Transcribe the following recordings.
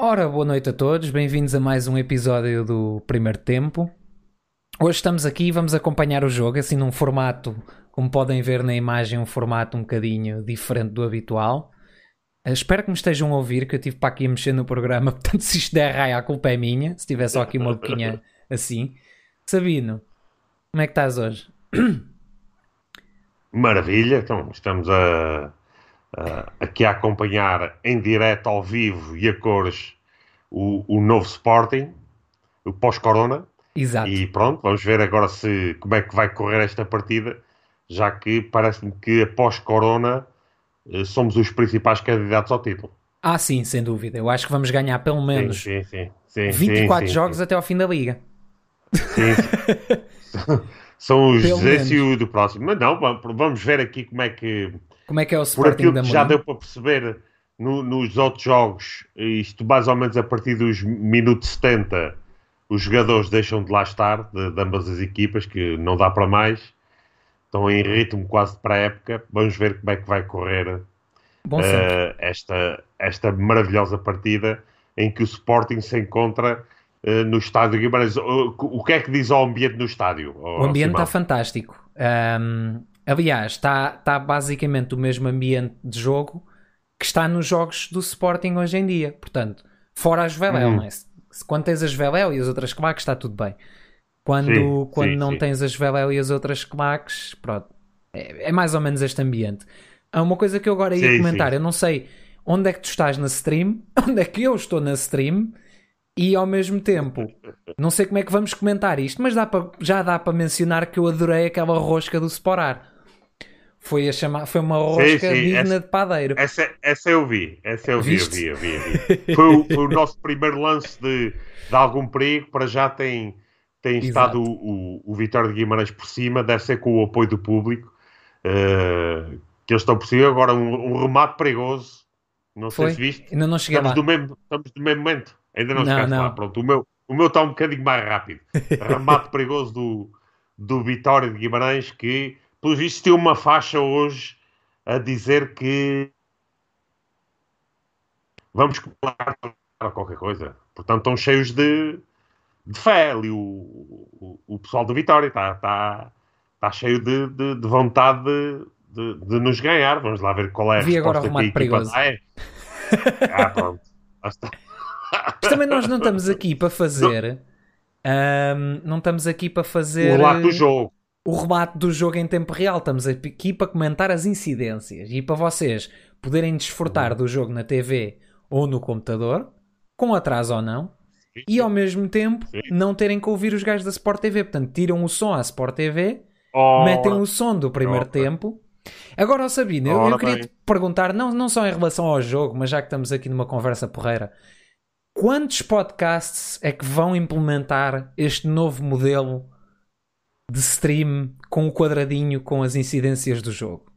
Ora, boa noite a todos, bem-vindos a mais um episódio do Primeiro Tempo. Hoje estamos aqui e vamos acompanhar o jogo, assim num formato, como podem ver na imagem, um formato um bocadinho diferente do habitual. Uh, espero que me estejam a ouvir, que eu tive para aqui a mexer no programa, portanto se isto der raia a culpa é minha, se tiver só aqui uma boquinha assim. Sabino, como é que estás hoje? Maravilha, então estamos a, a- aqui a acompanhar em direto, ao vivo e a cores o, o novo Sporting, o pós-corona. Exato. E pronto, vamos ver agora se, como é que vai correr esta partida, já que parece-me que após corona eh, somos os principais candidatos ao título. Ah, sim, sem dúvida. Eu acho que vamos ganhar pelo menos Sim, sim, sim. sim 24 sim, jogos sim, até ao fim da liga. sim. São os e o do próximo. Mas não, vamos- ver aqui como é que Como é que é o por Sporting aquilo da que já deu para perceber no- nos outros jogos, isto mais ou menos a partir dos minutos 70, os jogadores deixam de lá estar, de, de ambas as equipas, que não dá para mais, estão em ritmo quase para a época. Vamos ver como é que vai correr Bom eh, esta, esta maravilhosa partida em que o Sporting se encontra eh, no estádio Guimarães. O, o que é que diz ao ambiente no estádio? O ambiente está fantástico. Ahm, aliás, está está basicamente o mesmo ambiente de jogo que está nos jogos do Sporting hoje em dia. Portanto, fora as Veléu, Uhum. não é? Se- Quando tens as Veléu e as outras claques, está tudo bem. Quando, Sim, quando sim, não sim. tens as Veléu e as outras claques, pronto. É, é mais ou menos este ambiente. Há uma coisa que eu agora ia comentar. Eu não sei onde é que tu estás na stream, onde é que eu estou na stream e ao mesmo tempo não sei como é que vamos comentar isto, mas dá para- já dá para mencionar que eu adorei aquela rosca do Sporar. Foi, a chamar, foi uma rosca sim, digna essa- de padeiro. Essa, essa eu vi, essa eu vi, eu vi, eu vi, eu vi. Foi, o, foi o nosso primeiro lance de, de algum perigo, para já tem, tem estado o, o, o Vitório de Guimarães por cima, deve ser com o apoio do público, eh, que eles estão por cima. Agora, um, um remate perigoso, não Foi? sei se viste. Ainda não cheguei Estamos lá. do, mesmo, estamos do mesmo momento, ainda não, Não, chegaste não. lá. Pronto, o meu, o meu está um bocadinho mais rápido. Remate perigoso do, do Vitória de Guimarães, que, pelo visto, tem uma faixa hoje a dizer que vamos começar a qualquer coisa. Portanto, estão cheios de, de fé ali. O, o, o pessoal do Vitória está está está cheio de, de, de vontade de, de, nos ganhar. Vamos lá ver qual é a Vi agora o remate perigoso. É. Ah, pronto. Mas também nós não estamos aqui para fazer. ahm, não estamos aqui para fazer O relato do jogo. O remate do jogo em tempo real. Estamos aqui para comentar as incidências e para vocês poderem desfrutar do jogo na TV ou no computador, com atraso ou não, e ao mesmo tempo Sim. não terem que ouvir os gajos da Sport TV. Portanto, tiram o som à Sport TV, metem o som do primeiro tempo. Agora, ó Sabino, eu, eu queria te perguntar, não, não só em relação ao jogo, mas já que estamos aqui numa conversa porreira, quantos podcasts é que vão implementar este novo modelo de stream com o quadradinho com as incidências do jogo?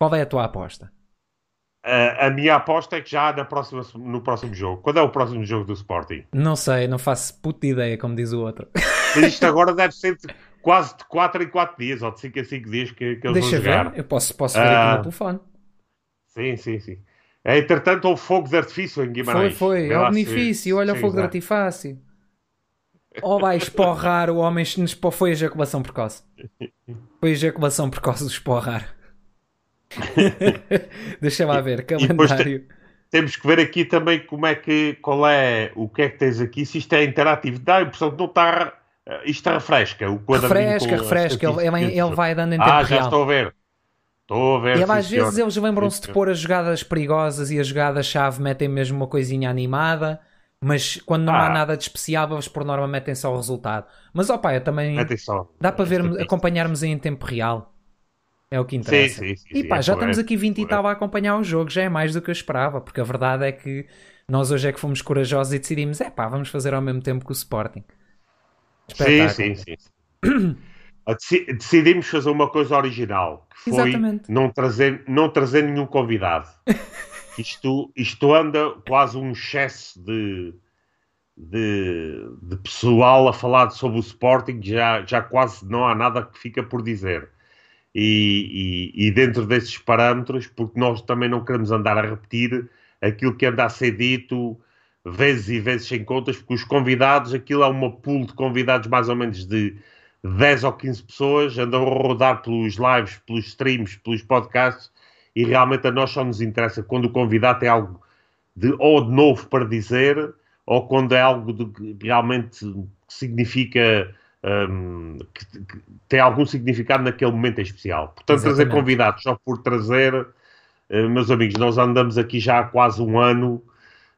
Qual é a tua aposta? a, a minha aposta é que já na próxima, no próximo jogo. Quando é o próximo jogo do Sporting? Não sei, não faço puta ideia, como diz o outro. Mas isto agora deve ser de quase de 4 em 4 dias, ou de 5 em 5 dias que, que eles Deixa vão jogar. ver, eu posso, posso ver aqui Ah. no telefone. Sim, sim, sim. Entretanto, houve fogo de artifício em Foi, Guimarães. foi, Vê é o benefício, olha o fogo de usar. Ou vai esporrar o homem, foi ejaculação precoce. Foi ejaculação precoce do esporrar. Deixa lá ver, calendário. Temos que ver aqui também como é que, qual é, o que é que tens aqui, se isto é interativo. Dá a impressão que não está, eh, isto refresca. O quadradinho Refresca, refresca, ele, ele, ele vai dando em tempo Ah, já real. estou a ver. Estou a ver. Sim, às vezes senhor. eles lembram-se de pôr as jogadas perigosas e as jogadas-chave metem mesmo uma coisinha animada, mas quando não há Ah. nada de especial, eles por norma metem só o resultado. Mas ó pá, eu também Atenção. dá para ver, Estatística. acompanharmos em tempo real. É o que interessa. sim, sim. E sim, pá, é já correto, estamos aqui 20 e tal a acompanhar o jogo, já é mais do que eu esperava, porque a verdade é que nós hoje é que fomos corajosos e decidimos, é pá, vamos fazer ao mesmo tempo que o Sporting. Espetáculo. sim, sim. sim. Decidimos fazer uma coisa original, que foi Exatamente. não trazer, não trazer nenhum convidado. Isto, isto anda quase um excesso de, de, de pessoal a falar sobre o Sporting, já, já quase não há nada que fica por dizer. E, e- e dentro desses parâmetros, porque nós também não queremos andar a repetir aquilo que anda a ser dito vezes e vezes sem contas, porque os convidados, aquilo é uma pool de convidados mais ou menos de 10 ou 15 pessoas, andam a rodar pelos lives, pelos streams, pelos podcasts, e realmente a nós só nos interessa quando o convidado tem algo de, ou de novo para dizer, ou quando é algo de, que realmente significa. Um, que, que, tem algum significado naquele momento em especial. Portanto, Exatamente. trazer convidados só por trazer, uh, meus amigos, nós andamos aqui já há quase um ano,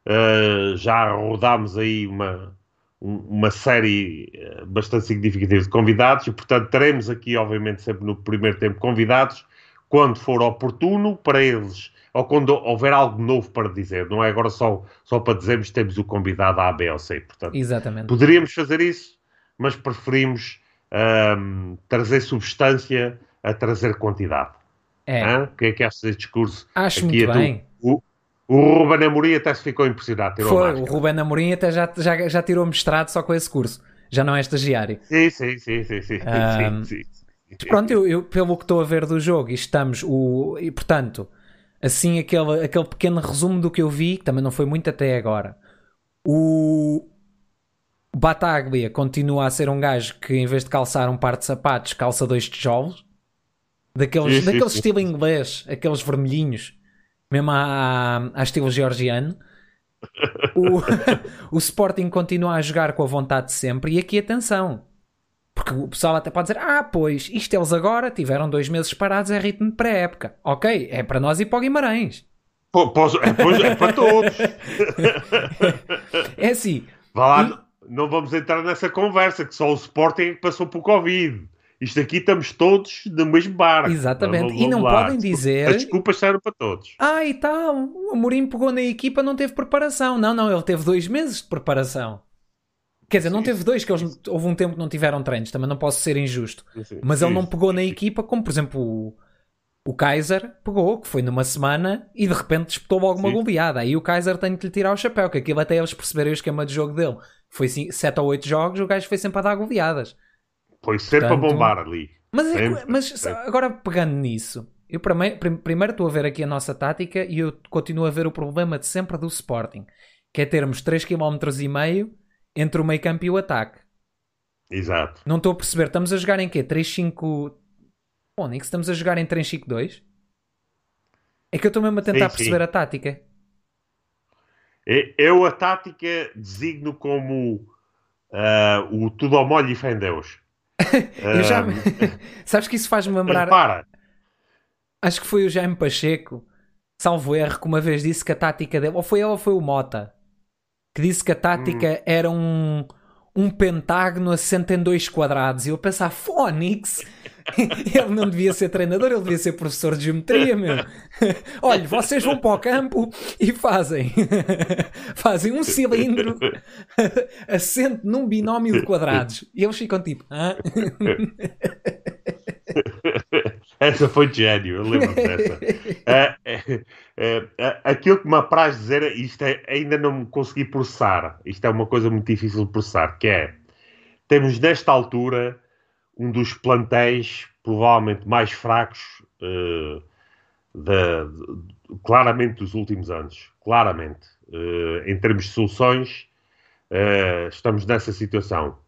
uh, já rodámos aí uma, uma série eh, bastante significativa de convidados e, portanto, teremos aqui, obviamente, sempre no primeiro tempo convidados, quando for oportuno para eles, ou quando houver algo novo para dizer, não é agora só, só para dizermos que temos o convidado A, B ou C. Portanto, Exatamente. Poderíamos fazer isso, mas preferimos um, trazer substância a trazer quantidade. É. O que é que achas deste discurso? Acho aqui muito bem. O, o Ruben Amorim até se ficou impressionado. Foi, o Ruben Amorim até já, já, já tirou mestrado só com esse curso. Já não é estagiário. Sim, sim, sim, sim, sim, um, sim, sim. Pronto, eu, eu, pelo que estou a ver do jogo, estamos o e portanto, assim aquele, aquele pequeno resumo do que eu vi, que também não foi muito até agora. O Bataglia continua a ser um gajo que em vez de calçar um par de sapatos, calça dois tijolos. Daqueles, daquele estilo inglês, aqueles vermelhinhos mesmo à, à estilo georgiano. O, o Sporting continua a jogar com a vontade de sempre. E aqui atenção, porque o pessoal até pode dizer: Ah, pois, isto eles agora tiveram dois meses parados, é ritmo de pré-época. Ok, é para nós e para o Guimarães. Pô, posso, é, pois, é para todos. é assim. Vá lá, e... não vamos entrar nessa conversa que só o Sporting passou por Covid. Isto aqui estamos todos no mesmo barco. Exatamente. Vamos, vamos e não lá. podem dizer. As desculpas servem para todos. Ah, e tal. O Amorim pegou na equipa, não teve preparação. Não, não, ele teve dois meses de preparação. Quer dizer, não teve dois, que eles, houve um tempo que não tiveram treinos, também não posso ser injusto. Mas ele não pegou na equipa, como por exemplo o, o Kaiser pegou, que foi numa semana e de repente disputou logo uma goleada. Aí o Kaiser tem que lhe tirar o chapéu, que aquilo até eles perceberem o esquema de jogo dele. Foi 7 ou 8 jogos, o gajo foi sempre a dar goleadas. Foi sempre Portanto, a bombar ali. Mas, é, mas sempre. agora pegando nisso, eu primeiro estou a ver aqui a nossa tática e eu continuo a ver o problema de sempre do Sporting, que é termos 3 km e meio entre o meio campo e o ataque. Exato. Não estou a perceber, estamos a jogar em quê? 3-5... Onix, estamos a jogar em 3-5-2? É que eu estou mesmo a tentar sim, perceber sim. a tática. Eu a tática designo como uh, o tudo ao molho e fé em Deus. eu já me... Sabes que isso faz-me lembrar. Para. Acho que foi o Jaime Pacheco, salvo erro, que uma vez disse que a tática dele, ou foi ele ou foi o Mota, que disse que a tática hum. era um, um pentágono assente em dois quadrados. E eu pensava, Fónix, ele não devia ser treinador, ele devia ser professor de geometria, meu. Olha, vocês vão para o campo e fazem, fazem um cilindro assente num binómio de quadrados. E eles ficam tipo, Hã? Essa foi gênio, eu lembro dessa. É, é, é, aquilo que me apraz dizer, isto é, ainda não me consegui processar. Isto é uma coisa muito difícil de processar, que é, temos nesta altura um dos plantéis provavelmente mais fracos uh, claramente dos últimos anos. Claramente. Uh, em termos de soluções, uh, estamos nessa situação.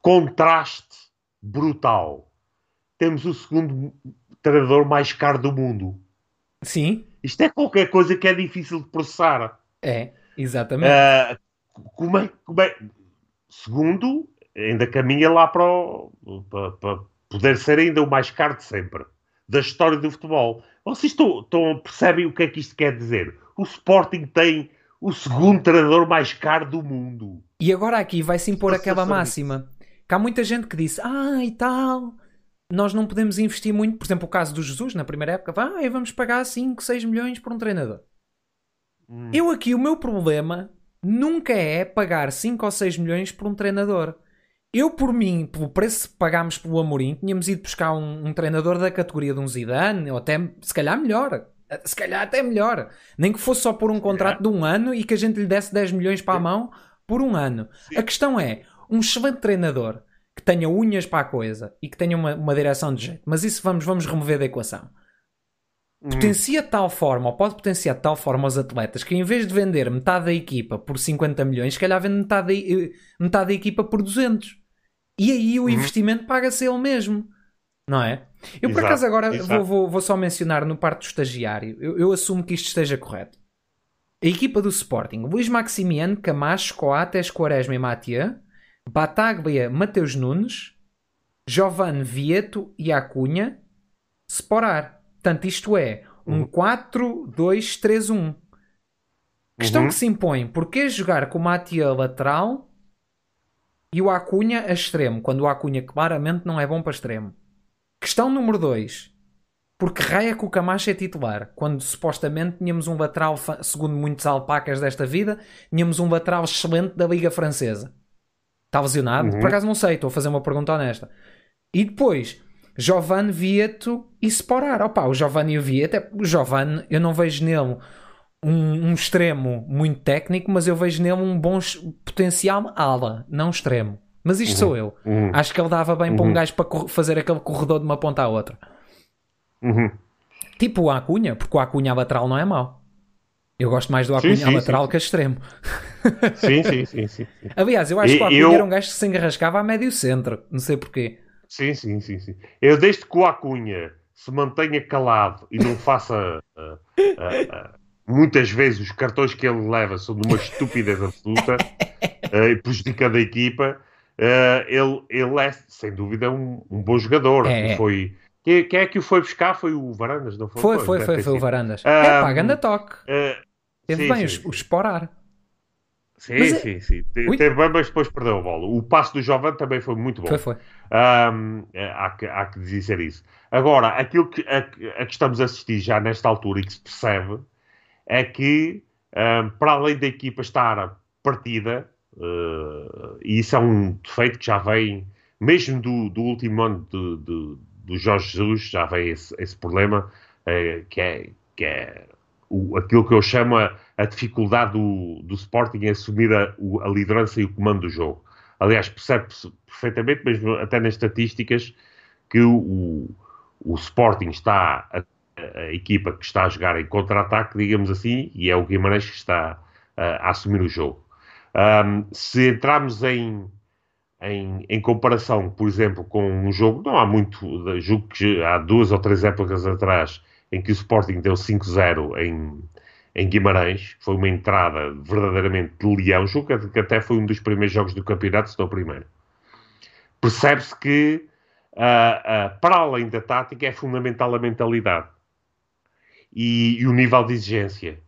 Contraste brutal. Temos o segundo treinador mais caro do mundo. Sim. Isto é qualquer coisa que é difícil de processar. É, exatamente. Uh, como é, como é, segundo, ainda caminha lá para, o, para, para, poder ser ainda o mais caro de sempre da história do futebol. Vocês estão, estão, percebem o que é que isto quer dizer? O Sporting tem o segundo treinador mais caro do mundo. E agora aqui vai-se impor aquela máxima. Que há muita gente que disse, ah, e tal, nós não podemos investir muito. Por exemplo, o caso do Jesus, na primeira época, ah, vamos pagar 5, 6 milhões por um treinador. Hum. Eu aqui, o meu problema nunca é pagar 5 ou 6 milhões por um treinador. Eu, por mim, pelo preço que pagámos pelo Amorim, tínhamos ido buscar um, um, treinador da categoria de um Zidane, ou até, se calhar, melhor. Se calhar até melhor. Nem que fosse só por um contrato de um ano e que a gente lhe desse 10 milhões para a mão por um ano. Sim. A questão é, um excelente treinador que tenha unhas para a coisa e que tenha uma, uma direção de jeito, mas isso vamos, vamos remover da equação. potencia de tal forma, ou pode potenciar de tal forma os atletas, que em vez de vender metade da equipa por 50 milhões, se calhar vende metade da, eh, metade da equipa por 200. E aí o investimento paga-se ele mesmo. Não é? Eu por Exato, acaso agora vou, vou- vou só mencionar no parte do estagiário. Eu, eu assumo que isto esteja correto. A equipa do Sporting: Luís Maximiano, Camacho, Coates, Quaresma e Matia, Bataglia, Mateus Nunes, Giovanni Vieto e Acunha, Sporar. Portanto, isto é um 4-2-3-1. Questão Uhum. que se impõe: porquê jogar com o Matia lateral e o Acunha a extremo, quando o Acunha claramente não é bom para extremo? Questão número 2. Porque raia que o Camacho é titular, quando supostamente tínhamos um lateral, segundo muitos alpacas desta vida, tínhamos um lateral excelente da Liga Francesa. Está lesionado? Uhum. Por acaso não sei, estou a fazer uma pergunta honesta. E depois, Giovanni Vieto e Sporar. Opa, o Giovanni e o Vieto, é- o Giovanni, eu não vejo nele um, um extremo muito técnico, mas eu vejo nele um bom potencial ala, não extremo. Mas isto sou eu. Uhum. Acho que ele dava bem para um Uhum. gajo para fazer aquele corredor de uma ponta à outra. Uhum. Tipo o Acunha, porque o Acunha a lateral não é mau. Eu gosto mais do Acunha lateral sim. que a extremo. Sim, sim, sim, sim. sim. Aliás, eu acho E que o Acunha eu- era um gajo que se engarrascava a médio centro. Não sei porquê. Sim, sim, sim, sim. Eu, desde que o Acunha se mantenha calado e não faça ah, ah, ah, muitas vezes os cartões que ele leva são de uma estupidez absoluta e prejudicando a equipa, ele, ele é, sem dúvida, um, um bom jogador. É. Foi, quem, quem é que o foi buscar? Foi o Varandas, não foi? Foi, foi, foi, ter foi o. Varandas. Ah, é pá, ganda toque. Teve sim, bem sim, o, o sim. esporar. Sim, Mas é- sim, sim. Te- Ui. Teve bem, mas depois perdeu a bola. O passo do Jovem também foi muito bom. Foi, foi. Ahm, é, há, que, há que dizer isso. Agora, aquilo que, a, a que estamos a assistir já nesta altura e que se percebe é que, ahm, para além da equipa estar partida, eh, e isso é um defeito que já vem, mesmo do, do último ano de- de- do Jorge Jesus, já vem esse, esse problema, eh, que é, que é o- aquilo que eu chamo a, a dificuldade do, do Sporting em assumir a, a liderança e o comando do jogo. Aliás, percebe-se perfeitamente, mesmo até nas estatísticas, que o, o, Sporting está, a, a equipa que está a jogar em contra-ataque, digamos assim, e é o Guimarães que está a, assumir o jogo. Ahm, se entrarmos em, em, em comparação, por exemplo, com um jogo, não há muito, julgo que há duas ou três épocas atrás, em que o Sporting deu 5-0 em, em Guimarães, foi uma entrada verdadeiramente de leão, jogo que- até foi um dos primeiros jogos do campeonato, se não o primeiro. Percebe-se que, ah, ah, para além da tática, é fundamental a mentalidade e, e o nível de exigência.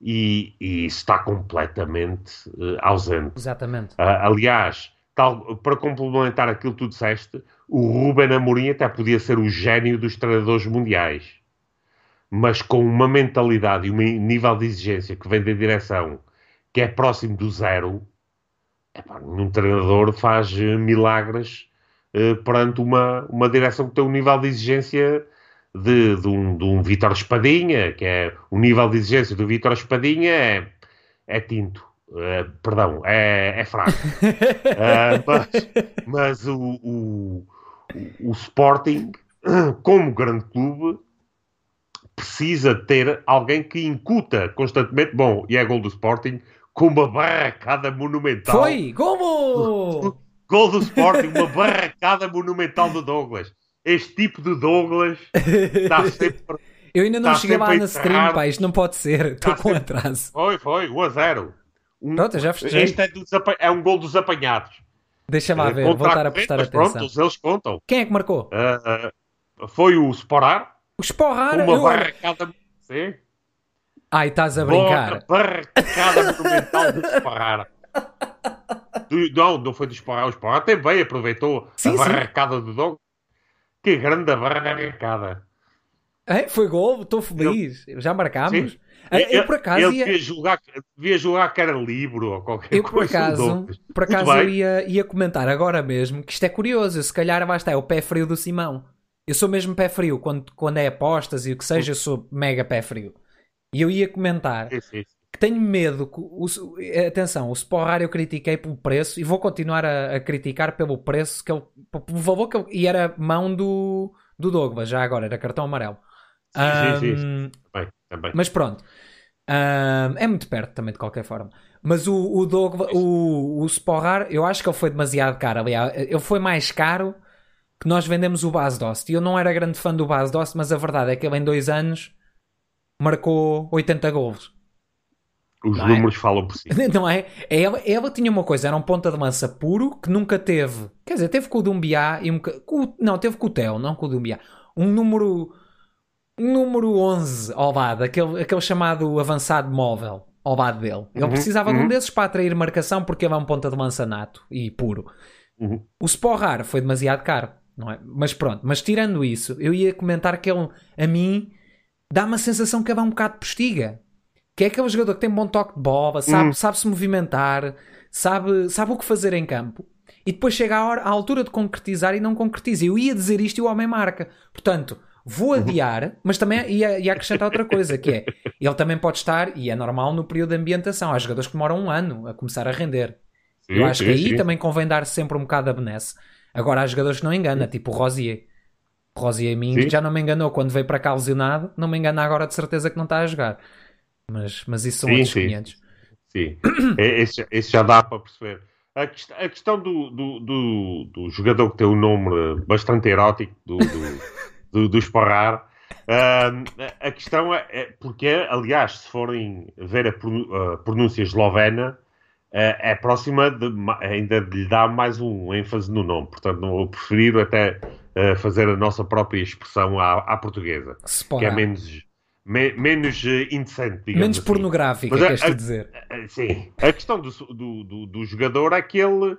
E, e isso está completamente eh, ausente. Exatamente. Aliás, tal- para complementar aquilo que tu disseste, o Ruben Amorim até podia ser o gênio dos treinadores mundiais. Mas com uma mentalidade e um nível de exigência que vem da direção que é próximo do zero, epá, nenhum treinador faz eh, milagres eh, perante uma, uma direção que tem um nível de exigência de, de um, de um Vítor Espadinha, que é o nível de exigência do Vítor Espadinha é, é tinto. Eh, perdão, é, é fraco. Eh, mas mas o, o, o Sporting, como grande clube, precisa ter alguém que incuta constantemente. Bom, e é gol do Sporting com uma barracada monumental. Foi! Como! Gol do Sporting, uma barracada monumental do Douglas. Este tipo de Douglas está sempre. Eu ainda não cheguei lá na a stream, pá. Isto não pode ser. Estou com sempre- atraso. Foi, foi, 1 a 0. Um, Pronto, já festejei. este é, apa- é um gol dos apanhados. Deixa lá Eh, ver. contra Voltar a prestar atenção. Pronto, eles contam. Quem é que marcou? Ah, ah, foi o Sporar, O Esporrar. uma eu- barracada. Sim. Ai, estás a brincar. barracada monumental do Esparrar. Do- não, não foi do Esparrar. O Esparrar também aproveitou Sim, a sim. barracada do Dog. Que grande barracada. É, foi gol, estou feliz. Já marcámos. Sim. Ah, Eu, por acaso ele ia, devia, julgar, devia julgar que era livre ou qualquer eu por coisa. do acaso, por acaso eu bem. ia, ia comentar agora mesmo que isto é curioso. Eu, se calhar lá está, é o pé frio do Simão. Eu sou mesmo pé frio. Quando, quando é apostas e o que seja, eu sou mega pé frio. E eu ia comentar Sim, sim. que tenho medo que o, atenção, o Sporrar eu critiquei pelo preço e vou continuar a, a criticar pelo preço que ele, pelo valor que ele, e era mão do, do Douglas, já agora, era cartão amarelo. Sim, sim, sim. Também, também. Mas pronto. Um, é muito perto também, de qualquer forma. Mas o, o o, o Sporrar, eu acho que ele foi demasiado caro. Aliás, ele foi mais caro que nós vendemos o Bas Dost. E eu não era grande fã do Bas Dost, mas a verdade é que ele em dois anos marcou 80 gols. Os não é? números é? falam por si. Não é? Ela, ela tinha uma coisa, era um ponta de lança puro que nunca teve. Quer dizer, teve com o Dumbiá e um. Com, não, teve com o Theo, não com o Dumbiá. Um número. Um número 11 ao lado, aquele, aquele chamado avançado móvel ao lado dele. Ele uhum, precisava uhum. de um uhum. desses para atrair marcação porque ele é um ponta de lança nato e puro. Uhum. O Sporrar foi demasiado caro, não é? Mas pronto, mas tirando isso, eu ia comentar que ele, a mim, dá uma sensação que ele é um bocado postiga. Que é aquele jogador que tem bom toque de bola, sabe, hum. sabe se movimentar, sabe, sabe o que fazer em campo. E depois chega a hora, à altura de concretizar e não concretiza. Eu ia dizer isto e o homem marca. Portanto, vou uhum. adiar, mas também ia, ia acrescentar outra coisa, que é, ele também pode estar, e é normal no período de ambientação, há jogadores que demoram um ano a começar a render. Sim, Eu acho sim, que aí sim. também convém dar sempre um bocado a benesse. Agora há jogadores que não engana, tipo o Rosier. O Rosier mim já não me enganou quando veio para cá lesionado, não me engana agora de certeza que não está a jogar. Mas, mas isso são sim, outros sim. 500. Sim, é, esse, esse, já dá para perceber. A, quest a questão do, do, do, do, jogador que tem um nome bastante erótico, do, do, do, do Esparrar, uh, a questão é, é, porque, aliás, se forem ver a, pronúncia eslovena, é próxima de, ainda de lhe dar mais um ênfase no nome. Portanto, não vou preferir até uh, fazer a nossa própria expressão à, à portuguesa, que é menos me, menos uh, indecente, digamos Menos assim. pornográfica, Mas queres a, dizer. A, sim. A questão do, do, do, do jogador é que ele, uh,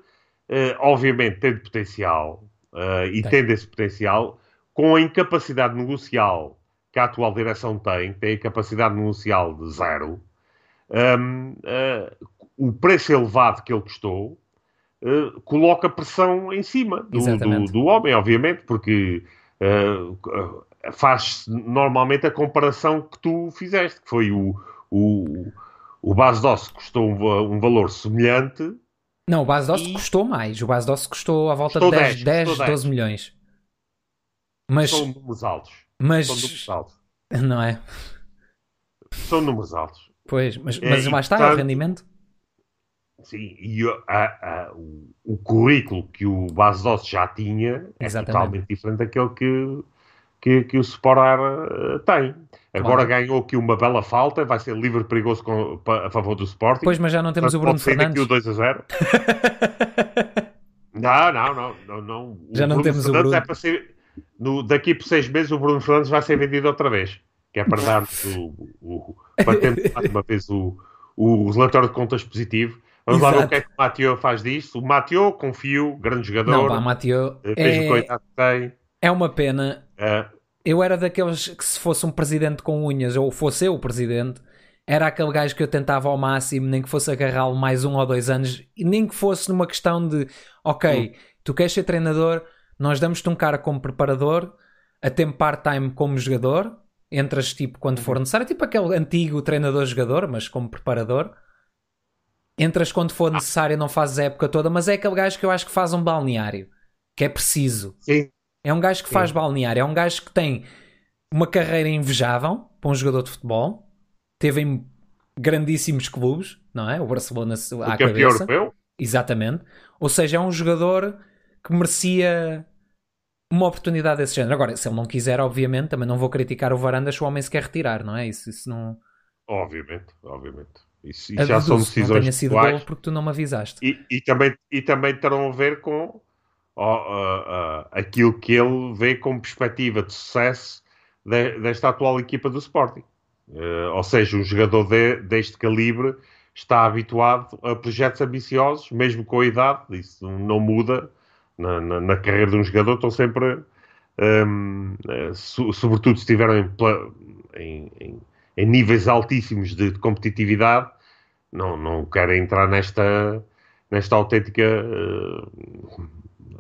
obviamente, tem potencial uh, e tem. tendo esse potencial, com a incapacidade negocial que a atual direção tem, tem a capacidade negocial de zero, um, o preço elevado que ele custou coloca pressão em cima do, do, do homem, obviamente, porque faz normalmente a comparação que tu fizeste, que foi o, o, o base DOS custou um, um valor semelhante. Não, o base DOS e... custou mais. O base DOS custou à volta custou de 10, 10, 10 12 milhões. Mas... São números altos. Mas... São números altos. Não é? São números altos. Pois, mas, mas é, lá está, portanto, o rendimento. Sim, e a, a, o, o, currículo que o base DOS já tinha é Exatamente. totalmente diferente daquele que que, que o Sporar uh, tem. Agora claro. ganhou aqui uma bela falta, vai ser livre perigoso com, a favor do Sporting. Pois, mas já não temos o Bruno Fernandes. aqui o 2 a 0. não, não, não, não, não. Já não temos Fernandes o Bruno. É para ser, no, daqui por seis meses o Bruno Fernandes vai ser vendido outra vez. Que é para dar o, o, para ter mais uma vez o, o relatório de contas positivo. Vamos Exato. lá ver o que é que o Mathieu faz disto. O Mathieu, confio, grande jogador. Não, o Mathieu é... que tem. É uma pena. É. Eu era daqueles que, se fosse um presidente com unhas, ou fosse eu o presidente, era aquele gajo que eu tentava ao máximo, nem que fosse agarrá-lo mais um ou dois anos, e nem que fosse numa questão de: ok, hum. tu queres ser treinador, nós damos-te um cara como preparador, a tempo part-time como jogador, entras tipo quando for uhum. necessário, tipo aquele antigo treinador-jogador, mas como preparador. Entras quando for ah. necessário, não fazes a época toda, mas é aquele gajo que eu acho que faz um balneário, que é preciso. Sim. É um gajo que faz balneário, é um gajo que tem uma carreira invejável para um jogador de futebol. Teve em grandíssimos clubes, não é? O Barcelona o à cabeça. Europeu? Exatamente. Ou seja, é um jogador que merecia uma oportunidade desse género. Agora, se ele não quiser, obviamente, também não vou criticar o Varandas se o homem se quer retirar, não é? Isso, isso não. Obviamente, obviamente. Isso, isso já são decisões não tenha sido gol porque tu não me avisaste. E, e, também, e também terão a ver com uh, uh, aquilo que ele vê como perspectiva de sucesso de, desta atual equipa do Sporting. Uh, ou seja, um jogador de, deste calibre está habituado a projetos ambiciosos, mesmo com a idade, isso não muda na, na, na carreira de um jogador, estão sempre, um, so, sobretudo se estiverem em, em, em, níveis altíssimos de, de, competitividade, não, não querem entrar nesta, nesta autêntica uh,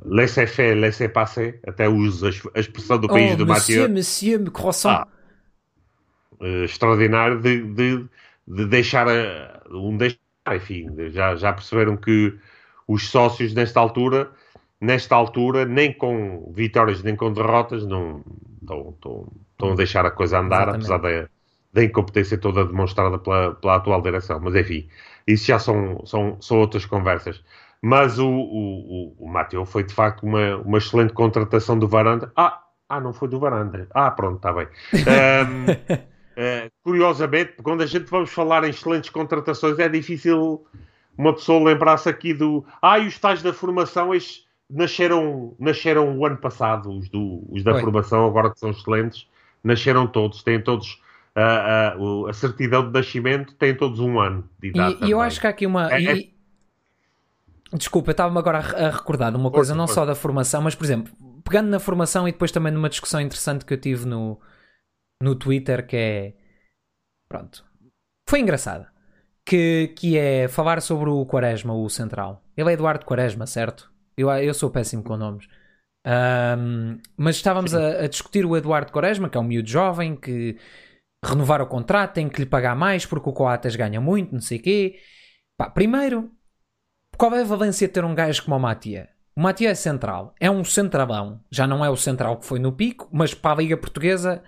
laissez-faire, laissez-passer, até uso a, expressão do país oh, do Mathieu. Monsieur, monsieur, croissant. Ah, uh, extraordinário de, de, de deixar a, um deixar, enfim, já, já perceberam que os sócios nesta altura nesta altura, nem com vitórias nem com derrotas, não estão a deixar a coisa andar, Exatamente. apesar da, da incompetência toda demonstrada pela, pela atual direção. Mas enfim, isso já são, são, são outras conversas. Mas o, o, o, o Mateu foi de facto uma, uma excelente contratação do Varanda. Ah, ah, não foi do Varanda. Ah, pronto, está bem. Um, uh, eh, curiosamente, quando a gente vamos falar em excelentes contratações, é difícil uma pessoa lembrar-se aqui do. Ah, e os tais da formação, estes nasceram, nasceram o ano passado, os, do, os da Oi. formação, agora que são excelentes, nasceram todos, têm todos. A, a, a certidão de nascimento têm todos um ano de idade. E, eu acho que há aqui uma. É, e... é... Desculpa, eu estava-me agora a recordar de uma coisa, não só da formação, mas por exemplo, pegando na formação e depois também numa discussão interessante que eu tive no, no Twitter, que é. Pronto. Foi engraçada. Que, que é falar sobre o Quaresma, o central. Ele é Eduardo Quaresma, certo? Eu, eu sou péssimo com nomes. Um, mas estávamos a, a, discutir o Eduardo Quaresma, que é um miúdo jovem, que renovar o contrato, tem que lhe pagar mais porque o Coates ganha muito, não sei o quê. Pá, primeiro, qual é a valência de ter um gajo como o Matia? O Matia é central, é um centralão. Já não é o central que foi no pico, mas para a Liga Portuguesa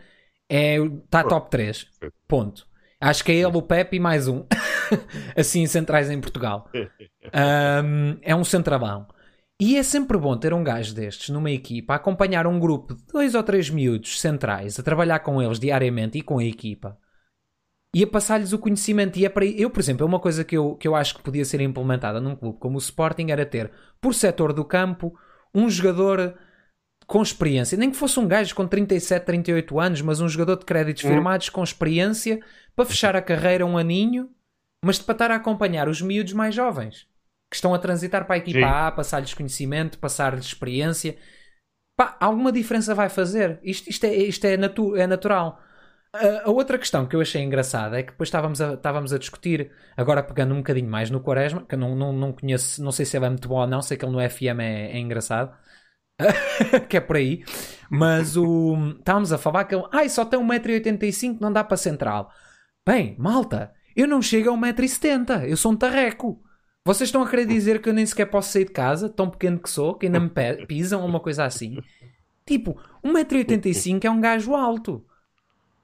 é, está top 3. Ponto. Acho que é ele, o Pepe e mais um. assim, centrais em Portugal. Um, é um centralão. E é sempre bom ter um gajo destes numa equipa a acompanhar um grupo de dois ou três miúdos centrais, a trabalhar com eles diariamente e com a equipa e a passar-lhes o conhecimento. E é para eu, por exemplo, é uma coisa que eu, que eu acho que podia ser implementada num clube como o Sporting era ter, por setor do campo, um jogador com experiência, nem que fosse um gajo com 37, 38 anos, mas um jogador de créditos hum. firmados com experiência para fechar a carreira um aninho, mas para estar a acompanhar os miúdos mais jovens que estão a transitar para a equipa Sim. A, passar-lhes conhecimento, passar-lhes experiência. Pá, alguma diferença vai fazer. Isto, isto, é, isto é, natu é natural. A, a, outra questão que eu achei engraçada é que depois estávamos a, estávamos a discutir, agora pegando um bocadinho mais no Quaresma, que eu não, não, não conheço, não sei se ele é muito bom ou não, sei que ele no FM é, é engraçado. que é por aí, mas o estávamos a falar que ele ai, só tem 1,85m, não dá para central. Bem, malta, eu não chego a 1,70m, eu sou um tarreco. Vocês estão a querer dizer que eu nem sequer posso sair de casa, tão pequeno que sou, que ainda me pisam ou uma coisa assim? Tipo, 1,85m é um gajo alto.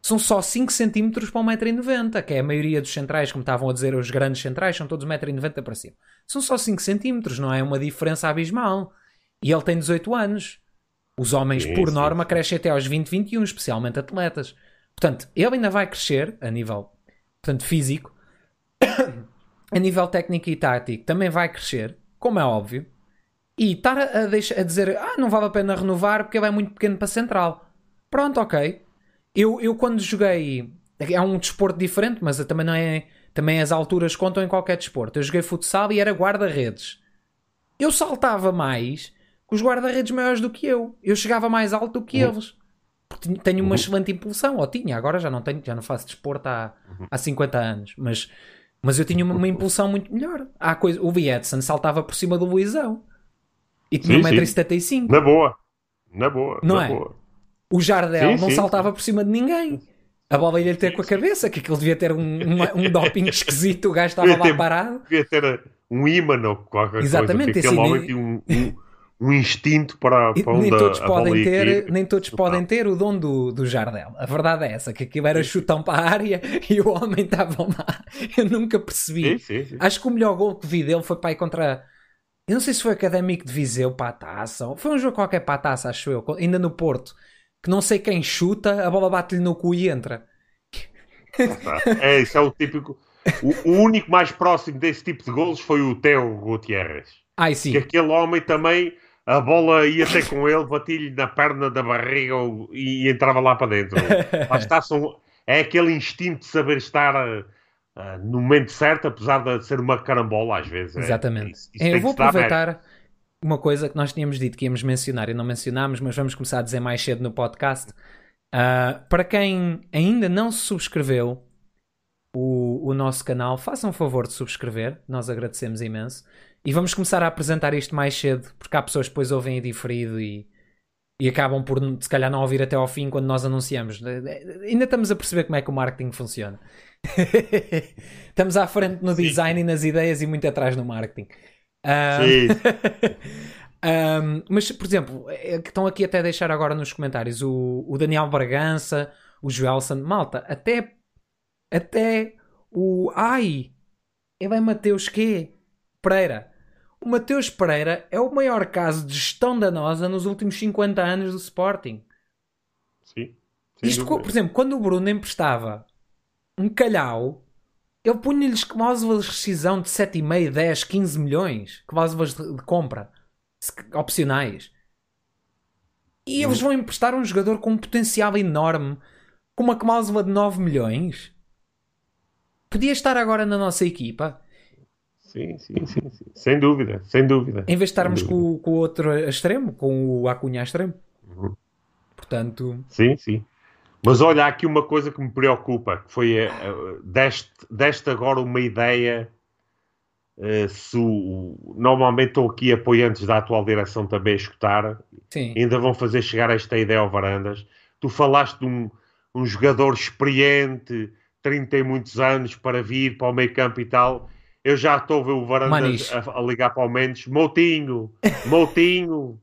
São só 5 cm para 1,90m, que é a maioria dos centrais, como estavam a dizer, os grandes centrais, são todos 1,90m para cima. São só 5 cm, não é uma diferença abismal. E ele tem 18 anos. Os homens, sim, por sim. norma, crescem até aos 20, 21, especialmente atletas. Portanto, ele ainda vai crescer a nível portanto, físico, a nível técnico e tático, também vai crescer, como é óbvio. E estar a, a, deixar, a dizer, ah, não vale a pena renovar porque ele é muito pequeno para central. Pronto, ok. Eu, eu quando joguei, é um desporto diferente, mas também não é. Também as alturas contam em qualquer desporto. Eu joguei futsal e era guarda-redes. Eu saltava mais com os guarda-redes maiores do que eu. Eu chegava mais alto do que uhum. eles. Porque tenho uma uhum. excelente impulsão, ou tinha, agora já não tenho, já não faço desporto há, uhum. há 50 anos, mas, mas eu tinha uma, uma impulsão muito melhor. Há coisa, o Vietson saltava por cima do Luizão e tinha 1,75m. Na boa, na boa, não na é? Boa. O Jardel sim, não sim. saltava por cima de ninguém. A bola ia ter com a cabeça, que aquilo devia ter um, um, um doping esquisito, o gajo estava lá parado. Devia ter um imã ou qualquer Exatamente, coisa. Exatamente. Aquele homem tinha um, um um instinto para, para nem todos podem ter nem todos podem ter o dom do, do Jardel. A verdade é essa que aquilo era chutão para a área e o homem estava lá. Eu nunca percebi. Sim, sim, sim. acho que o melhor gol que vi dele foi para ir contra eu não sei se foi Académico de Viseu para a taça foi um jogo qualquer para a taça acho eu ainda no Porto que não sei quem chuta a bola bate-lhe no cu e entra. É isso é o típico o, o único mais próximo desse tipo de golos foi o Teo Gutierrez. Ai, sim. que aquele homem também a bola ia até com ele, batia-lhe na perna da barriga e, entrava lá para dentro. Lá está, são, é aquele instinto de saber estar uh, no momento certo, apesar de ser uma carambola às vezes. É. Exatamente. É, isso, isso eu vou aproveitar uma coisa que nós tínhamos dito que íamos mencionar e não mencionámos, mas vamos começar a dizer mais cedo no podcast. Uh, para quem ainda não se subscreveu o, o nosso canal, façam um favor de subscrever, nós agradecemos imenso. E vamos começar a apresentar isto mais cedo, porque há pessoas que depois ouvem em diferido e, e acabam por se calhar não ouvir até ao fim quando nós anunciamos. Ainda estamos a perceber como é que o marketing funciona. estamos à frente no design Sim. e nas ideias e muito atrás no marketing. Uh, Um, mas, por exemplo, é que estão aqui até a deixar agora nos comentários o, o Daniel Bragança, o Joelson, malta, até, até o. Ai! Ele é Mateus quê? Pereira. O Mateus Pereira é o maior caso de gestão danosa nos últimos 50 anos do Sporting. Sim. Isto, dúvida. por exemplo, quando o Bruno emprestava um calhau, ele punha-lhes cláusulas de rescisão de 7,5, 10, 15 milhões, cláusulas de, de compra opcionais. E eles vão emprestar um jogador com um potencial enorme, com uma cláusula de 9 milhões. Podia estar agora na nossa equipa. Sim, sim, sim, sim. Sem dúvida, sem dúvida. Em vez de estarmos com, o- com o outro extremo, com o Acunha extremo. Uhum. Portanto, Sim, sim. Mas olha, há aqui uma coisa que me preocupa, que foi, eh, deste, deste agora uma ideia, eh, se o- normalmente estou aqui apoiantes da atual direção também a escutar, sim. ainda vão fazer chegar esta ideia ao Varandas. Tu falaste de um, um jogador experiente, 30 e muitos anos, para vir para o meio campo e tal. Eu já estou a ver o Varandas a, a ligar para o Mendes. Moutinho, Moutinho,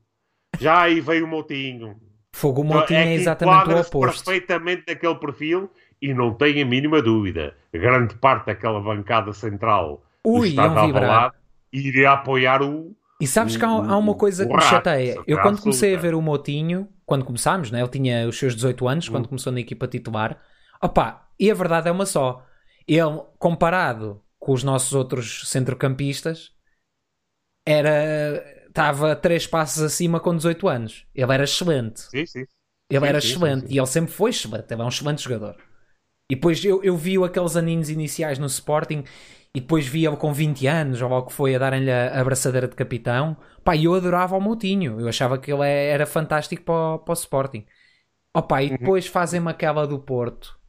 já aí veio o Moutinho. Fogo o Moutinho é, que exatamente o oposto. perfeitamente naquele perfil e não tenho a mínima dúvida. Grande parte daquela bancada central do Ui, Estado iam vibrar. Alvalade iria apoiar o, E sabes que há, há uma coisa que me o chateia. Eu quando comecei a ver o Motinho, quando começámos, né? ele tinha os seus 18 anos, Hum. quando começou na equipa titular. Opá, e a verdade é uma só. Ele, comparado com os nossos outros centrocampistas, era estava três passos acima com 18 anos. Ele era excelente. Sim, sim. Ele Sim, era sim, excelente sim, e ele sempre foi excelente. Ele é um excelente jogador. E depois eu, eu vi-o aqueles aninhos iniciais no Sporting e depois vi-o com 20 anos, ou logo que foi a darem-lhe a abraçadeira de capitão. Pá, eu adorava o Moutinho. Eu achava que ele é- era fantástico para o, para o Sporting. Opa, e depois fazem-me aquela do Porto.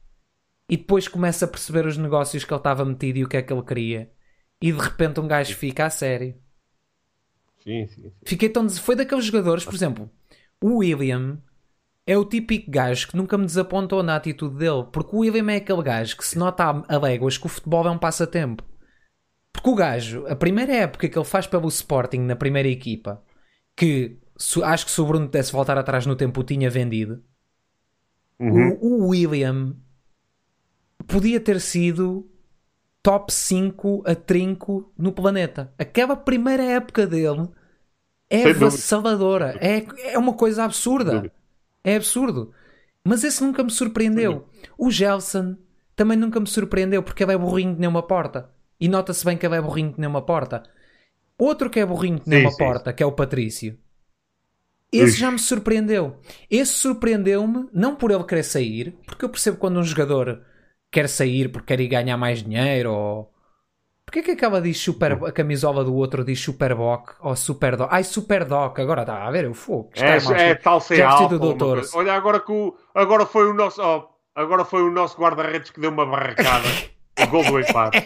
E depois começa a perceber os negócios que ele estava metido e o que é que ele queria. E de repente um gajo fica a sério. Sim, sim, sim. Fiquei tão. des- Foi daqueles jogadores, por exemplo, o William é o típico gajo que nunca me desapontou na atitude dele. Porque o William é aquele gajo que se nota a léguas que o futebol é um passatempo. Porque o gajo, a primeira época que ele faz pelo Sporting na primeira equipa, que acho que se o Bruno pudesse voltar atrás no tempo o tinha vendido, Uhum. o, o William podia ter sido top 5 a trinco no planeta. Aquela primeira época dele é avassaladora. É, é uma coisa absurda. É absurdo. Mas esse nunca me surpreendeu. O Gelson também nunca me surpreendeu porque ele é burrinho que nem uma porta. E nota-se bem que ele é burrinho que nem uma porta. Outro que é burrinho que nem Sim, uma sim, porta, que é o Patrício. Esse Ixi. já me surpreendeu. Esse surpreendeu-me, não por ele querer sair, porque eu percebo quando um jogador quer sair porque quer ir ganhar mais dinheiro ou. Porquê que aquela diz super. A camisola do outro diz Superboc ou Superdoc? Ai, Superdoc, agora está a ver, eu fogo. É, mal é escrito. tal ser alfa. doutor. Olha, agora que o, agora foi o nosso, ó, agora foi o nosso guarda-redes que deu uma barracada. o gol do empate.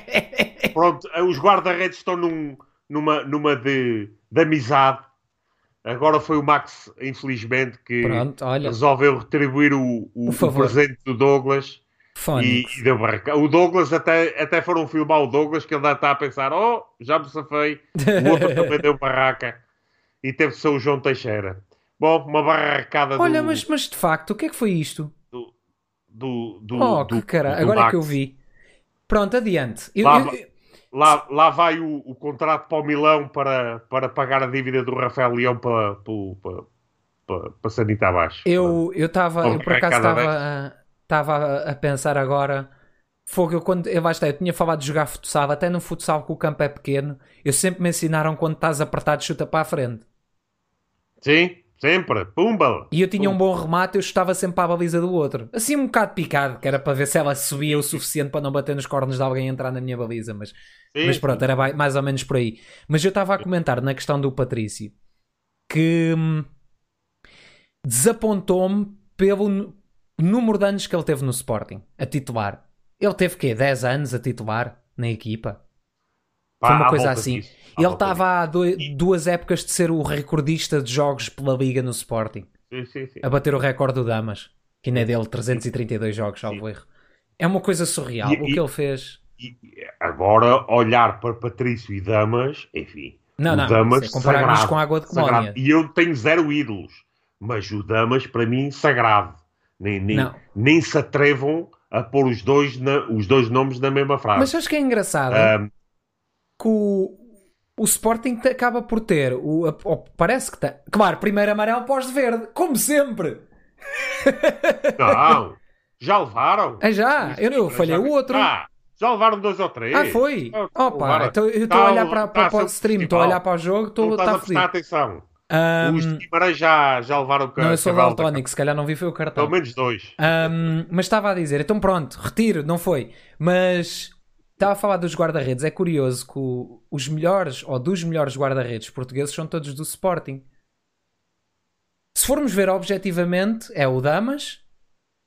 Pronto, eh, os guarda-redes estão num, numa, numa de, de amizade. Agora foi o Max, infelizmente, que Pronto, resolveu retribuir o, o, O presente do Douglas e, Fónix. e deu barraca. O Douglas até, até foram filmar o Douglas que ele ainda está a pensar: oh, já me safei. O outro também deu barraca e teve que ser o João Teixeira. Bom, uma barracada Olha, do, mas, mas de facto, o que é que foi isto? do, do, oh, do- que cara, do agora é Max. que eu vi. Pronto, adiante. Eu- Lá eu- va- Lá, lá vai o, o contrato para o Milão para, para pagar a dívida do Rafael Leão para, para, para, para, para Sanita abaixo. Eu eu estava, eu por acaso estava estava a, a pensar agora. Fogo, eu quando eu, está, eu tinha falado de jogar futsal, até no futsal que o campo é pequeno, eu sempre me ensinaram quando estás apertado, chuta para a frente. Sim, sempre. Pumba! E eu tinha um bom remate, eu chutava sempre para a baliza do outro. Assim um bocado picado, que era para ver se ela subia o suficiente para não bater nos cornos de alguém entrar na minha baliza, mas Sim, Mas pronto, era mais ou menos por aí. Mas eu estava a comentar na questão do Patrício que hum, desapontou-me pelo número de anos que ele teve no Sporting a titular. Ele teve quê? 10 anos a titular na equipa? Pá, Foi uma coisa assim. Ele estava há doi- duas épocas de ser o recordista de jogos pela Liga no Sporting. Sim, sim, sim. a bater o recorde do Damas, que ainda é dele 332 jogos, salvo erro. É uma coisa surreal. E- o e- que ele fez. E agora, olhar para Patrício e Damas, enfim. Não, não, Damas, isso comparar sagrado, isto com a água de sagrado. colónia. E eu tenho zero ídolos, mas o Damas, para mim, sagrado. Nem, nem, Não. nem se atrevam a pôr os dois, na- os dois nomes na mesma frase. Mas acho que é engraçado Ahm, que o, o Sporting acaba por ter. O, a- o- parece que tem. Claro, primeiro amarelo pós-verde, como sempre. não, já levaram. Ah, já? Eu, eu falhei o outro. Ah, já levaram dois ou três. Ah, foi? Ah, Opa, então eu estou a Tá- olhar para, para, tá para o seu stream, estou a olhar para o jogo, estou está a prestar atenção. Ahm, Os Guimarães já, já levaram o não, eu sou daltónico, se calhar não vi foi o cartão. Pelo menos dois. Ahm, mas estava a dizer, então pronto, retiro, não foi. Mas estava a falar dos guarda-redes. É curioso que o- os melhores, ou dos melhores guarda-redes portugueses, são todos do Sporting. Se formos ver objetivamente, é o Damas,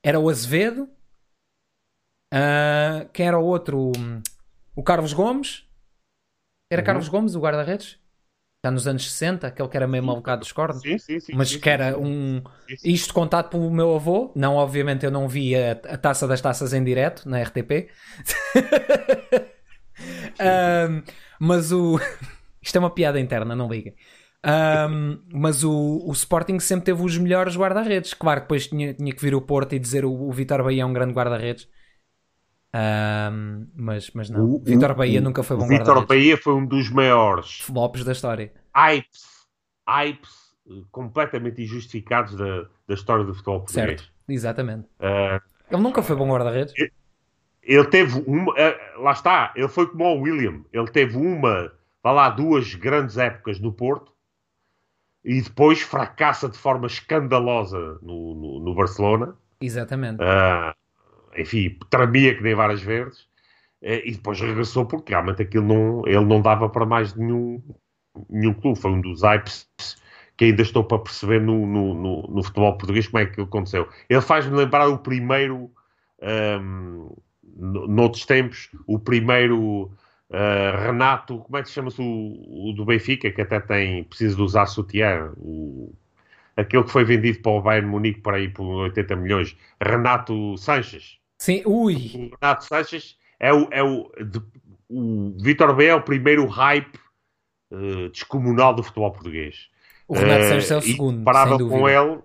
era o Azevedo, ah, quem era o outro? O Carlos Gomes. Era Uhum. Carlos Gomes, o guarda-redes? Está nos anos 60, aquele que era meio malucado dos cornos. Sim, sim, sim. Mas que era um. Isto contado pelo meu avô. Não, obviamente, eu não vi a, a taça das taças em direto na RTP. Ahm, mas o. Isto é uma piada interna, não liguem. Ahm, mas o, o Sporting sempre teve os melhores guarda-redes. Claro que depois tinha, tinha que vir o Porto e dizer o, o Vitor Bahia é um grande guarda-redes. Ahm, mas, mas não. O- Vitor Bahia o- nunca foi bom Vitor. Bahia foi um dos maiores Flops da história. hypes, hypes eh, completamente injustificados da, da história do futebol português. Certo, exatamente. Eh, Ele nunca foi bom guarda-redes. ele teve uma. eh, lá está, ele foi como o William. Ele teve uma, vá lá, duas grandes épocas no Porto e depois fracassa de forma escandalosa no, no, no Barcelona. Exatamente. Ah, enfim, tremia que nem várias verdes. Eh, e depois regressou porque realmente aquilo não, ele não dava para mais nenhum, nenhum clube. Foi um dos hypes que ainda estou para perceber no, no, no, no futebol português como é que aconteceu. Ele faz-me lembrar o primeiro, ahm, no- noutros tempos, o primeiro ah, Renato, como é que se chama-se o, o do Benfica, que até tem, precisa de usar sutiã, o, aquele que foi vendido para o Bayern Munique para aí por 80 milhões, Renato Sanches. Sim, ui. O Renato Sanches é o, é o, de- o Vitor B é o primeiro hype eh, descomunal do futebol português. O Renato Eh, Sanches é o segundo, Comparado sem com ele,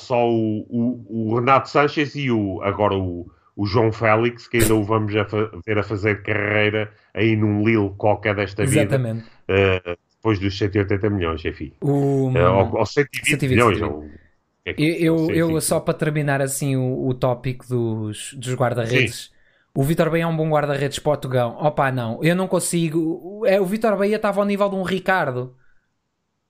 só o, o, o Renato Sanches e o, agora o, o João Félix, que ainda o vamos a ver a fazer carreira aí num Lille qualquer desta vida, Exatamente. eh, depois dos 180 milhões, enfim. O, Eh, ou, ou 120, 120, milhões. 120. ou- é que- eu, eu, 120. eu, só para terminar assim o, o tópico dos, dos guarda-redes. O Vitor Bahia é um bom guarda-redes para o Tugão. Opa, não. Eu não consigo. o- É, o Vitor Bahia estava ao nível de um Ricardo.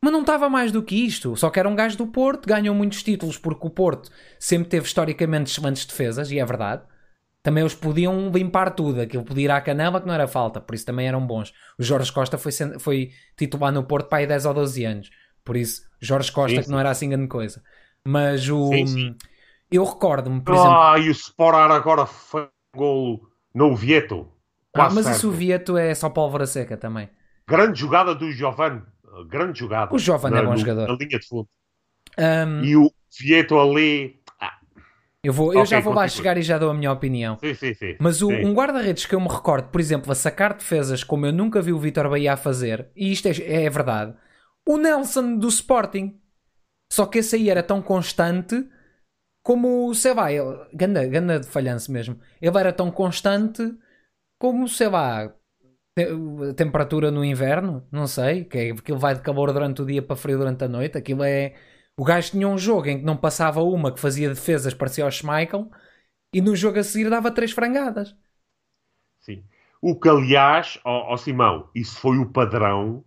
Mas não estava mais do que isto. Só que era um gajo do Porto. Ganhou muitos títulos porque o Porto sempre teve historicamente excelentes defesas. E é verdade. Também eles podiam limpar tudo. Aquilo podia ir à canela que não era falta. Por isso também eram bons. O Jorge Costa foi, foi titular no Porto para aí 10 ou 12 anos. Por isso, Jorge Costa Sim, que não era assim grande coisa. Mas o... Sim, sim. Eu recordo-me, por exemplo... Ah, e o Sporar agora foi um golo no Vieto. Ah, mas certo. isso o Vieto é só pólvora seca também. Grande jogada do Giovanni. Grande jogada. O Giovanni é bom no- jogador. Na linha de fundo. Ahm, E o Vieto ali. Ah, eu vou, eu Ok, já vou lá chegar e já dou a minha opinião. sim, sim, sim. Mas o- Sim. um guarda-redes que eu me recordo, por exemplo, a sacar defesas como eu nunca vi o Vitor Bahia a fazer, e isto é, é verdade, o Nelson do Sporting. Só que esse aí era tão constante como, sei lá, ele, ganda, ganda de falhanço mesmo. Ele era tão constante como, sei lá, te- a temperatura no inverno, não sei, que é, aquilo vai de calor durante o dia para frio durante a noite. Aquilo é. O gajo tinha um jogo em que não passava uma que fazia defesas, parecia o Schmeichel, e no jogo a seguir dava três frangadas. Sim. O que, aliás, ó, ó Simão, isso foi o padrão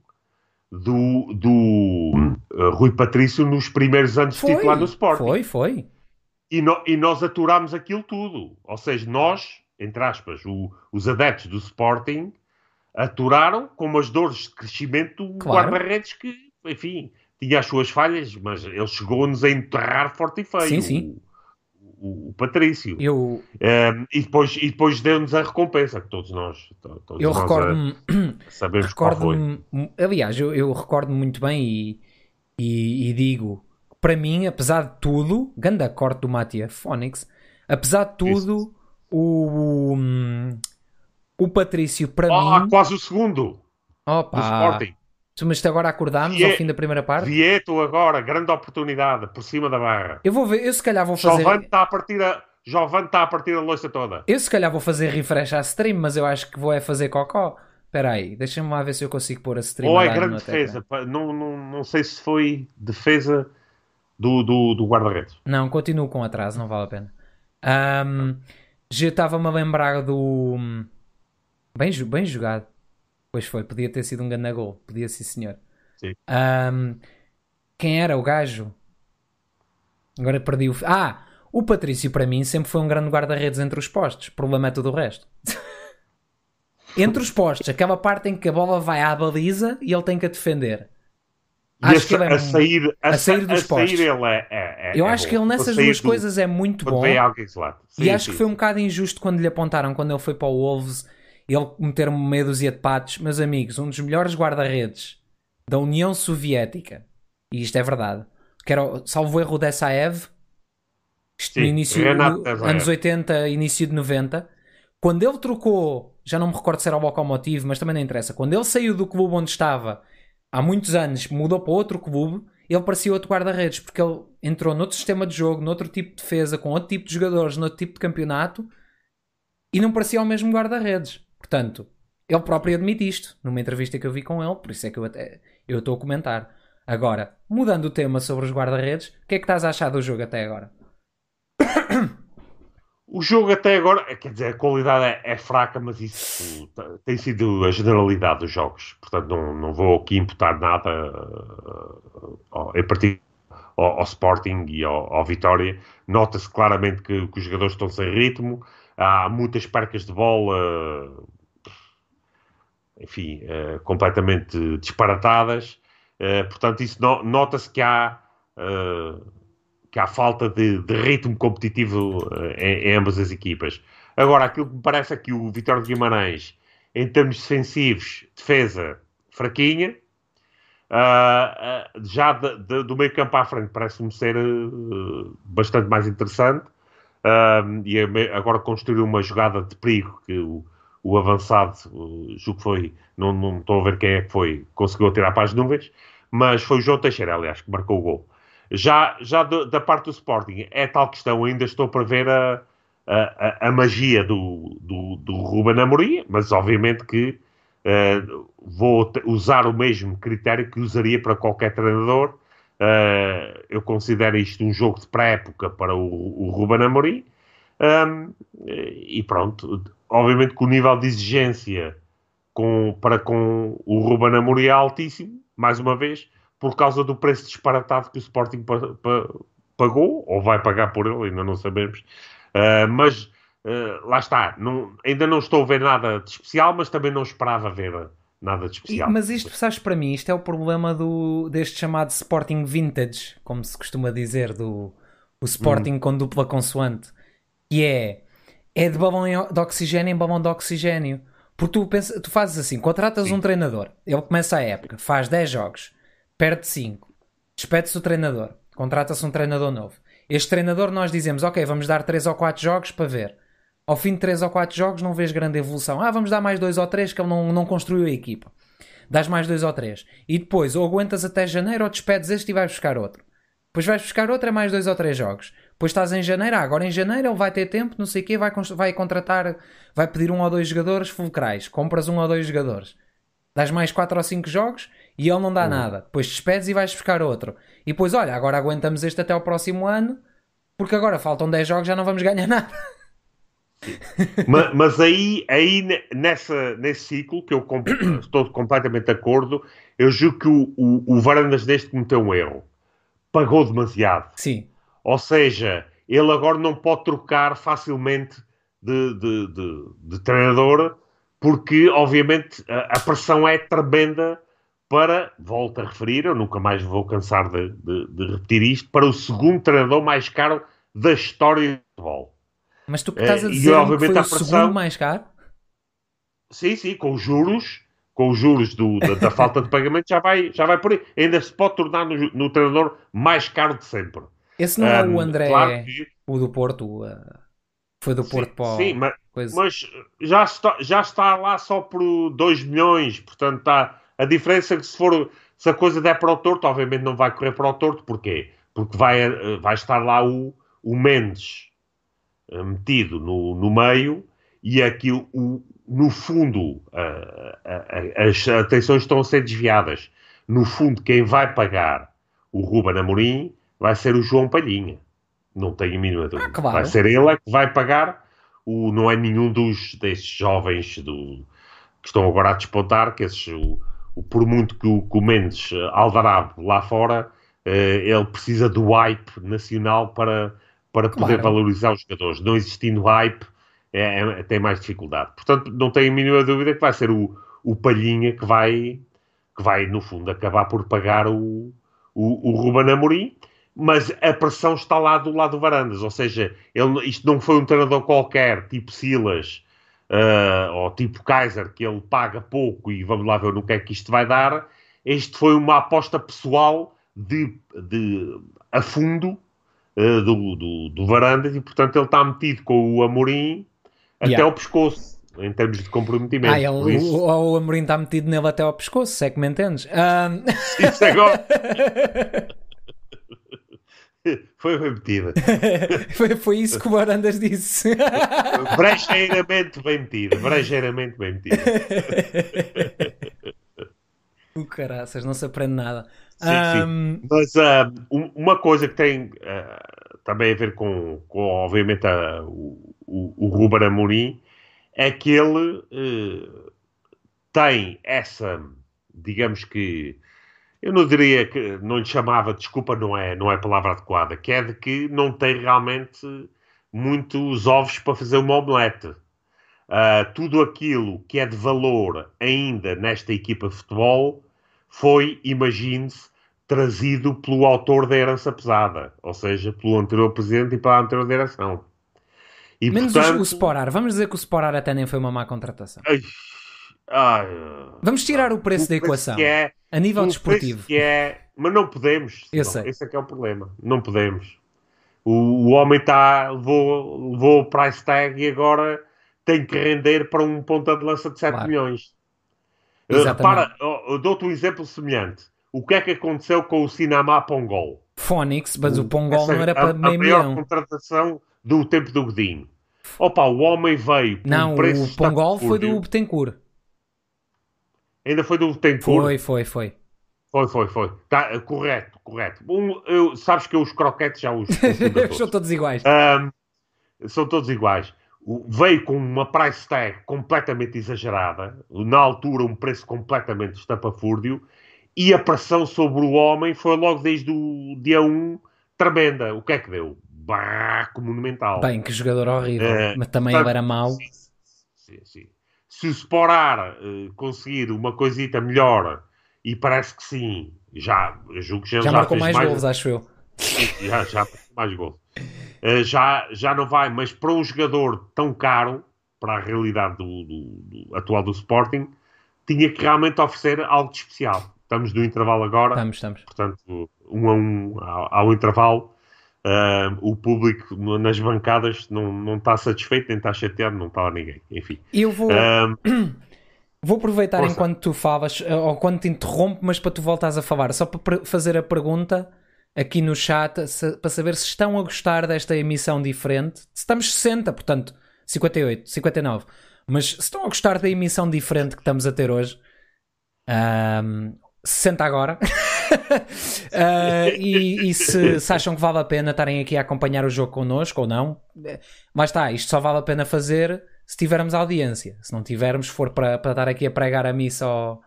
do, do eh, Rui Patrício nos primeiros anos de titular no Sporting. foi, foi. E, no- e nós aturámos aquilo tudo. Ou seja, nós, entre aspas, o- os adeptos do Sporting, aturaram com as dores de crescimento do Claro. guarda-redes que, enfim, tinha as suas falhas, mas ele chegou-nos a enterrar forte e feio. Sim, sim. O, o- o Patrício. Eu, Um, e depois, e depois deu-nos a recompensa, que todos nós, to- todos eu nós, recordo-me. eh, sabemos recordo-me aliás, eu, eu recordo-me muito bem e, e, e digo, para mim, apesar de tudo, ganda corte do Matia Phonics, apesar de tudo, o, o, o Patrício, para Ah, mim, quase o segundo do opa, Sporting. Mas agora acordámos ao fim da primeira parte? Vieto agora, grande oportunidade, por cima da barra. Eu vou ver, eu se calhar vou fazer... Jovem está a partir a... Jovem está a partir a louça toda. Eu se calhar vou fazer refresh à stream, mas eu acho que vou é fazer cocó. Espera aí, deixa-me lá ver se eu consigo pôr a stream. Ou é grande defesa. Não, não, não sei se foi defesa do, do, do guarda-redes. Não, continuo com atraso, não vale a pena. Um, já estava-me a lembrar do. Bem, bem jogado. Pois foi, podia ter sido um grande gol. Podia sim, senhor. Sim. Um, quem era o gajo? Agora perdi o. Ah! O Patrício, para mim, sempre foi um grande guarda-redes entre os postos. Problema é tudo o resto. entre os postos, aquela parte em que a bola vai à baliza e ele tem que a defender. Acho que ele é a, sair, a, a sair dos a postos. Sair ele é, é, Eu é acho bom. que ele nessas duas do, coisas é muito bom. Sim, e acho sim, que foi um bocado injusto quando lhe apontaram, quando ele foi para o Wolves, ele meter uma meia dúzia de patos. Meus amigos, um dos melhores guarda-redes da União Soviética, e isto é verdade, que era, salvo erro, dessa Ev, no início, no, anos 80, início de 90, quando ele trocou, já não me recordo se era o Lokomotiv, mas também não interessa, quando ele saiu do clube onde estava há muitos anos, mudou para outro clube, ele parecia outro guarda-redes, porque ele entrou noutro sistema de jogo, noutro tipo de defesa, com outro tipo de jogadores, noutro tipo de campeonato, e não parecia o mesmo guarda-redes. Portanto, ele próprio admite isto, numa entrevista que eu vi com ele, por isso é que eu até eu estou a comentar. Agora, mudando o tema sobre os guarda-redes, o que é que estás a achar do jogo até agora? O jogo até agora, quer dizer, a qualidade é, é, fraca, mas isso tem sido a generalidade dos jogos. Portanto, não, não vou aqui imputar nada uh, em particular ao, ao, Sporting e ao, ao Vitória. Nota-se claramente que, que, os jogadores estão sem ritmo, há muitas percas de bola, enfim, uh, completamente disparatadas. Uh, portanto, isso no, nota-se que há que há falta de, de ritmo competitivo em, em, ambas as equipas. Agora, aquilo que me parece é que o Vitória de Guimarães, em termos defensivos, defesa fraquinha, uh, uh, já de, de, do meio campo à frente parece-me ser uh, bastante mais interessante. E agora construiu uma jogada de perigo que o, o avançado, uh, julgo que foi, não, não estou a ver quem é que foi, conseguiu tirar para as nuvens, mas foi o João Teixeira, aliás, que marcou o gol. Já, já do, da parte do Sporting, é tal questão, ainda estou para ver a, a, a magia do, do, do Ruben Amorim, mas obviamente que uh, vou usar o mesmo critério que usaria para qualquer treinador. Uh, eu considero isto um jogo de pré-época para o, o Ruben Amorim. Um, e pronto, obviamente que o nível de exigência com, para com o Ruben Amorim é altíssimo, mais uma vez, por causa do preço disparatado que o Sporting pa pa pagou, ou vai pagar por ele, ainda não sabemos. Uh, mas uh, lá está, não, ainda não estou a ver nada de especial, mas também não esperava ver nada de especial. E, mas isto, sabes, para mim, isto é o problema do, deste chamado Sporting Vintage, como se costuma dizer, do o Sporting hum. com dupla consoante, que é, é de balão de oxigênio em balão de oxigênio. Porque tu, pensa, tu fazes assim, contratas Sim. um treinador, ele começa a época, faz 10 jogos, perde 5, despede-se o treinador, contrata-se um treinador novo. Este treinador nós dizemos, ok, vamos dar 3 ou 4 jogos para ver. Ao fim de 3 ou 4 jogos não vês grande evolução. Ah, vamos dar mais 2 ou 3 que ele não, não construiu a equipa. Dás mais 2 ou 3. E depois ou aguentas até janeiro ou despedes este e vais buscar outro. Depois vais buscar outro é mais 2 ou 3 jogos. Depois estás em janeiro, ah, agora em janeiro ele vai ter tempo, não sei o quê, vai, vai contratar, vai pedir um ou dois jogadores fulcrais. Compras um ou dois jogadores. Dás mais 4 ou 5 jogos e ele não dá uhum. nada. Depois despedes e vais buscar outro. E depois, olha, agora aguentamos este até o próximo ano, porque agora faltam 10 jogos, já não vamos ganhar nada. Mas, mas, aí, aí nessa, nesse ciclo, que eu estou completamente de acordo, eu julgo que o, o, o Varandas deste cometeu um erro. Pagou demasiado. Sim. Ou seja, ele agora não pode trocar facilmente de, de, de, de treinador, porque obviamente a, a pressão é tremenda para, volto a referir, eu nunca mais vou cansar de, de, de, repetir isto, para o segundo treinador mais caro da história do futebol. Mas tu que estás a dizer obviamente, que foi o pressão, segundo mais caro? Sim, sim, com os juros, com os juros do, da, da, falta de pagamento já vai, já vai por aí. Ainda se pode tornar no, no treinador mais caro de sempre. Esse não um, é o André, claro que... o do Porto, uh, foi do Porto sim, para o... Sim, mas, mas, já, está, já está lá só por 2 milhões, portanto está A diferença é que se for se a coisa der para o torto, obviamente não vai correr para o torto, porquê? Porque vai, eh, vai estar lá o, o Mendes metido no, no meio e aqui o, no fundo as atenções estão a ser desviadas. No fundo, quem vai pagar o Ruben Amorim vai ser o João Palhinha. Não tenho a mínima dúvida. Ah, claro. Vai ser ele é que vai pagar. O, não é nenhum dos desses jovens do, que estão agora a despontar, que esses, o, o, por muito que o, que o Mendes eh, Aldarab lá fora, eh, ele precisa do hype nacional para, para poder claro. valorizar os jogadores. Não existindo hype, é, é, tem mais dificuldade. Portanto, não tenho a mínima dúvida que vai ser o, o Palhinha que vai, que vai, no fundo, acabar por pagar o, o, o Ruben Amorim mas a pressão está lá do lado do Varandas, ou seja, ele, isto não foi um treinador qualquer, tipo Silas uh, ou tipo Kaiser, que ele paga pouco e vamos lá ver no que é que isto vai dar. Este foi uma aposta pessoal de, de a fundo uh, do, do, do, Varandas e, portanto, ele está metido com o Amorim até yeah. ao pescoço. Em termos de comprometimento. Ah, ele, o, o Amorim está metido nele até ao pescoço, se é que me entendes. Um... Isso agora. Foi bem metida. foi, foi isso que o Barandas disse. brejeiramente bem metida. Brejeiramente bem metida. o caraças, não se aprende nada. Sim, um... sim. Mas uh, uma coisa que tem uh, também a ver com, com obviamente, uh, o, o, Ruben Amorim é que ele uh, tem essa, digamos que, eu não diria que não lhe chamava, desculpa, não é, não é a palavra adequada, que é de que não tem realmente muitos ovos para fazer uma omelete. Uh, tudo aquilo que é de valor ainda nesta equipa de futebol foi, imagine-se, trazido pelo autor da herança pesada, ou seja, pelo anterior presidente e pela anterior direção. E, Menos portanto... o, Sporar. Vamos dizer que o Sporar até nem foi uma má contratação. Ai, ai, Vamos tirar o preço o da equação. É, a nível desportivo. É, mas não podemos. Eu sei. Esse é que é o problema. Não podemos. O, o homem está, levou, levou o price tag e agora tem que render para um ponta de lança de 7 claro. milhões. Eh, Exatamente. Repara, dou-te um exemplo semelhante. O que é que aconteceu com o Cinema Pongol? Phonics, mas o Pongol Essa, não era para a, meio a maior milhão. contratação do tempo do Godinho. Opa, o homem veio por Não, um preço o Pongol foi do Betancourt. Ainda foi do Betancourt? Foi, foi, foi. Foi, foi, foi. Tá, correto, correto. Um, eu, sabes que eu os croquetes já os. São todos iguais. Um, são todos iguais. O, veio com uma price tag completamente exagerada, na altura um preço completamente estapafúrdio, e a pressão sobre o homem foi logo desde o dia 1 tremenda. O que é que deu? Barco monumental. Bem, que jogador horrível, uh, mas também ele era mau. Sim, sim, sim. Se o Sporar uh, conseguir uma coisita melhor e parece que sim. Já, julgo que já, já, já marcou mais, mais gols, acho eu. Já, já mais gols. Uh, já, já não vai, mas para um jogador tão caro, para a realidade do, do, do, atual do Sporting, tinha que realmente oferecer algo de especial. Estamos no intervalo agora. Estamos, estamos. Portanto, um a um ao, ao intervalo. Uh, o público nas bancadas não, não está satisfeito, nem está chateado, não está lá ninguém. Enfim. Eu vou. Uh, Vou aproveitar Força. enquanto tu falas, eh, ou quando te interrompo, mas para tu voltares a falar, só para fazer a pergunta aqui no chat, se, para saber se estão a gostar desta emissão diferente. Estamos 60, portanto, 58, 59. Mas se estão a gostar da emissão diferente que estamos a ter hoje, um, 60 agora. uh, e, e se, se, acham que vale a pena estarem aqui a acompanhar o jogo connosco ou não, mas eh, está, isto só vale a pena fazer se tivermos audiência. Se não tivermos, for para, para estar aqui a pregar a missa ao,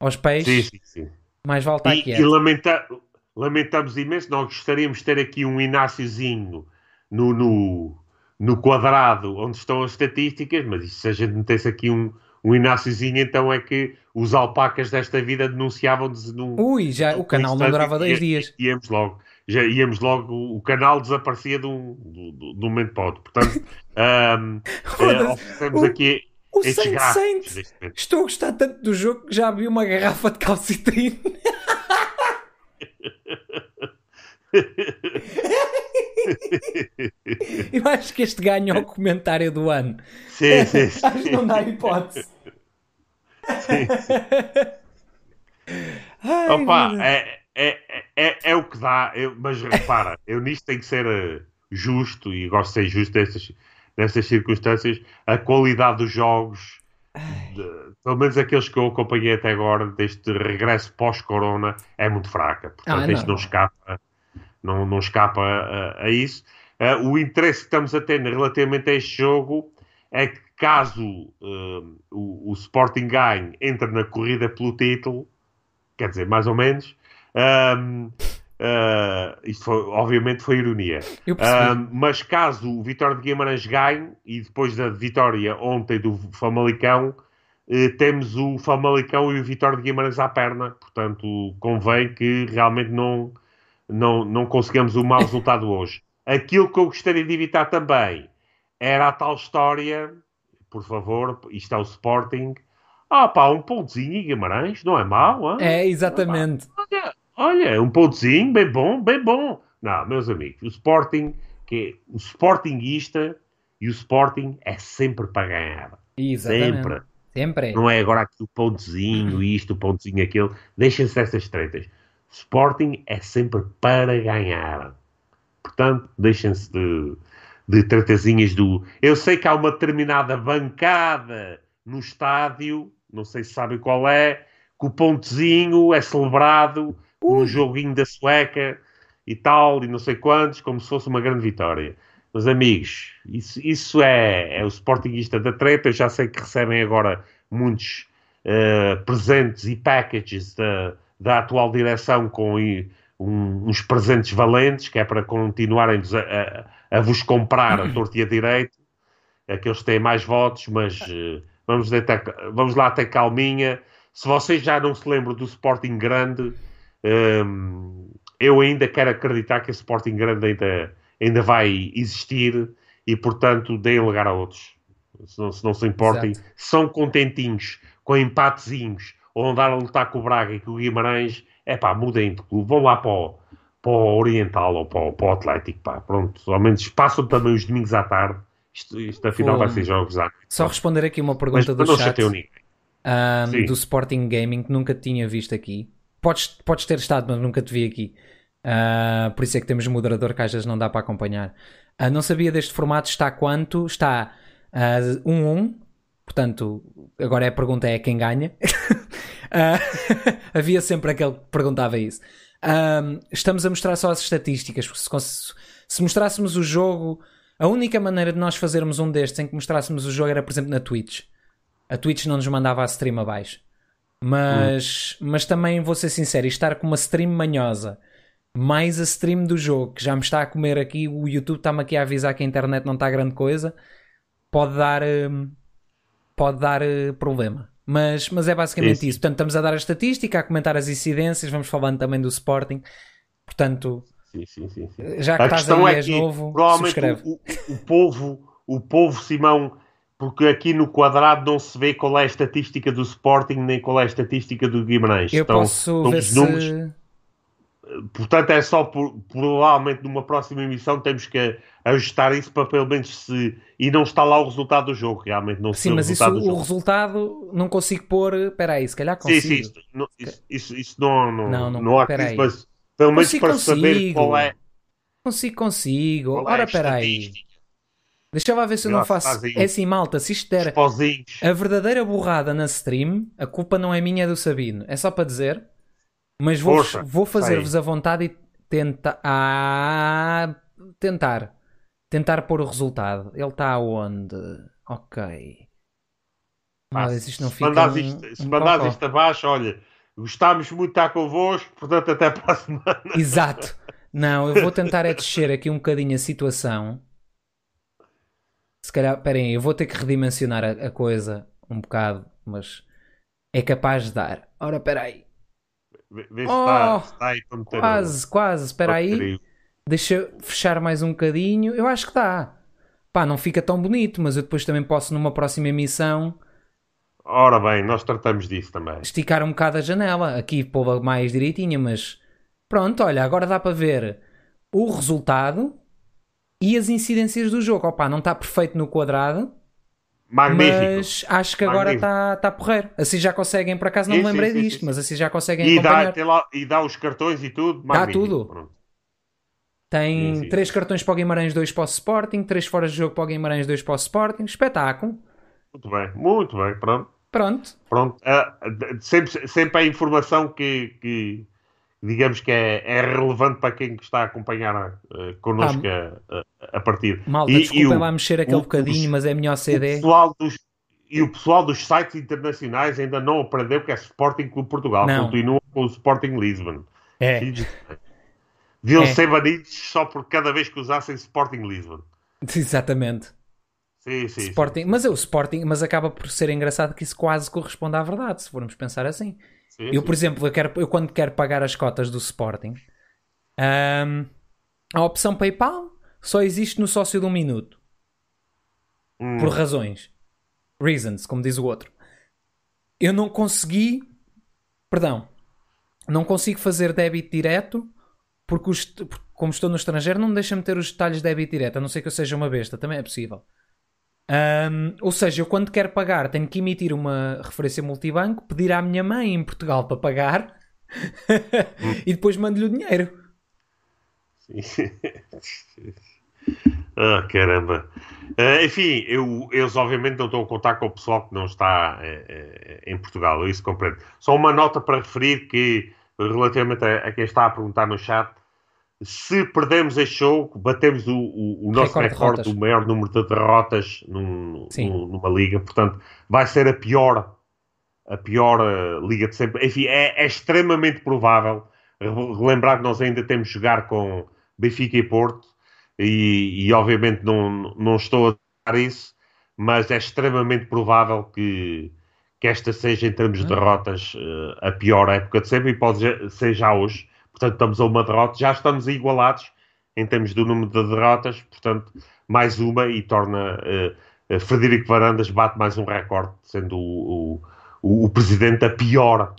aos peixes, sim, sim, sim. mais vale estar e, aqui. E lamenta, lamentamos imenso, nós gostaríamos de ter aqui um Ináciozinho no, no, no quadrado onde estão as estatísticas, mas se a gente metesse aqui um, um Ináciozinho, então é que os alpacas desta vida denunciavam-nos no. Ui, já o canal não durava dois dias. Íamos logo já íamos logo, o canal desaparecia de um, de, de um momento para outro. Portanto, um, é, oferecemos aqui. O Saint Saint, estou a gostar tanto do jogo que já vi uma garrafa de calcitrine. Eu acho que este ganha o comentário do ano. Sim, sim, sim. acho que não dá hipótese. Sim, sim. Ai, Opa, é, é, é, é o que dá, eu- mas repara, eu nisto tenho que ser eh, justo e gosto de ser justo nestas, nestas circunstâncias. A qualidade dos jogos, de- pelo menos aqueles que eu acompanhei até agora, deste regresso pós-corona, é muito fraca. Portanto, Ah, é isto não escapa, não, não escapa a, a isso. Eh, o interesse que estamos a ter relativamente a este jogo é que caso eh, o, o Sporting ganhe, entre na corrida pelo título, quer dizer, mais ou menos. ahm, ah, isto foi, obviamente foi ironia. Ahm, mas caso o Vitória de Guimarães ganhe, e depois da vitória ontem do Famalicão, eh, temos o Famalicão e o Vitória de Guimarães à perna. Portanto, convém que realmente não, não, não conseguimos o mau resultado hoje. Aquilo que eu gostaria de evitar também era a tal história, por favor, isto é o Sporting. Ah pá, um pontozinho em Guimarães, não é mau, hã? É, exatamente. Olha, olha, um pontozinho, bem bom, bem bom. Não, meus amigos, o Sporting, que é o Sportingista e o Sporting é sempre para ganhar. Exatamente. Sempre. Sempre. Não é agora aqui o pontozinho, isto, o pontozinho, aquilo. Deixem-se dessas tretas. Sporting é sempre para ganhar. Portanto, deixem-se de, de tretazinhas do. Eu sei que há uma determinada bancada no estádio, não sei se sabem qual é, que o pontozinho é celebrado num joguinho da sueca e tal, e não sei quantos, como se fosse uma grande vitória. Meus amigos, isso, isso é, é o Sportingista da treta. Eu já sei que recebem agora muitos eh, presentes e packages da, da atual direção com um- uns presentes valentes, que é para continuarem a, a, a vos comprar a torto e a direito. Aqueles que têm mais votos, mas eh, vamos, deitar- vamos lá ter calminha. Se vocês já não se lembram do Sporting Grande, hum, eu ainda quero acreditar que esse Sporting Grande ainda, ainda vai existir e, portanto, deem lugar a outros. Se não se, não se importem, Exato. são contentinhos com empatezinhos ou andar a lutar com o Braga e com o Guimarães, é pá, mudem de clube, vão lá para o, para o Oriental ou para o, para o Atlético, pá, pronto, ao menos passam também os domingos à tarde. Isto, isto afinal vai ser jogos à noite. Só responder aqui uma Mas pergunta para do chat Sim. do Sporting Gaming que nunca tinha visto aqui. Podes, podes ter estado, mas nunca te vi aqui. Ah, por isso é que temos moderador que às vezes não dá para acompanhar. Ah, não sabia deste formato, está quanto? Está 1-1. Portanto, agora a pergunta é quem ganha. Ah, havia sempre aquele que perguntava isso. Estamos a mostrar só as estatísticas. porque Se, se mostrássemos o jogo, a única maneira de nós fazermos um destes em que mostrássemos o jogo era, por exemplo, na Twitch. A Twitch não nos mandava a stream abaixo. Mas, mas também vou ser sincero, estar com uma stream manhosa, mais a stream do jogo, que já me está a comer aqui, o YouTube está-me aqui a avisar que a internet não está grande coisa, pode dar, hum, pode dar eh, problema. Mas, mas é basicamente Isso. isso. Portanto, estamos a dar a estatística, a comentar as incidências, vamos falando também do Sporting. Portanto, Sim, sim, sim, já que A estás aí, é és que novo, provavelmente o, o- povo, o povo Simão, porque aqui no quadrado não se vê qual é a estatística do Sporting nem qual é a estatística do Guimarães. Eu Estão- posso estão ver os se... números. Portanto, é só por, provavelmente numa próxima emissão temos que ajustar isso para pelo menos se. E não está lá o resultado do jogo, realmente não Sim, mas o isso, o resultado não consigo pôr. Espera aí, se calhar Sim, consigo. sim, isso, não- isso, isso, isso não, não, Não, não, não há crise, aí. mas pelo menos Consigo, para saber consigo. qual é. Consigo, consigo. Qual é Ora, espera aí. estatística. Deixa lá ver se eu não faço. aí. É assim, malta, se isto der a verdadeira borrada na stream, a culpa não é minha, é do Sabino. É só para dizer. Mas vou, Força, vou fazer-vos a vontade e tentar. Ah, tentar. Tentar pôr o resultado. Ele está aonde? Ok. Pá, Mas isto não se fica. mandares um- isto, se um mandares isto abaixo, olha, gostámos muito de estar convosco, portanto, até para a semana. Exato. Não, eu vou tentar é descer aqui um bocadinho a situação. Se calhar, esperem, eu vou ter que redimensionar a, a coisa um bocado, mas é capaz de dar. Ora, espera aí. Vê se Oh, está, se está aí para meter o- Quase, quase. Espera aí. Deixa fechar mais um bocadinho. Eu acho que dá. Pá, não fica tão bonito, mas eu depois também posso, numa próxima emissão, Ora bem, nós tratamos disso também. esticar um bocado a janela. Aqui pô mais direitinha, mas pronto, olha, agora dá para ver o resultado e as incidências do jogo. Opa, não está perfeito no quadrado, Magnífico. Mas acho que agora está tá porreiro. Assim já conseguem, por acaso não Sim, me lembrei sim, disto, sim. mas assim já conseguem E acompanhar. dá, lá- e dá os cartões e tudo. Dá magnífico. tudo. Pronto. Tem sim. três cartões para o Guimarães, dois para o Sporting, três fora de jogo para o Guimarães, dois para o Sporting. Espetáculo. Muito bem, muito bem. Pronto. Pronto. Pronto. Ah, sempre, sempre a informação que, que digamos que é, é relevante para quem está a acompanhar uh, connosco a, a, a partida. Malta, E- e desculpem o- lá mexer aquele o- bocadinho, os- mas é melhor o CD. pessoal dos, e o pessoal dos sites internacionais ainda não aprendeu que é Sporting Clube Portugal. Não. Continua com o Sporting Lisbon. É, Deviam É. ser banidos só por cada vez que usassem Sporting Lisbon. exatamente. Sim, sim. sim. Sporting, mas é o Sporting, mas acaba por ser engraçado que isso quase corresponde à verdade, se formos pensar assim. Sim, Eu, sim. por exemplo, eu, quero, eu quando quero pagar as cotas do Sporting, ahm, a opção PayPal só existe no sócio de um minuto. Hum. Por razões. Reasons, como diz o outro. Eu não consegui. Perdão. Não consigo fazer débito direto porque, os- porque como estou no estrangeiro, não me deixa meter os detalhes de débito direto, a não ser que eu seja uma besta. Também é possível. Ahm, ou seja, eu quando quero pagar tenho que emitir uma referência multibanco, pedir à minha mãe em Portugal para pagar e depois mando-lhe o dinheiro. Ah, caramba. Ah, enfim, eu, eles obviamente não estão a contar com o pessoal que não está eh, eh, em Portugal, eu isso compreendo. Só uma nota para referir que, relativamente a, a quem está a perguntar no chat, se perdemos este jogo, batemos o, o- o nosso Recorde do maior número de derrotas num- num- numa liga, portanto, vai ser a pior, a pior eh, liga de sempre. Enfim, é, é extremamente provável. Re- Relembrar que nós ainda temos de jogar com Benfica e Porto, e, e, obviamente não, não estou a dar isso, mas é extremamente provável que, que esta seja, em termos de derrotas, eh, a pior época de sempre, e pode ser já hoje. Portanto, estamos a uma derrota, já estamos igualados em termos do número de derrotas, portanto, mais uma e torna eh, eh, Frederico Varandas bate mais um recorde, sendo o, o, o presidente a pior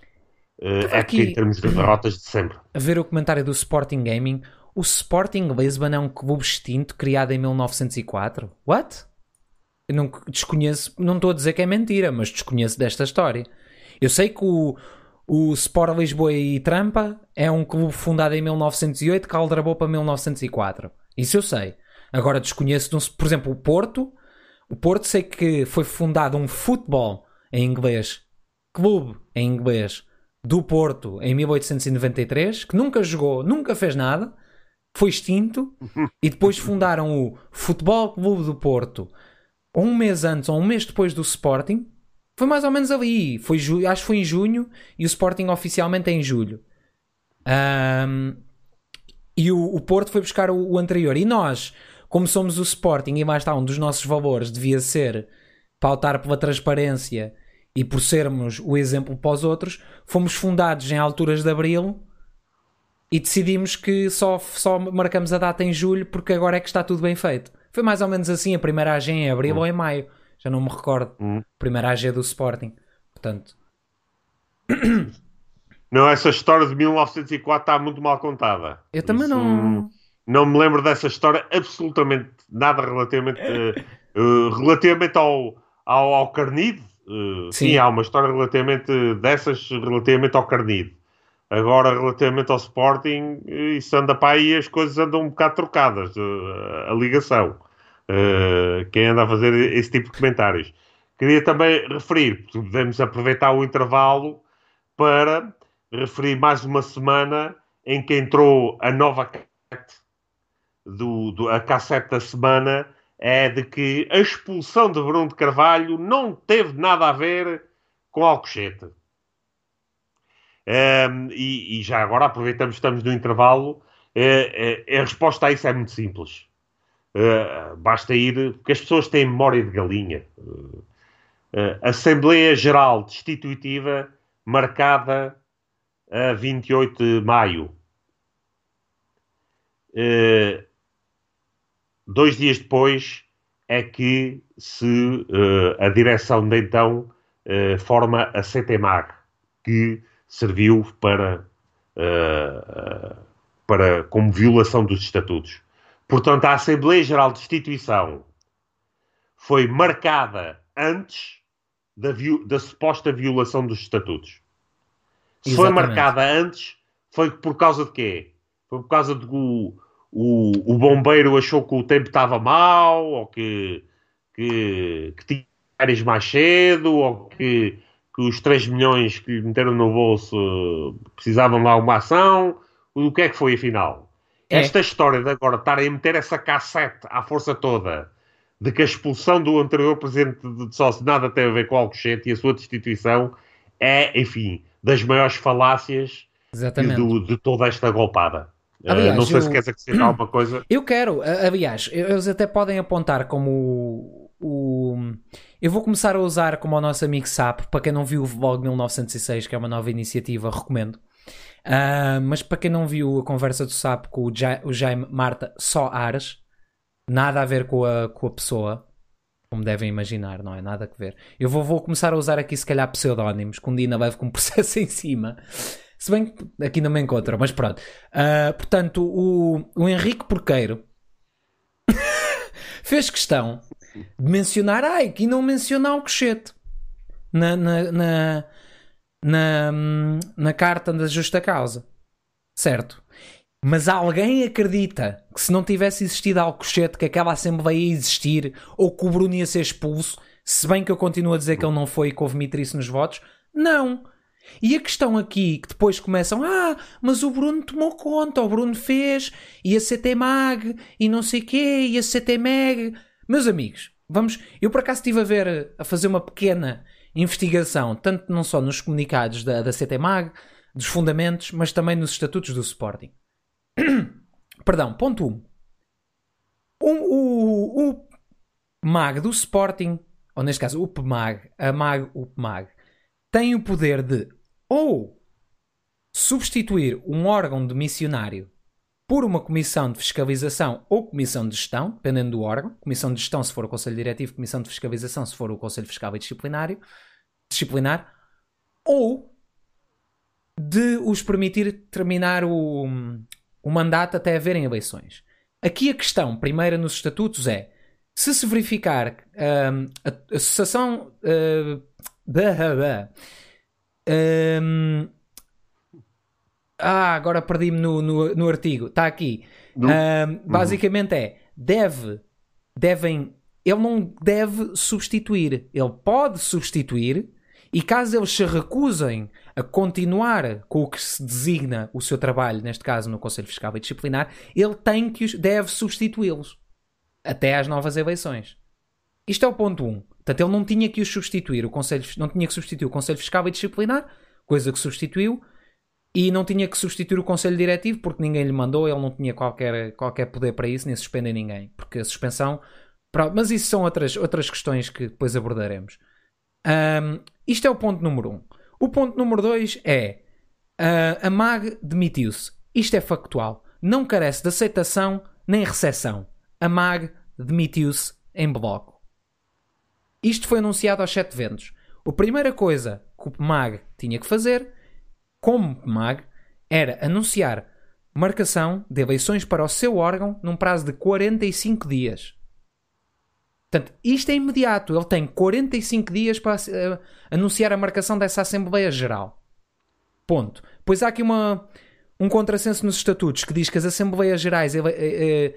Estava época em termos de derrotas de sempre. a ver o comentário do Sporting Gaming, o Sporting Lisbon é um clube extinto criado em 1904. What? Eu não desconheço, não estou a dizer que é mentira, mas desconheço desta história. Eu sei que o, o Sport Lisboa e Trampa é um clube fundado em 1908 que aldrabou para 1904. Isso eu sei. Agora desconheço, de por exemplo, o Porto. O Porto sei que foi fundado um futebol em inglês, clube em inglês, do Porto em 1893, que nunca jogou, nunca fez nada, foi extinto, e depois fundaram o Futebol Clube do Porto um mês antes ou um mês depois do Sporting. Foi mais ou menos ali, foi acho que foi em junho, e o Sporting oficialmente é em julho. Ahm, e o, o Porto foi buscar o, o anterior. E nós, como somos o Sporting, e mais está um dos nossos valores, devia ser pautar pela transparência e por sermos o exemplo para os outros, fomos fundados em alturas de abril e decidimos que só, só marcamos a data em julho porque agora é que está tudo bem feito. Foi mais ou menos assim, a primeira AG em abril ou em maio, já não me recordo. Hum. Primeira AG do Sporting. Portanto, Não, essa história de 1904 está muito mal contada. eu também Isso- não. Não me lembro dessa história absolutamente nada relativamente, eh, relativamente ao, ao, ao Carnide. Eh, sim. Sim. há uma história relativamente dessas relativamente ao Carnide. Agora, relativamente ao Sporting, isso anda para aí as coisas andam um bocado trocadas, a ligação. Eh, quem anda a fazer esse tipo de comentários. Queria também referir, podemos aproveitar o intervalo para referir mais uma semana em que entrou a nova cassete, do, do- a cassete da semana é de que a expulsão de Bruno de Carvalho não teve nada a ver com Alcochete. Ehm, e, e já agora aproveitamos, estamos no intervalo. eh, eh, a resposta a isso é muito simples. Eh, basta ir, porque as pessoas têm memória de galinha. Eh, Assembleia Geral Destitutiva marcada a 28 de maio. Eh, dois dias depois é que se a direção de então forma a CTMAG, que serviu para, para como violação dos estatutos. Portanto, a Assembleia Geral de Destituição foi marcada antes da, da suposta violação dos estatutos. Se Exatamente. foi marcada antes, foi por causa de quê? Foi por causa de que o, o, o bombeiro achou que o tempo estava mau, ou que, que, que tinha férias mais cedo, ou que, que os 3 milhões que lhe meteram no bolso precisavam de alguma ação. O que é que foi, afinal? É. Esta história de agora estarem a meter essa cassete à força toda de que a expulsão do anterior presidente de sócio nada tem a ver com o Alcochete e a sua destituição é, enfim, das maiores falácias do- de toda esta golpada. Uh, Aliás, não sei se eu- queres acrescentar alguma coisa. Eu quero, aliás, eles até podem apontar como o, o- Eu vou começar a usar como o nosso amigo SAP, para quem não viu o Vlog 1906, que é uma nova iniciativa, recomendo. Ah, mas para quem não viu a conversa do SAP com o, Ja- o Jaime Marta só Ares, nada a ver com a, com a pessoa, como devem imaginar, não é? Nada a ver. Eu vou, vou começar a usar aqui, se calhar, pseudónimos, que um dia com um processo em cima. Se bem que aqui não me encontram, mas pronto. Ah, portanto, o, o Henrique Porqueiro fez questão de mencionar, ai, que não mencionar o cochete na, na, na, na, na carta da justa causa. Certo? Mas alguém acredita que se não tivesse existido Alcochete, que aquela Assembleia ia existir, ou que o Bruno ia ser expulso, se bem que eu continuo a dizer que ele não foi e que houve mitrice nos votos? Não. E a questão aqui, que depois começam, ah, mas o Bruno tomou conta, o Bruno fez, e a CT Mag, e não sei quê, e a CT Meg. Meus amigos, vamos, eu por acaso estive a ver, a fazer uma pequena investigação, tanto não só nos comunicados da, da CT Mag, dos fundamentos, mas também nos estatutos do Sporting. Perdão, ponto 1. Um. O, o, o MAG do Sporting, ou neste caso o PMAG, a MAG, o PMAG, tem o poder de ou substituir um órgão de missionário por uma comissão de fiscalização ou comissão de gestão, dependendo do órgão. Comissão de gestão se for o Conselho Diretivo, comissão de fiscalização se for o Conselho Fiscal e Disciplinário, disciplinar, ou de os permitir terminar o, o mandato até haverem eleições. Aqui a questão, primeira nos estatutos, é se se verificar hum, a, associação uh, hum, ah, agora perdi-me no, no, no artigo. Está aqui. No- Hum, basicamente é deve devem ele não deve substituir. Ele pode substituir e caso eles se recusem a continuar com o que se designa o seu trabalho, neste caso no Conselho Fiscal e Disciplinar, ele tem que os, deve substituí-los até às novas eleições. Isto é o ponto 1. Um. Portanto, ele não tinha que os substituir, o Conselho, não tinha que substituir o Conselho Fiscal e Disciplinar, coisa que substituiu, e não tinha que substituir o Conselho Diretivo porque ninguém lhe mandou, ele não tinha qualquer, qualquer poder para isso, nem suspender ninguém, porque a suspensão. Mas isso são outras, outras questões que depois abordaremos. Ahm, isto é o ponto número 1. Um. O ponto número 2 é ah, a MAG demitiu-se. Isto é factual. Não carece de aceitação nem recepção. A MAG demitiu-se em bloco. Isto foi anunciado aos sete ventos. A primeira coisa que o MAG tinha que fazer, como MAG, era anunciar marcação de eleições para o seu órgão num prazo de 45 dias. Portanto, isto é imediato. Ele tem 45 dias para eh, anunciar a marcação dessa Assembleia Geral. Ponto. Pois há aqui uma, um contrassenso nos estatutos que diz que as Assembleias Gerais ele- eh, eh,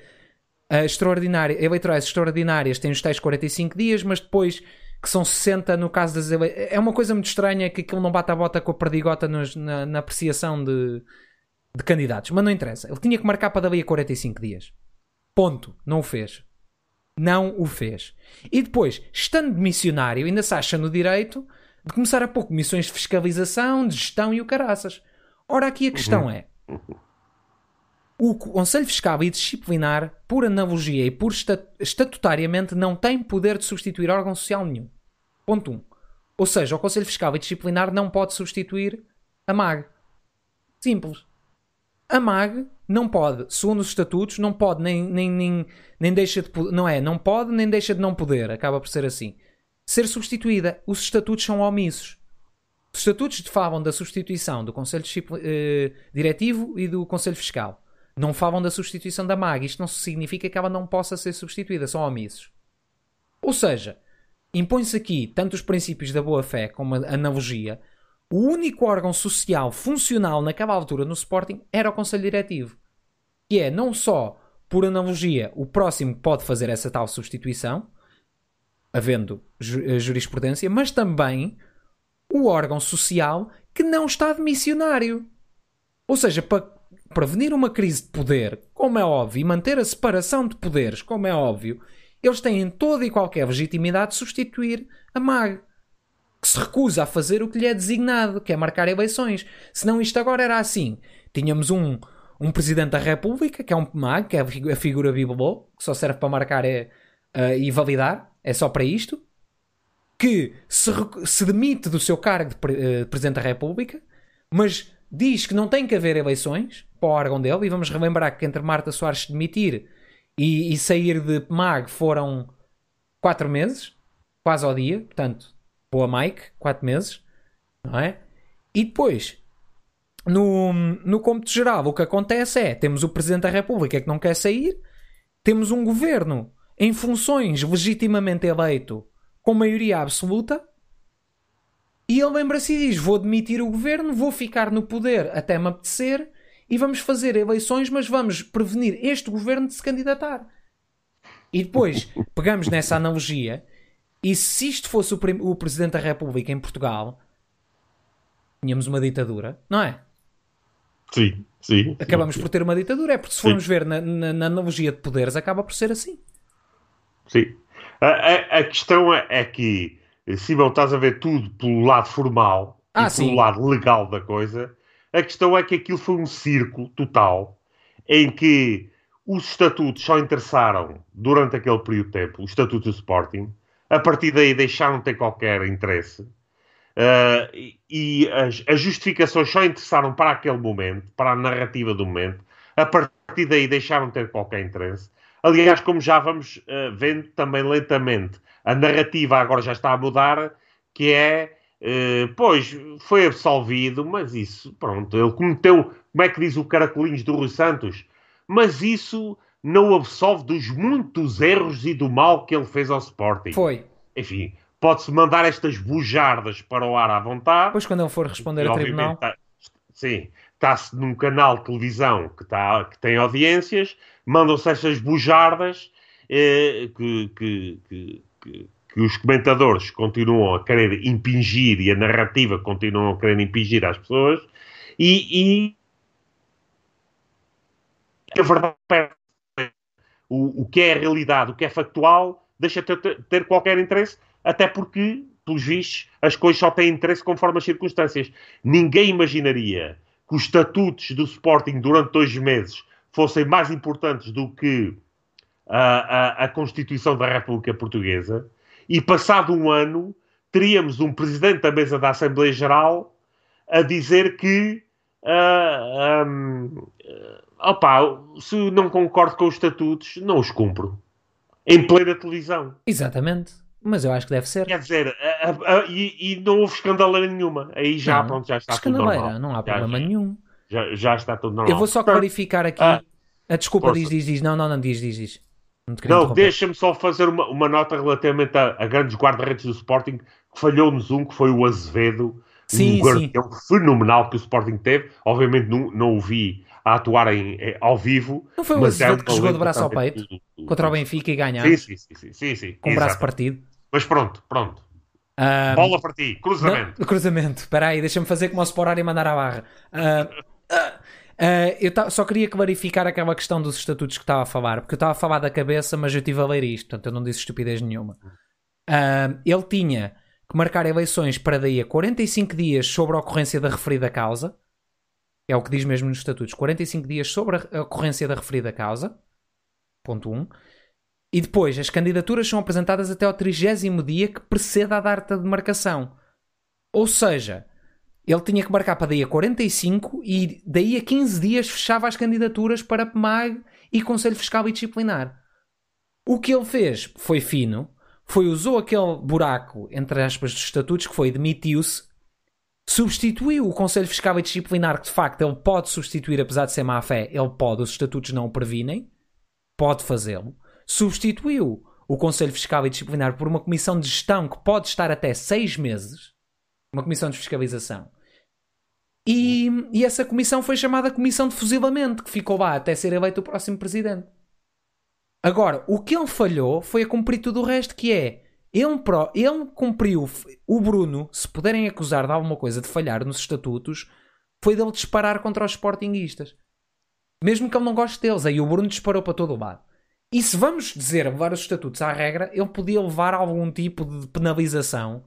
eh, extraordinárias, eleitorais extraordinárias têm os tais 45 dias, mas depois que são 60 no caso das ele... É uma coisa muito estranha que aquilo não bate a bota com a perdigota nos- na, na apreciação de, de candidatos. Mas não interessa. Ele tinha que marcar para dali a 45 dias. Ponto. Não o fez. Não o fez. E depois, estando de missionário, ainda se acha no direito de começar a pôr comissões de fiscalização, de gestão e o caraças. Ora, aqui a questão é: o Conselho Fiscal e Disciplinar, por analogia e por esta- estatutariamente, não tem poder de substituir órgão social nenhum. Ponto 1. Um. Ou seja, o Conselho Fiscal e Disciplinar não pode substituir a MAG. Simples. A MAG não pode, segundo os estatutos, não pode nem, nem, nem, nem deixa de não é, não pode nem deixa de não poder, acaba por ser assim. Ser substituída. Os estatutos são omissos. Os estatutos falam da substituição do Conselho eh, Diretivo e do Conselho Fiscal. Não falam da substituição da MAG. Isto não significa que ela não possa ser substituída, são omissos. Ou seja, impõe-se aqui tanto os princípios da boa-fé como a analogia. O único órgão social funcional naquela altura no Sporting era o Conselho Diretivo. Que é não só, por analogia, o próximo que pode fazer essa tal substituição, havendo ju- jurisprudência, mas também o órgão social que não está de missionário. Ou seja, para prevenir uma crise de poder, como é óbvio, e manter a separação de poderes, como é óbvio, eles têm toda e qualquer legitimidade de substituir a MAG, que se recusa a fazer o que lhe é designado, que é marcar eleições. Senão isto agora era assim. Tínhamos um, um Presidente da República, que é um MAG, que é a figu- a figura bibelô, que só serve para marcar é, eh, e validar, é só para isto, que se, se demite do seu cargo de pre- eh, Presidente da República, mas diz que não tem que haver eleições para o órgão dele, e vamos relembrar que entre Marta Soares se demitir e, e sair de MAG foram quatro meses, quase ao dia, portanto, boa Mike, quatro meses, não é? E depois, no, no cômputo geral, o que acontece é, temos o Presidente da República que não quer sair, temos um governo em funções legitimamente eleito com maioria absoluta, e ele lembra-se e diz: Vou demitir o governo, vou ficar no poder até me apetecer e vamos fazer eleições, mas vamos prevenir este governo de se candidatar. E depois pegamos nessa analogia, e se isto fosse o, o Presidente da República em Portugal, tínhamos uma ditadura, não é? Sim, sim. Acabamos por ter uma ditadura, é porque se formos ver na, na- na analogia de poderes, acaba por ser assim. Sim. A, a- a questão é, é que, Simão, estás a ver tudo pelo lado formal Ah, e sim. pelo lado legal da coisa. A questão é que aquilo foi um circo total em que os estatutos só interessaram durante aquele período de tempo, o estatuto do Sporting. A partir daí deixaram de ter qualquer interesse. Ah, e as, as justificações só interessaram para aquele momento, para a narrativa do momento. A partir daí deixaram de ter qualquer interesse. Aliás, como já vamos ah, vendo também lentamente, a narrativa agora já está a mudar, que é, eh, pois, foi absolvido, mas isso, pronto, ele cometeu, como é que diz o Caracolinhos do Rui Santos? Mas isso não absolve dos muitos erros e do mal que ele fez ao Sporting. Foi. Enfim, pode-se mandar estas bujardas para o ar à vontade. Depois, quando ele for responder a obviamente, tribunal, tá- sim, está-se num canal de televisão que, tá, que tem audiências, mandam-se estas bujardas eh, que, que, que, que- os comentadores continuam a querer impingir e a narrativa continuam a querer impingir às pessoas e, e a verdade perde. o, o que é a realidade, o que é factual, deixa de ter, ter qualquer interesse, até porque, pelos vistos, as coisas só têm interesse conforme as circunstâncias. Ninguém imaginaria que os estatutos do Sporting durante dois meses fossem mais importantes do que a, a, a Constituição da República Portuguesa e, passado um ano, teríamos um presidente da mesa da Assembleia Geral a dizer que ah, hum, ah, opá, se não concordo com os estatutos, não os cumpro. Em plena televisão. exatamente. Mas eu acho que deve ser. Quer dizer, a- a- a- e, e não houve escandaleira nenhuma. Aí já, Não, pronto, já está tudo normal. não há problema já, nenhum. Já, já está tudo normal. Eu vou só clarificar aqui. Ah, a desculpa força. diz, diz, diz. Não, não, não, diz, diz, diz. Não, deixa-me só fazer uma, uma nota relativamente a, a grandes guarda-redes do Sporting, que falhou-nos um, que foi o Azevedo, Sim, um guardião fenomenal que o Sporting teve. Obviamente não, não o vi a atuar em, em- ao vivo. Não foi o é Azevedo um que jogou de braço ao peito contra o Benfica e ganhar Sim, sim, sim, sim, sim, sim, com o braço exato. partido. Mas pronto, pronto. Ah, Bola para ti, cruzamento. Não, cruzamento. Espera aí, deixa-me fazer como ao Sporar e mandar à barra. Ah, ah, ah, eu só queria clarificar aquela questão dos estatutos que estava a falar, porque eu estava a falar da cabeça, mas eu estive a ler isto, portanto eu não disse estupidez nenhuma. Ah, ele tinha que marcar eleições para daí a 45 dias sobre a ocorrência da referida causa. É o que diz mesmo nos estatutos. 45 dias sobre a ocorrência da referida causa. Ponto 1. E depois, as candidaturas são apresentadas até ao 30 dia que precede a data de marcação. Ou seja, ele tinha que marcar para daí a 45 e daí a 15 dias fechava as candidaturas para PMAG e Conselho Fiscal e Disciplinar. O que ele fez foi fino, foi usou aquele buraco, entre aspas, dos estatutos, que foi demitiu-se, substituiu o Conselho Fiscal e Disciplinar, que de facto ele pode substituir, apesar de ser má fé, ele pode, os estatutos não o previnem, pode fazê-lo. Substituiu o Conselho Fiscal e Disciplinar por uma comissão de gestão que pode estar até seis meses, uma comissão de fiscalização. E, e essa comissão foi chamada Comissão de Fuzilamento, que ficou lá até ser eleito o próximo presidente. Agora, o que ele falhou foi a cumprir tudo o resto, que é ele, pro, ele cumpriu. O Bruno, se puderem acusar de alguma coisa de falhar nos estatutos, foi dele disparar contra os sportinguistas. Mesmo que ele não goste deles. Aí o Bruno disparou para todo o lado. E se vamos dizer levar os estatutos à regra, ele podia levar algum tipo de penalização,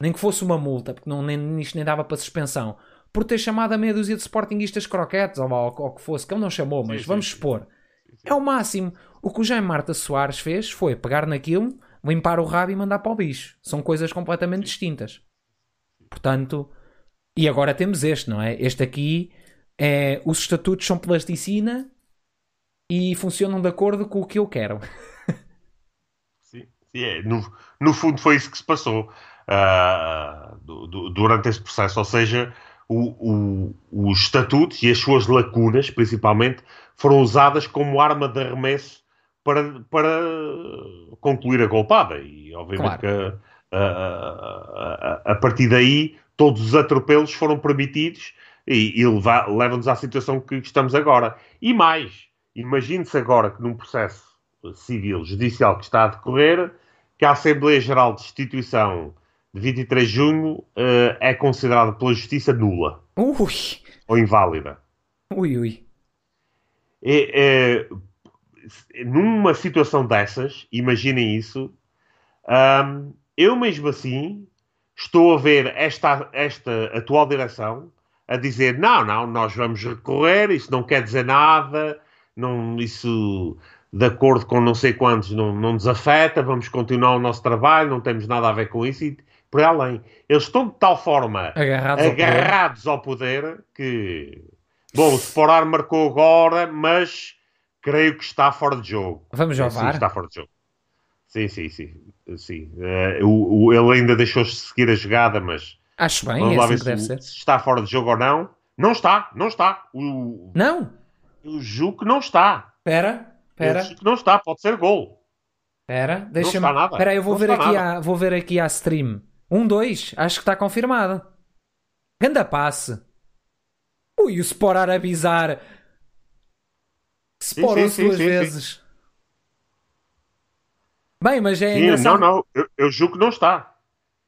nem que fosse uma multa, porque não, nem, isto nem dava para suspensão, por ter chamado a meia dúzia de sportinguistas croquetes, ou, ou, ou o que fosse, que ele não chamou, mas sim, vamos sim, expor. Sim. É o máximo. O que o Jaime Marta Soares fez foi pegar naquilo, limpar o rabo e mandar para o bicho. São coisas completamente distintas. Portanto, e agora temos este, não é? Este aqui é os estatutos são plasticina e funcionam de acordo com o que eu quero. sim, sim é. no, no fundo foi isso que se passou uh, do, do, durante esse processo, ou seja, o, o, os estatutos e as suas lacunas, principalmente, foram usadas como arma de arremesso para, para concluir a golpada. E obviamente claro. que a, a, a, a, partir daí todos os atropelos foram permitidos e, e levam-nos à situação que estamos agora. E mais, imagine-se agora que num processo civil, judicial que está a decorrer, que a Assembleia Geral de Instituição de 23 de junho uh, é considerada pela Justiça nula. Ui. Ou inválida. Ui, ui. É, é, numa situação dessas, imaginem isso, um, eu mesmo assim estou a ver esta, esta atual direção a dizer não, não, nós vamos recorrer, isso não quer dizer nada, não, isso de acordo com não sei quantos não, não nos afeta, vamos continuar o nosso trabalho, não temos nada a ver com isso e por além. Eles estão de tal forma agarrados, agarrados ao, poder. ao, poder. que bom, o Sporar marcou agora, mas creio que está fora de jogo. Vamos ao sim, está fora de jogo. Sim, sim, sim. sim. Uh, o, o, ele ainda deixou-se seguir a jogada, mas Acho bem, Vamos é assim que deve ser. Se está fora de jogo ou não. Não está, não está. O, não? O julgo que não está. Espera, espera. que não está, pode ser gol. Espera, deixa-me. Espera, eu vou ver, aqui vou ver aqui a stream. Um, dois, acho que está confirmado. Ganda passe. Ui, o Sporar a bizar. Sporou-se duas sim, vezes. Sim. Bem, mas é engraçado. Não, não, eu, eu julgo que não está.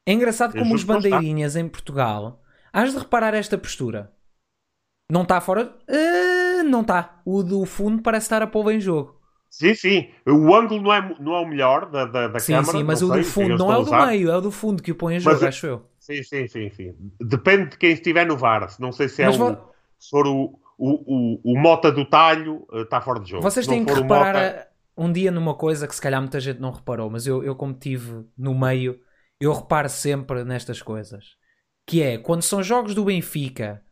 É engraçado como os bandeirinhas em Portugal. Has de reparar esta postura. Não está fora. Uh, não está. O do fundo parece estar a pôr em jogo. Sim, sim. O ângulo não é, não é o melhor da, da, da sim, câmara. Sim, mas o sei, do fundo não é o do meio, é o do fundo que o põe em jogo, mas, acho eu. Sim, sim, sim, sim. Depende de quem estiver no VAR. Não sei se é o, vou... se for o, o, o, o Mota do talho, está fora de jogo. Vocês têm que reparar Mota... um dia numa coisa que se calhar muita gente não reparou, mas eu, eu como estive no meio eu reparo sempre nestas coisas. Que é, quando são jogos do Benfica,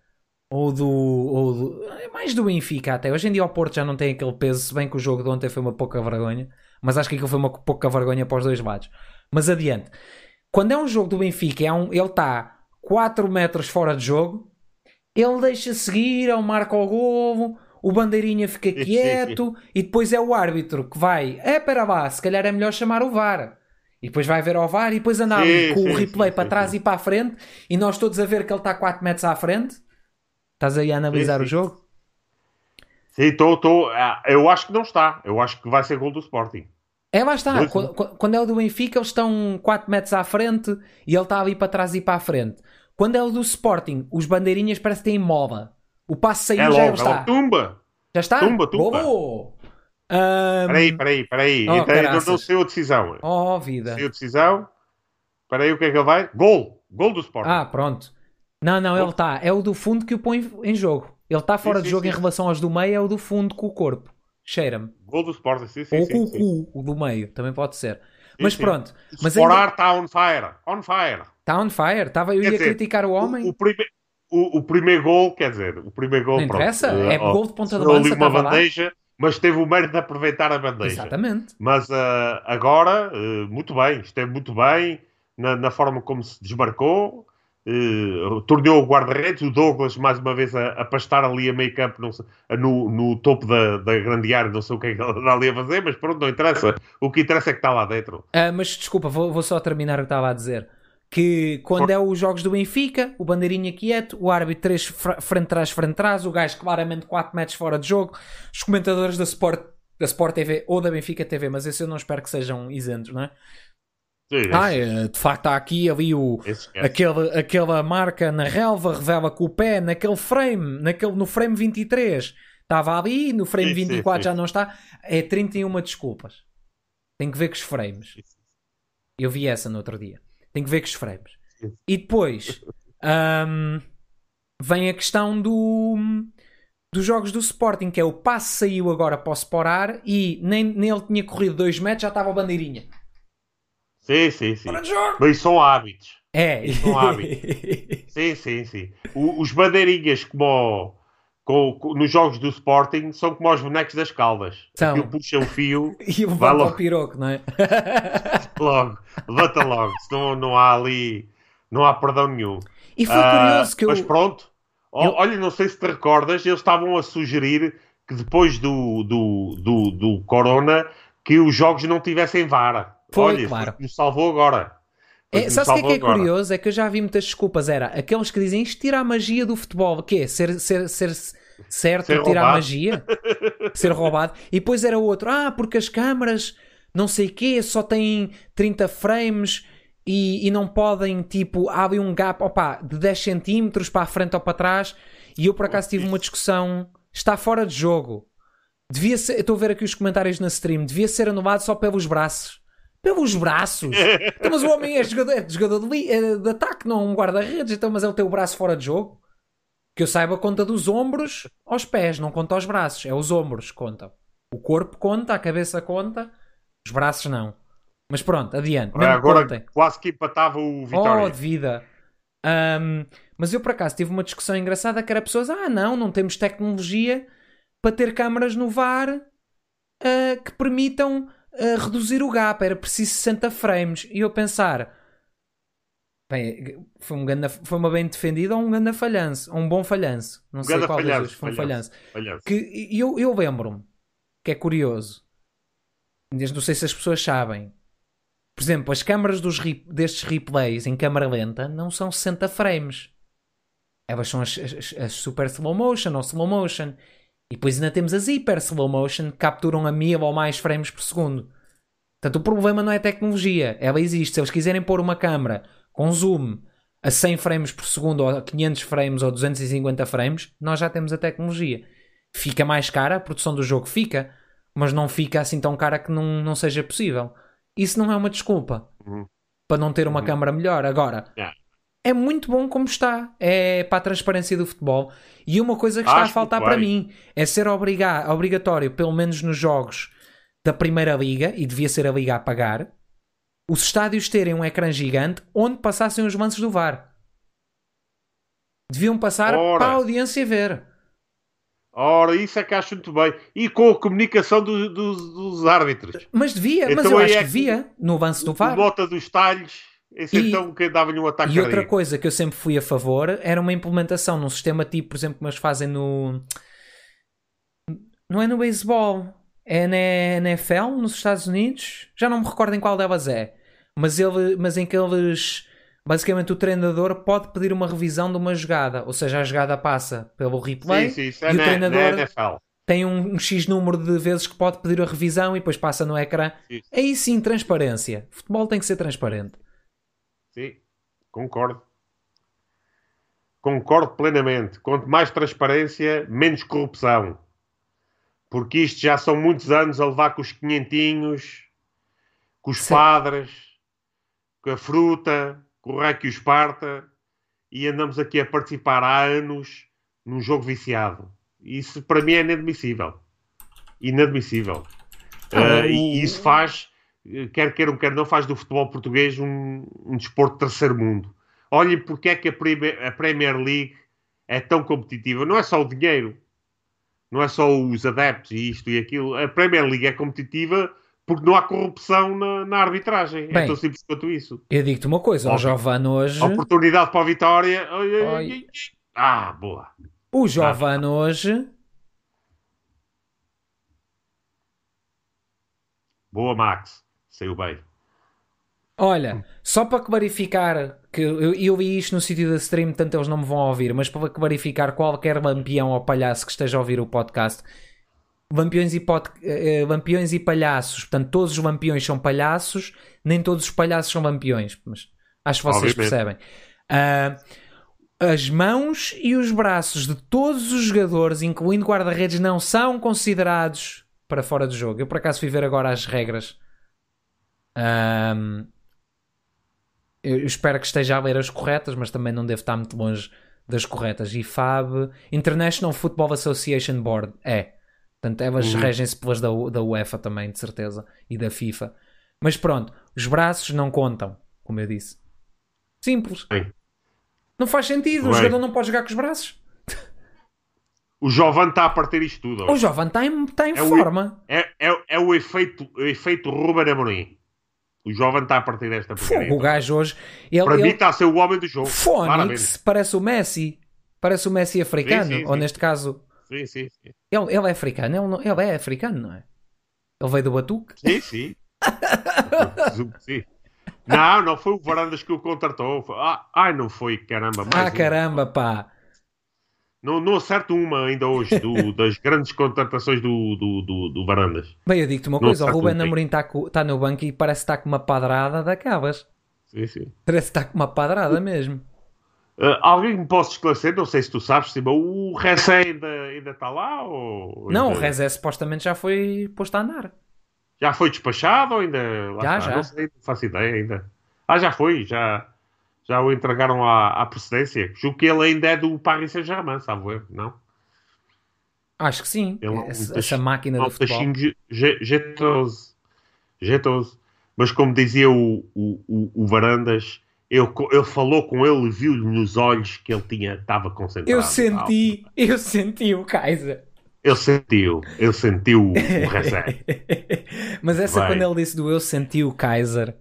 ou do, ou do. É mais do Benfica até. Hoje em dia o Porto já não tem aquele peso, se bem que o jogo de ontem foi uma pouca vergonha. Mas acho que aquilo foi uma pouca vergonha para os dois lados. Mas adiante. Quando é um jogo do Benfica, é um, ele está 4 metros fora de jogo, ele deixa seguir, ele marca o golo, o bandeirinha fica quieto e depois é o árbitro que vai. É, para lá, se calhar é melhor chamar o VAR. E depois vai ver ao VAR e depois andar com o replay para trás e para a frente e nós todos a ver que ele está 4 metros à frente. Estás aí a analisar o jogo? Sim, estou. Ah, eu acho que não está. Eu acho que vai ser gol do Sporting. É, lá está. Quando, quando, é o do Benfica, eles estão 4 metros à frente e ele está ali para trás e para a frente. Quando é o do Sporting, os bandeirinhas parece que têm moda. O passo saiu é já logo, está. É tumba. Já está? Tumba, tumba. Oh! Um... Peraí, peraí, peraí. Oh, então, não, não saiu a decisão. Oh, vida. Saiu a decisão. Peraí, o que é que ele vai? Gol! Gol do Sporting. Ah, pronto. Não, não, ele está. É o do fundo que o põe em jogo. Ele está fora sim, de jogo sim. em relação aos do meio, é o do fundo com o corpo. Cheira-me. Gol do Sporting, sim, sim. Ou com o cu, o do meio, também pode ser. Mas pronto. O mas ainda... está on fire. On fire. Está on fire. Estava eu ia dizer, criticar o homem. O, o, prime... o, o, primeiro gol, quer dizer, o primeiro gol. Não interessa, pronto, é uh, gol de ponta de lança. uma bandeja. Lá mas teve o mérito de aproveitar a bandeja. Exatamente. Mas uh, agora, uh, muito bem, esteve muito bem na, na, forma como se desmarcou. Uh, torneou o guarda-redes, o Douglas mais uma vez a, a pastar ali a meio campo sei, no, no, topo da, da grande área, não sei o que é que ele está ali a fazer, mas pronto, não interessa. O que interessa é que está lá dentro. Uh, mas desculpa, vou, vou, só terminar o que estava a dizer. Que quando For... é os jogos do Benfica, o bandeirinha quieto, o árbitro 3 frente trás, frente trás, o gajo claramente 4 metros fora de jogo, os comentadores da Sport, da Sport TV ou da Benfica TV, mas esse eu não espero que sejam isentos, não é? Sim, ah, é, de facto está aqui ali o, aquele, aquela marca na relva, revela com o pé naquele frame, naquele, no frame 23 estava ali, no frame sim, 24 sim, já não está. É 31 desculpas. Tem que ver com os frames. Eu vi essa no outro dia. Tem que ver com os frames. E depois um, vem a questão do dos jogos do Sporting, que é o passe saiu agora para o Sporar e nem, nem ele tinha corrido 2 metros, já estava a bandeirinha. Sim, sim, sim. Mas são hábitos. É. são hábitos. sim, sim, sim. O, os bandeirinhas como com, com, nos jogos do Sporting são como os bonecos das caldas. São. Aquilo puxa o fio e levanta logo. o piroco, não é? logo, levanta logo. Senão não há ali, não há perdão nenhum. E foi curioso uh, que eu... Mas pronto, eu... olha, não sei se te recordas, eles estavam a sugerir que depois do, do, do, do Corona que os jogos não tivessem vara. Foi, Olha, claro. me salvou agora. É, sabe o que é, que é curioso? É que eu já vi muitas desculpas. Era aqueles que dizem isto tira a magia do futebol. O quê? Ser, ser, ser certo ser tirar a magia? ser roubado. E depois era outro. Ah, porque as câmaras não sei o quê só têm 30 frames e, e não podem, tipo, abre um gap opa, de 10 centímetros para a frente ou para trás. E eu por acaso tive uma discussão. Está fora de jogo. Devia ser, estou a ver aqui os comentários na stream. Devia ser anulado só pelos braços pelos braços. então, mas o homem é jogador, é jogador de, é de ataque, não um guarda-redes. Então, mas ele tem o braço fora de jogo. Que eu saiba, conta dos ombros aos pés, não conta aos braços. É os ombros que contam. O corpo conta, a cabeça conta, os braços não. Mas pronto, adiante. É, agora contem. quase que empatava o Vitória. Oh, de vida. Um, mas eu por acaso tive uma discussão engraçada que era pessoas, ah não, não temos tecnologia para ter câmaras no VAR uh, que permitam a reduzir o gap, era preciso 60 frames. E eu pensar, bem, foi, um ganda, foi uma bem defendida ou um grande falhanço, ou um bom falhanço. Não sei qual falhanço, dos foi um falhanço. falhanço. Que eu, eu lembro-me, que é curioso, não sei se as pessoas sabem. Por exemplo, as câmaras dos, destes replays em câmara lenta não são 60 frames. Elas são as, as, as super slow motion ou slow motion. E depois ainda temos as hyper slow motion que capturam a mil ou mais frames por segundo. Portanto, o problema não é a tecnologia, ela existe. Se eles quiserem pôr uma câmera com zoom a 100 frames por segundo, ou a 500 frames, ou 250 frames, nós já temos a tecnologia. Fica mais cara, a produção do jogo fica, mas não fica assim tão cara que não, não seja possível. Isso não é uma desculpa uhum. para não ter uma uhum. câmera melhor. Agora, yeah é muito bom como está. É para a transparência do futebol. E uma coisa que está Acho a faltar para mim é ser obrigar, obrigatório, pelo menos nos jogos da Primeira Liga, e devia ser a Liga a pagar, os estádios terem um ecrã gigante onde passassem os lances do VAR. Deviam passar Ora. para a audiência ver. Ora, isso é que acho muito bem. E com a comunicação do, do, dos árbitros. Mas devia, então, mas eu acho é que devia, no lance do VAR. Bota dos talhos esse e, então que dava-lhe um ataque E outra coisa que eu sempre fui a favor era uma implementação num sistema tipo, por exemplo, como eles fazem no. Não é no beisebol, é na NFL, nos Estados Unidos. Já não me recordo em qual delas é. Mas, ele, mas em que eles. Basicamente, o treinador pode pedir uma revisão de uma jogada. Ou seja, a jogada passa pelo replay. Sim, sim, é e na, o treinador tem um, um, X número de vezes que pode pedir a revisão e depois passa no ecrã. Isso. Aí sim, transparência. Futebol tem que ser transparente. Sim, concordo. Concordo plenamente. Quanto mais transparência, menos corrupção. Porque isto já são muitos anos a levar com os quinhentinhos, com os Sim. padres, com a fruta, com o reco e o esparta, e andamos aqui a participar há anos num jogo viciado. Isso para mim é inadmissível. Inadmissível. Ah, uh, e isso faz quer queiram, quer não, faz do futebol português um, um desporto de terceiro mundo. Olhem porque é que a Premier, a Premier League é tão competitiva. Não é só o dinheiro, não é só os adeptos e isto e aquilo. A Premier League é competitiva porque não há corrupção na, na arbitragem. é Bem, tão simples quanto isso. Eu digo-te uma coisa, o. Giovano hoje. Oportunidade para a vitória. Ai. Ah, boa. O Giovano hoje. Boa, Max. Saiu bem. Olha, só para clarificar que eu, eu vi isto no sítio da stream, portanto eles não me vão ouvir, mas para clarificar qualquer lampião ou palhaço que esteja a ouvir o podcast, lampiões e, pod, eh, lampiões e palhaços, portanto todos os lampiões são palhaços, nem todos os palhaços são lampiões, mas acho que vocês Obviamente. percebem. Ah, as mãos e os braços de todos os jogadores, incluindo guarda-redes, não são considerados para fora do jogo. Eu por acaso fui ver agora as regras. Ahm, eu espero que esteja a ler as corretas, mas também não devo estar muito longe das corretas. IFAB, International Football Association Board, é. Portanto, elas Uhum. regem-se pelas da, da UEFA também, de certeza, e da FIFA. Mas pronto, os braços não contam, como eu disse. Simples. Bem. Não faz sentido, o Bem. jogador não pode jogar com os braços. O Jovan está a partir isto tudo. O jovem está em, está em É o- forma. É, é, é o efeito, o efeito Ruben Amorim. O Jovan está a partir desta porcaria. O gajo hoje. Ele, Para mim ele, está a ser o homem do jogo. Fónix parece o Messi. Parece o Messi africano. Sim, sim, Ou sim. neste caso, Sim, sim, ele, ele é africano. Ele, não- ele é africano, não é? Ele veio do Batuque. Sim, sim. Não, não foi o Varandas que o contratou. Ah, ai, não foi, caramba. Ah, um. caramba, pá. Não, não acerto uma ainda hoje do- das grandes contratações do, do, do, do Varandas. Bem, eu digo-te uma Não coisa: o Ruben tudo bem. Amorim está tá no banco e parece que está com uma padrada da cabas. Sim, sim. Parece que está com uma padrada mesmo. Ah, alguém me possa esclarecer? Não sei se tu sabes, Simão. O Ressé ainda, ainda está lá? Ou Não, o Rezé supostamente já foi posto a andar. Já foi despachado ou ainda. lá Já, está? já. Não sei, não faço ideia ainda. Ah, já foi, já, já o entregaram à, à precedência. Julgo que ele ainda é do Paris Saint-Germain, sabe ver? Não? Acho que sim. Ele é um essa, essa máquina Não, do futebol. jeitoso. Jeitoso. Mas como dizia o, o, o, o Varandas, ele, co- ele falou com ele e viu-lhe nos olhos que ele tinha, estava concentrado. Eu senti, eu senti o Kaiser. Ele sentiu, ele sentiu o Ressé. Mas essa Vai. quando ele disse do eu senti o Kaiser,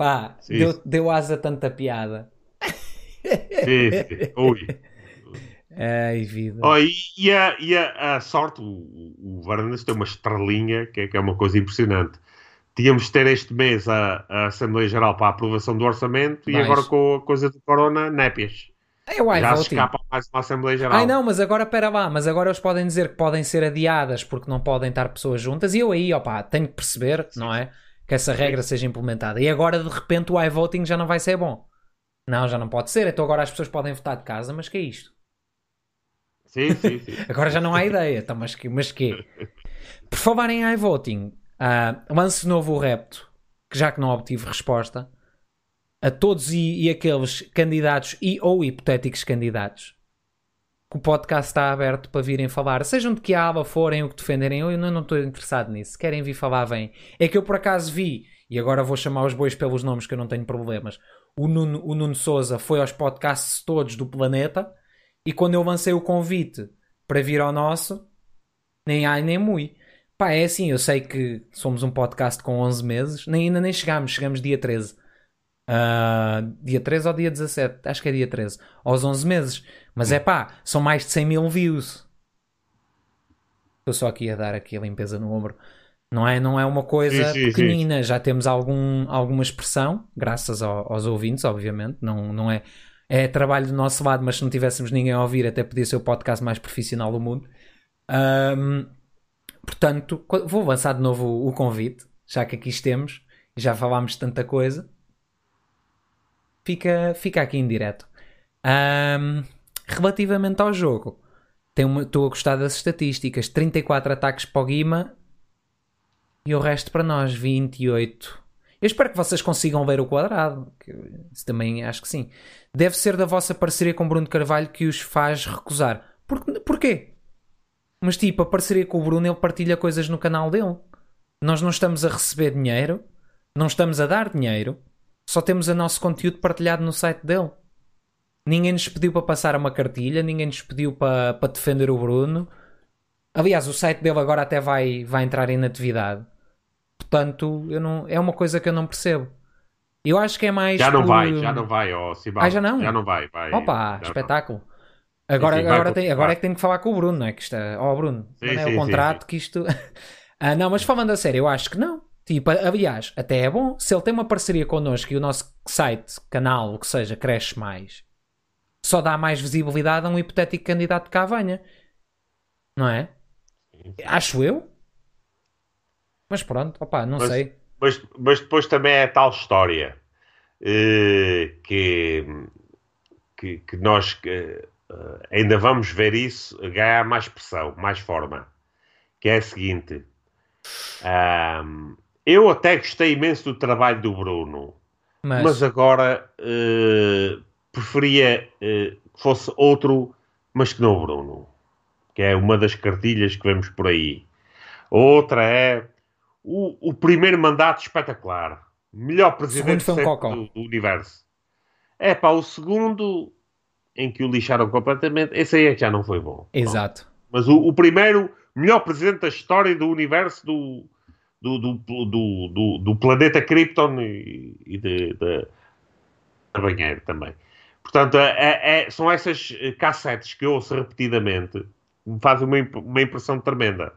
pá, Sim. deu, deu asa a tanta piada. Sim, sim. Ui. Ai, vida. Oh, e, e a, e a- a sorte, o, o Varandas tem uma estrelinha que é, que é uma coisa impressionante. Tínhamos de ter este mês a, a Assembleia Geral para a aprovação do orçamento e Mais. agora com a coisa do Corona, népias. É o Já se escapa mais uma Assembleia Geral. Ai não, mas agora pera lá, mas agora eles podem dizer que podem ser adiadas porque não podem estar pessoas juntas e eu aí, opá, tenho que perceber, não é? Que essa regra seja implementada. E agora de repente o iVoting já não vai ser bom. Não, já não pode ser, então agora as pessoas podem votar de casa, mas que é isto? Sim, sim, sim. Agora já não há ideia, então, mas que, mas que Por falar em iVoting, ah, lance novo o repto, que já que não obtive resposta, a todos e, e aqueles candidatos e ou hipotéticos candidatos que o podcast está aberto para virem falar, sejam de que aba forem o que defenderem, eu não estou interessado nisso. Querem vir falar, vêm. É que eu por acaso vi, e agora vou chamar os bois pelos nomes que eu não tenho problemas. O Nuno, o Nuno Souza foi aos podcasts todos do planeta e quando eu lancei o convite para vir ao nosso, nem ai nem mui. Pá, é assim, eu sei que somos um podcast com 11 meses, nem, ainda nem chegámos, chegamos dia 13. Ah, dia 13 ou dia 17? Acho que é dia 13. Aos 11 meses. Mas é pá, são mais de 100 mil views. Estou só aqui a dar aqui a limpeza no ombro. Não é, não é uma coisa Sim, sim, sim. pequenina, já temos algum, alguma expressão, graças ao- aos ouvintes, obviamente. Não, não é, é trabalho do nosso lado, mas se não tivéssemos ninguém a ouvir, até podia ser o podcast mais profissional do mundo. Ahm, portanto, vou lançar de novo o, o convite, já que aqui estamos, já falámos de tanta coisa. Fica, fica aqui em direto. Ahm, relativamente ao jogo, estou a gostar das estatísticas: 34 ataques para o Guima e o resto para nós, 28. Eu espero que vocês consigam ver o quadrado. também acho que sim. Deve ser da vossa parceria com Bruno Carvalho que os faz recusar. Por, porquê? Mas tipo, a parceria com o Bruno, ele partilha coisas no canal dele. Nós não estamos a receber dinheiro, não estamos a dar dinheiro, só temos o nosso conteúdo partilhado no site dele. Ninguém nos pediu para passar uma cartilha, ninguém nos pediu para, para defender o Bruno. Aliás, o site dele agora até vai, vai entrar em atividade. Portanto, eu não, é uma coisa que eu não percebo. Eu acho que é mais. Já não por- vai, já não vai, ó Simão. Ah, já não? Já não vai, vai. Opa, Já não. espetáculo. Agora, Sim, agora, tem, agora é que tenho que falar com o Bruno, não é? Que é... Oh, Bruno, Sim, não é sim, o contrato que isto. ah, não, mas falando a sério, eu acho que não. Tipo, aliás, até é bom se ele tem uma parceria connosco e o nosso site, canal, o que seja, cresce mais. Só dá mais visibilidade a um hipotético candidato que cá venha. Não é? Acho eu. Mas pronto, opá, não Mas- sei. Mas, mas depois também é a tal história eh, que, que, que nós eh, eh, ainda vamos ver isso ganhar mais pressão, mais forma. Que é a seguinte: ahm, eu até gostei imenso do trabalho do Bruno, Mas, mas agora eh, preferia eh, que fosse outro, mas que não o Bruno, que é uma das cartilhas que vemos por aí. Outra é o, o primeiro mandato espetacular, melhor presidente do, do universo. É pá, o segundo em que o lixaram completamente, esse aí é que já não foi bom. exato. Mas o, o primeiro, melhor presidente da história do universo do, do, do, do, do, do planeta Krypton e, e de, de, também. Portanto, é- é- é- são essas eh, cassetes que eu ouço repetidamente me fazem uma, uma impressão tremenda.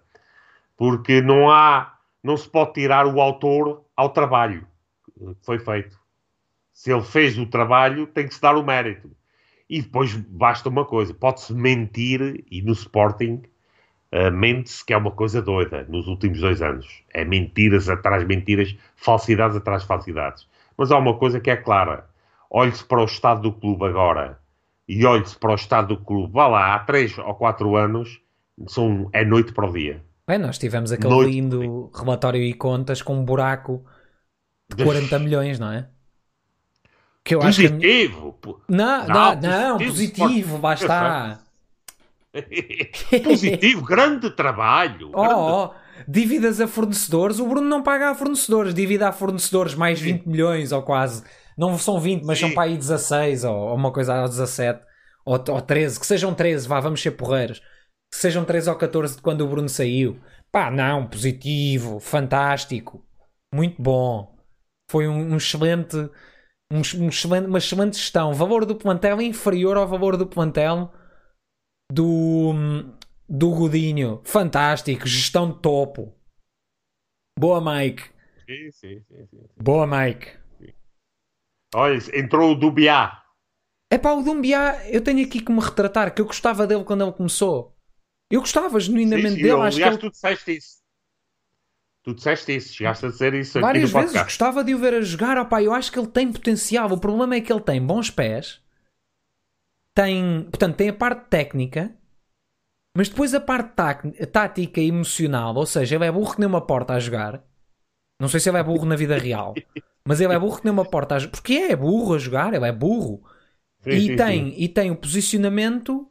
Porque não há, não se pode tirar o autor ao trabalho que foi feito. Se ele fez o trabalho, tem que se dar o mérito. E depois basta uma coisa: pode-se mentir, e no Sporting uh, mente-se que é uma coisa doida nos últimos dois anos. É mentiras atrás mentiras, falsidades atrás de falsidades. Mas há uma coisa que é clara: olhe-se para o estado do clube agora e olhe-se para o estado do clube, vá lá, há três ou quatro anos, são, é noite para o dia. Bem, nós tivemos aquele Noite. lindo relatório e contas com um buraco de 40 milhões, não é? Que eu acho que. Positivo! Não, Não, não, não, positivo, positivo, lá está. Positivo, grande trabalho. Oh, grande- oh, dívidas a fornecedores, o Bruno não paga a fornecedores, dívida a fornecedores mais 20 milhões ou quase. Não são 20, mas Sim. são para aí 16 ou, ou uma coisa aos 17 ou, ou 13, que sejam 13, vá, vamos ser porreiros. Que sejam 13 ou 14 de quando o Bruno saiu. Pá, não, positivo, fantástico, muito bom. Foi um, um excelente, um, um excelente, uma excelente gestão. Valor do plantel inferior ao valor do plantel do, do Godinho. Fantástico, gestão de topo. Boa, Mike. Sim, sim, sim, sim. Boa, Mike. Olha, entrou o Dubiá. É pá, o Dumbiá, eu tenho aqui que me retratar, que eu gostava dele quando ele começou. Eu gostava genuinamente Sim, sim, dele. eu- Acho que aliás, ele, tu disseste isso. Tu disseste isso, chegaste a dizer isso várias vezes podcast. gostava de o ver a jogar. Opá, eu acho que ele tem potencial. O problema é que ele tem bons pés, tem, portanto, tem a parte técnica, mas depois a parte tática e emocional. Ou seja, ele é burro que nem uma porta a jogar. Não sei se ele é burro na vida real, mas ele é burro que nem uma porta a jogar. Porque é burro a jogar, ele é burro. Sim, e, sim, tem, sim. e tem o posicionamento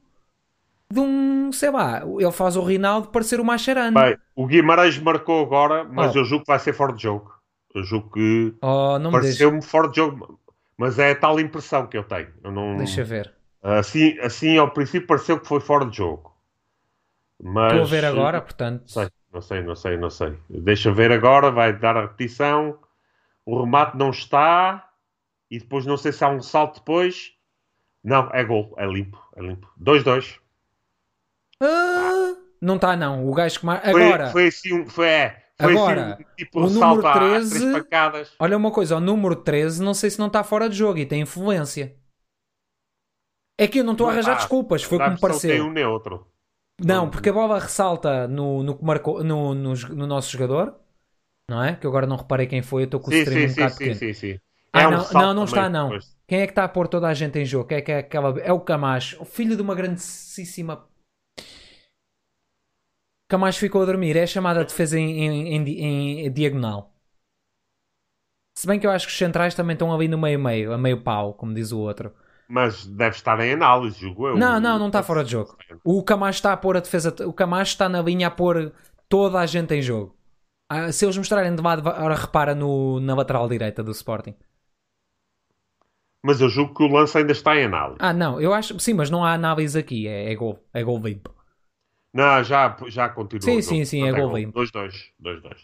de um, sei lá, ele faz o Rinaldo parecer o Mascherano. Bem, o Guimarães marcou agora, mas Oh. eu julgo que vai ser fora de jogo. Eu julgo que Oh, pareceu-me fora de jogo. Mas é a tal impressão que eu tenho. Eu não... deixa ver. Assim, assim, ao princípio, pareceu que foi fora de jogo. Mas... Estou a ver agora, portanto. Sei, não sei, não sei, não sei. Deixa ver agora, vai dar a repetição. O remate não está. E depois não sei se há um salto depois. Não, é gol, é limpo, é limpo. 2-2. Ah, não está, não. O gajo que. Foi, Agora, foi assim um. Foi, é, foi Agora, assim tipo o um número salto a 13 três pancadas. olha uma coisa: o número 13, não sei se não está fora de jogo e tem influência. É que eu não estou a arranjar Ah, desculpas, foi como pareceu. Tem um neutro. Não, porque a bola ressalta no, no, que marcou, no, no, no nosso jogador, não é? Que eu agora não reparei quem foi, eu estou com o Sim, stream sim, um sim, bocado sim, pequeno. sim, sim. Ah, É um não, salto não, não está, não. depois. Quem é que está a pôr toda a gente em jogo? Quem é que é aquela. É o Camacho, o filho de uma grandíssima. Camacho ficou a dormir. É a chamada defesa em, em- em em diagonal. Se bem que eu acho que os centrais também estão ali no meio-meio, a meio pau, como diz o outro. Mas deve estar em análise, julgo eu. Não, não, não está fora de jogo. O Camacho está a pôr a defesa. O Camacho está na linha a pôr toda a gente em jogo. Ah, se eles mostrarem de lado, ora repara no, na lateral direita do Sporting. Mas eu julgo que o lance ainda está em análise. Ah, não, eu acho. Sim, mas não há análise aqui. É, é gol. É gol limpo. Não, já, já continuou. Sim, sim, sim, é gol 2-2. 2-2.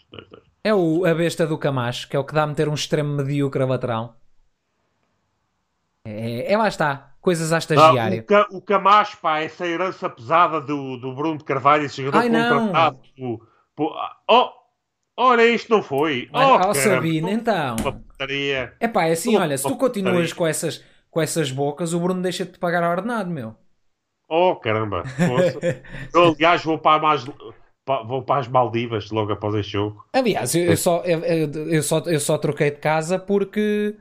É o, a besta do Camacho, que é o que dá a meter um extremo medíocre a lateral. É, é lá está. Coisas à estagiária. Ah, o, o Camacho, pá, essa herança pesada do, do Bruno de Carvalho, esse jogador Ai, contratado. Por, por, oh, olha, isto não foi. Olha, oh, caramba, Sabino, então. É pá, é assim, olha, se tu continuas com essas, com essas bocas, o Bruno deixa-te de pagar a ordenado, meu. Oh, caramba. Eu, aliás, vou para, mais, vou para as Maldivas logo após este jogo. Aliás, eu, eu só, eu- eu só, eu só troquei de casa porque,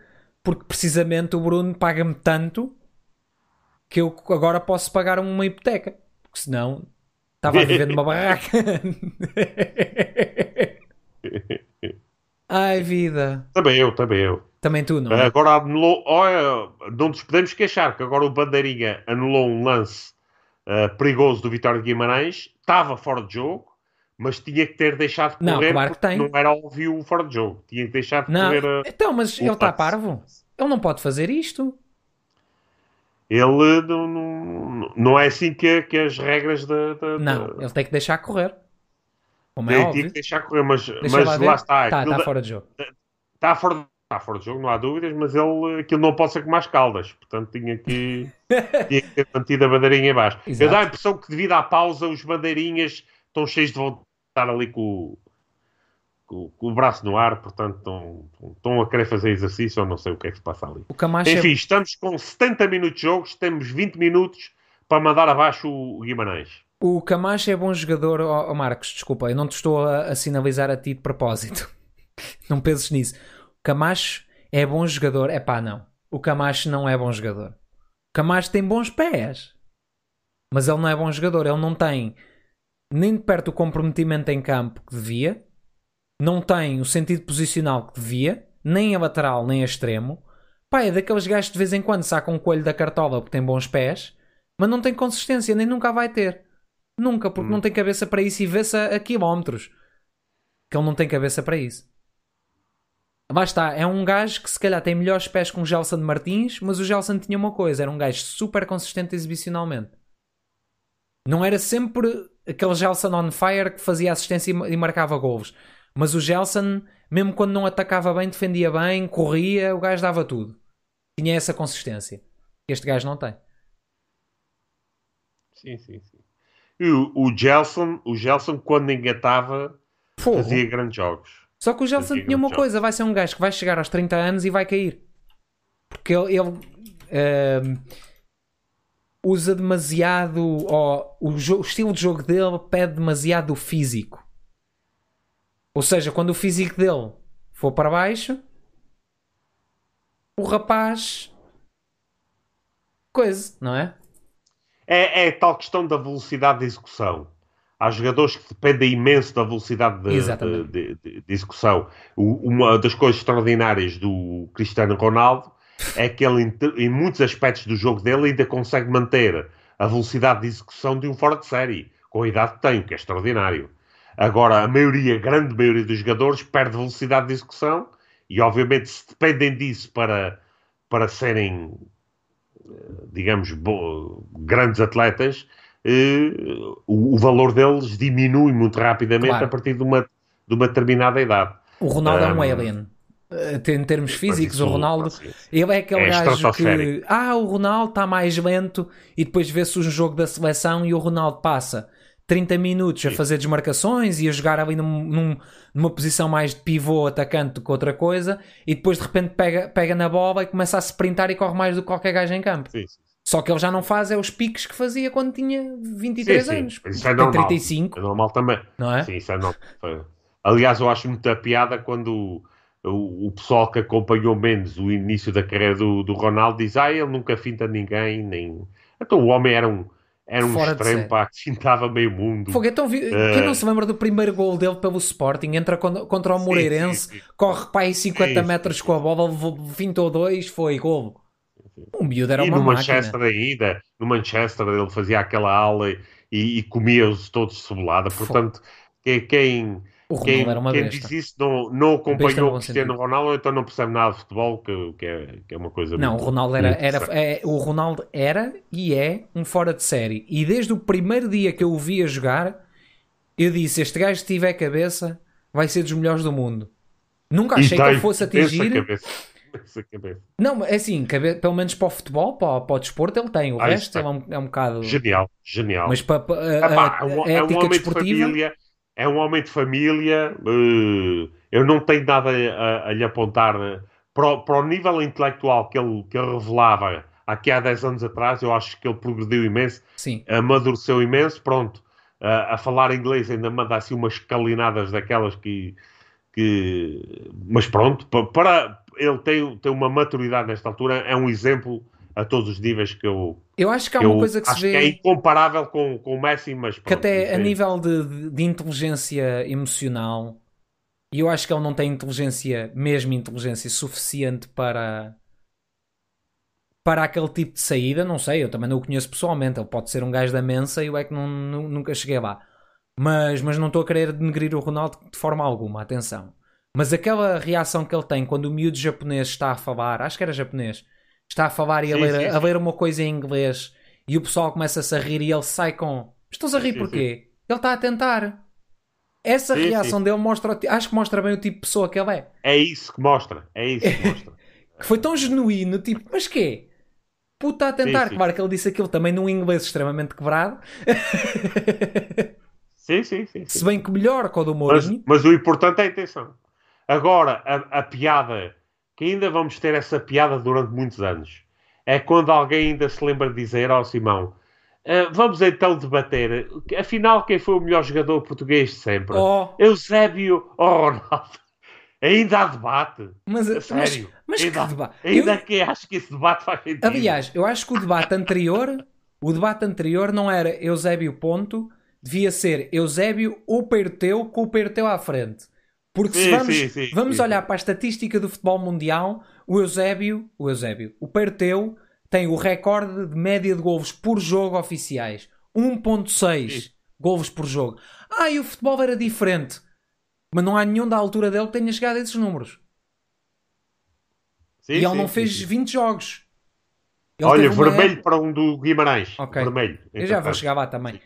porque precisamente o Bruno paga-me tanto que eu agora posso pagar uma hipoteca. Porque senão estava a viver numa barraca. Ai, vida. Também eu, também eu. Também tu, não é? Agora anulou. Olha, não nos podemos queixar que agora o Bandeirinha anulou um lance ah, perigoso do Vitória de Guimarães. Estava fora de jogo, mas tinha que ter deixado de Não, correr. claro que tem. Não era óbvio o fora de jogo. Tinha que deixar de Não, correr. ah, então, mas o ele está parvo. Ele não pode fazer isto. Ele não, não, não é assim que, que as regras da. da- Não, da- ele tem que deixar correr. Como é Tem- tinha óbvio. que deixar correr, mas, Deixa mas lá lá, está. Tá, aquilo tá da- fora de jogo. Está fora, está fora de jogo, não há dúvidas, mas ele, aquilo não pode ser como as caldas, portanto tinha que, tinha que ter mantido a bandeirinha em baixo. Eu Exato. dá a impressão que devido à pausa os bandeirinhas estão cheios de vontade de estar ali com, o- com, com o braço no ar, portanto estão, estão a querer fazer exercício ou não sei o que é que se passa ali. É Enfim, estamos com 70 minutos de jogos, temos 20 minutos para mandar abaixo o Guimarães. O Camacho é bom jogador, ó ó Marcos, desculpa, eu não te estou a, a sinalizar a ti de propósito. não penses nisso. O Camacho é bom jogador. É pá, não. O Camacho não é bom jogador. O Camacho tem bons pés. Mas ele não é bom jogador. Ele não tem nem de perto o comprometimento em campo que devia, não tem o sentido posicional que devia, nem a lateral, nem a extremo. Pá, é daqueles gajos que de vez em quando sacam um coelho da cartola porque tem bons pés, mas não tem consistência, nem nunca vai ter. Nunca, porque Hum. não tem cabeça para isso e vê-se a, a quilómetros. Que ele não tem cabeça para isso. Lá está, é um gajo que se calhar tem melhores pés que um Gelson Martins, mas o Gelson tinha uma coisa, era um gajo super consistente exibicionalmente. Não era sempre aquele Gelson on fire que fazia assistência e e marcava golos. Mas o Gelson, mesmo quando não atacava bem, defendia bem, corria, o gajo dava tudo. Tinha essa consistência. Este gajo não tem. Sim, sim, sim. E o, o Gelson, o Gelson, quando engatava, fazia grandes jogos. Só que o Gelson Fazia tinha uma coisa: vai ser um gajo que vai chegar aos 30 anos e vai cair. Porque ele, ele, ehm, usa demasiado. o, o estilo de jogo dele pede demasiado o físico. Ou seja, quando o físico dele for para baixo, o rapaz. Coisa, não é? É, é tal questão da velocidade de execução. Há jogadores que dependem imenso da velocidade de, de- de- de execução. O- uma das coisas extraordinárias do Cristiano Ronaldo é que ele, em, muitos aspectos do jogo dele, ainda consegue manter a velocidade de execução de um fora de série, com a idade que tem, o que é extraordinário. Agora, a maioria, a grande maioria dos jogadores perde velocidade de execução e, obviamente, se dependem disso para, para serem digamos, bo- grandes atletas, eh, o, o valor deles diminui muito rapidamente Claro. a partir de uma, de uma determinada idade. O Ronaldo é um Um, alien. Em termos físicos, o Ronaldo Ele é aquele É gajo que. Ah, o Ronaldo está mais lento e depois vê-se um jogo da seleção e o Ronaldo passa 30 minutos a fazer desmarcações e a jogar ali num- num- numa posição mais de pivô atacante do que outra coisa e depois de repente pega, pega na bola e começa a sprintar e corre mais do que qualquer gajo em campo. Sim, sim. Só que ele já não faz é os piques que fazia quando tinha 23 Sim, sim. anos. Isso é normal. 35, É normal também. não é? Sim, isso é normal. Aliás, eu acho muita piada quando o, pessoal que acompanhou menos o início da carreira do, do Ronaldo diz: Ah, ele nunca finta ninguém, nem. Então o homem era um, era um Fora extremo pá, que fintava meio mundo. Fogo, então, vi- quem não se lembra do primeiro gol dele pelo Sporting? Entra con- contra o Sim, Moreirense, sim, sim. corre para aí 50 Sim, metros sim, com a bola, fintou dois, foi gol. O miúdo era E uma no máquina. Manchester ainda, no Manchester ele fazia aquela ala e, e comia-os todos de cebolada. Portanto, quem, O Ronaldo quem, era uma quem besta. diz isso não, não acompanhou o Cristiano. Ronaldo, então não percebe nada de futebol, que, que, é, que é uma coisa Não, o muito- Ronaldo era, era, é, o Ronaldo era e é um fora de série. E desde o primeiro dia que eu o vi a jogar, eu disse: Este gajo, se tiver cabeça, vai ser dos melhores do mundo. Nunca achei que ele tem fosse atingir. cabeça. Não, é assim, cabe- pelo menos para o futebol, para, para o desporto, ele tem. O Ah, resto ele é um, é um bocado. Genial, genial. Mas para, para a, Epá, a- é um, a é um ética de desportiva. família, é um homem de família. eh, eu não tenho nada a, a lhe apontar eh, para, o- para o nível intelectual que ele, que ele revelava aqui há 10 anos atrás. Eu acho que ele progrediu imenso, Sim. amadureceu imenso. Pronto, a, a falar inglês ainda manda assim umas escalinadas daquelas que. que mas pronto, pa- para ele tem, tem uma maturidade nesta altura, é um exemplo a todos os níveis que eu, Eu acho que há eu uma coisa que se vê. que é incomparável com, com o Messi, mas que pronto, até isso a nível de, de- de inteligência emocional, e eu acho que ele não tem inteligência, mesmo inteligência suficiente para para aquele tipo de saída, não sei, eu também não o conheço pessoalmente, ele pode ser um gajo da mensa e eu é que não, nu- nunca cheguei lá. Mas, mas não estou a querer denegrir o Ronaldo de forma alguma, atenção. Mas aquela reação que ele tem quando o miúdo japonês está a falar, acho que era japonês, está a falar e a Sim, ler, sim, a ler uma coisa em inglês e o pessoal começa-se a rir e ele sai com. Estás a rir Sim, porquê? Ele está a tentar. Essa reação dele mostra, acho que mostra bem o tipo de pessoa que ele é. É isso que mostra. É isso que mostra. Que foi tão genuíno, tipo, mas quê? Puta a tentar, claro que ele disse aquilo também num inglês extremamente quebrado, sim, sim, sim. se bem que melhor que o do Mas, Mourinho. mas o importante é a intenção. Agora, a, a piada, que ainda vamos ter essa piada durante muitos anos, é quando alguém ainda se lembra de dizer, ó Simão, eh, vamos então debater, afinal, quem foi o melhor jogador português de sempre? Oh, Eusébio ou Ronaldo? Ainda há debate. mas, A mas, sério. mas que ainda, debate? ainda Eu- que acho que esse debate faz sentido. Aliás, eu acho que o debate anterior, o debate anterior não era Eusébio ponto, devia ser Eusébio ou Perteu com o Perteu à frente. Porque se Sim, vamos, sim, sim, vamos olhar para a estatística do futebol mundial, o Eusébio, o Eusébio, o Perteu tem o recorde de média de golos por jogo oficiais. 1.6 Sim. golos por jogo. Ah, e o futebol era diferente. Mas não há nenhum da altura dele que tenha chegado a esses números. E ele não fez sim. 20 jogos. Ele Olha, uma vermelho para um do Guimarães. Ok. Vermelho. Eu já vou chegar lá também.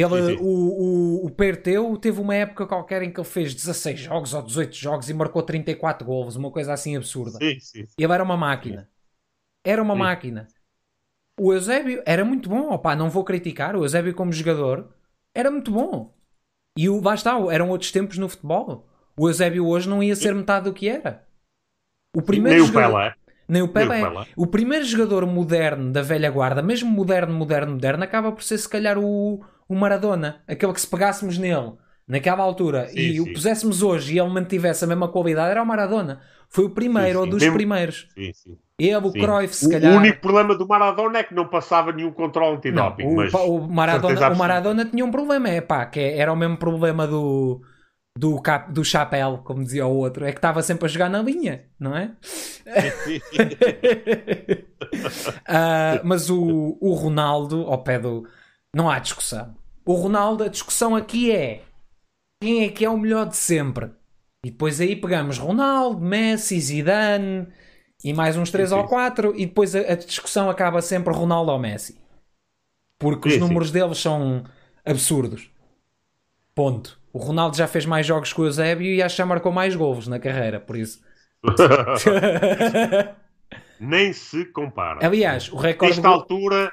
Ele, Sim, sim. O, o, o Perteu teve uma época qualquer em que ele fez 16 jogos ou 18 jogos e marcou 34 golos, uma coisa assim absurda. Sim, sim. Ele era uma máquina. Era uma máquina. O Eusébio era muito bom, opá, não vou criticar. O Eusébio, como jogador, era muito bom. E o, lá está, eram outros tempos no futebol. O Eusébio hoje não ia ser metade do que era. O primeiro Nem o jogador- Pelé. nem o Pelé. Nem o Pelé. O primeiro jogador moderno da velha guarda, mesmo moderno, moderno, moderno, acaba por ser se calhar o, o Maradona. Aquele que se pegássemos nele naquela altura Sim, e o sim. puséssemos hoje e ele mantivesse a mesma qualidade, era o Maradona. Foi o primeiro Sim, ou dos Mesmo- primeiros. Sim, sim. Ele, o Sim. Cruyff, se O- calhar. O único problema do Maradona é que não passava nenhum controle Não, antidoping. o, mas o Maradona, o. Maradona tinha um problema, é pá, que era o mesmo problema do, do, cap, do chapéu, como dizia o outro, é que estava sempre a jogar na linha, não é? Ah, mas o, o Ronaldo, ao pé do. Não há discussão. O Ronaldo, a discussão aqui é quem é que é o melhor de sempre. E depois aí pegamos Ronaldo, Messi, Zidane e mais uns 3 Sim, ou sim. 4 e depois a, a discussão acaba sempre Ronaldo ou Messi. Porque os Sim, sim. números deles são absurdos. Ponto. O Ronaldo já fez mais jogos que o Eusébio e acho que já marcou mais golos na carreira, por isso. Nem se compara. Aliás, o recorde. Nesta altura,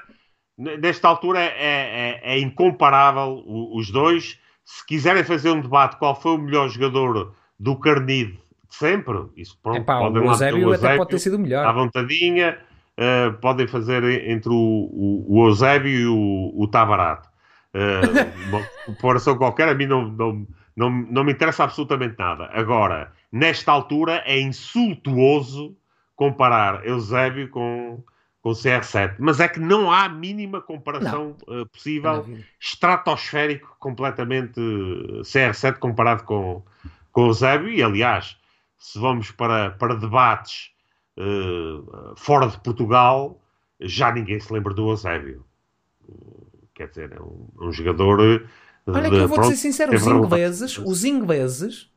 nesta altura é, é- é incomparável o- os dois. Se quiserem fazer um debate qual foi o melhor jogador do Carnide de sempre, isso pronto, Epá, podem o Eusébio até pode ter sido à melhor. vontadinha, eh, podem fazer entre o, o, o Eusébio e o, o Tabarato. Eh, uma comparação qualquer, a mim não, não, não, não me interessa absolutamente nada. Agora, nesta altura, é insultuoso comparar Eusébio com, com CR7. Mas é que não há mínima comparação eh, possível estratosférico completamente eh, CR7 comparado com, com o Eusébio e aliás se vamos para, para debates eh, fora de Portugal já ninguém se lembra do Eusébio quer dizer, é um, um jogador Olha que eu vou ser sincero, os ingleses, os ingleses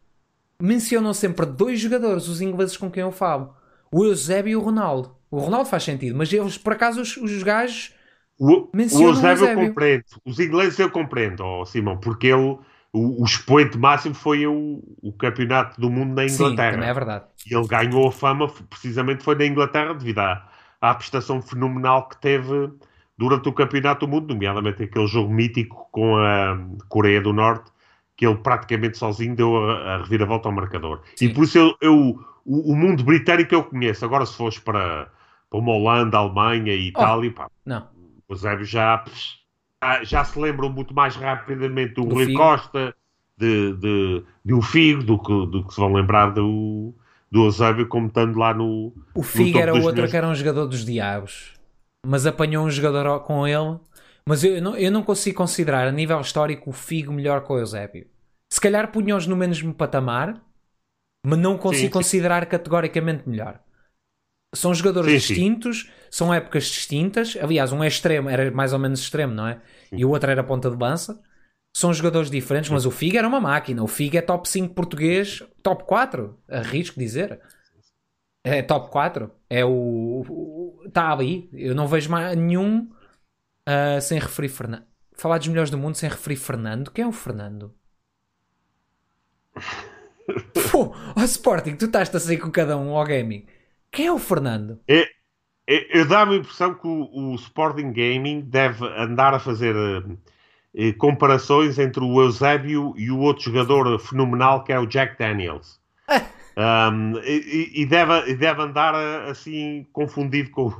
mencionam sempre dois jogadores, os ingleses com quem eu falo. O Eusébio e o Ronaldo. O Ronaldo faz sentido, mas eles, por acaso, os, os gajos o, mencionam o Eusébio. eu compreendo. Os ingleses eu compreendo, oh, Simão, porque ele, o, o expoente máximo foi o, o campeonato do mundo na Inglaterra. Sim, é verdade. E ele ganhou a fama, precisamente foi na Inglaterra, devido à, à prestação fenomenal que teve durante o campeonato do mundo, nomeadamente aquele jogo mítico com a Coreia do Norte, que ele praticamente sozinho deu a, a reviravolta ao marcador. Sim. E por isso eu, eu o, o, mundo britânico eu conheço. Agora, se fores para, para uma Holanda, Alemanha e oh, Itália, pá, não. os Eusébio já, já se lembram muito mais rapidamente do, do Rui Figo. Costa, de, de, de o Figo, do que, do que se vão lembrar do, do Eusébio, como estando lá no. O Figo no era outro que era um jogador dos diabos, mas apanhou um jogador com ele. Mas eu não, eu não consigo considerar a nível histórico o Figo melhor que o Eusébio. Se calhar punham-os no mesmo patamar, mas não consigo sim, considerar sim. categoricamente melhor. São jogadores sim, distintos, são épocas distintas. Aliás, um é extremo, era mais ou menos extremo, não é? E o outro era ponta de lança. São jogadores diferentes, mas o Figo era uma máquina. O Figo é top 5 português, top 4, arrisco dizer. É top 4. É o. Está ali. Eu não vejo mais nenhum uh, sem referir Fernando. Falar dos melhores do mundo sem referir Fernando. Quem é o Fernando? Pô, o Sporting, tu estás a sair com cada um ao gaming. Quem é o Fernando? É, é, eu dá-me a impressão que o, o, Sporting Gaming deve andar a fazer uh, comparações entre o Eusébio e o outro jogador fenomenal que é o Jack Daniels. um, e, e, deve, deve andar uh, assim confundido com,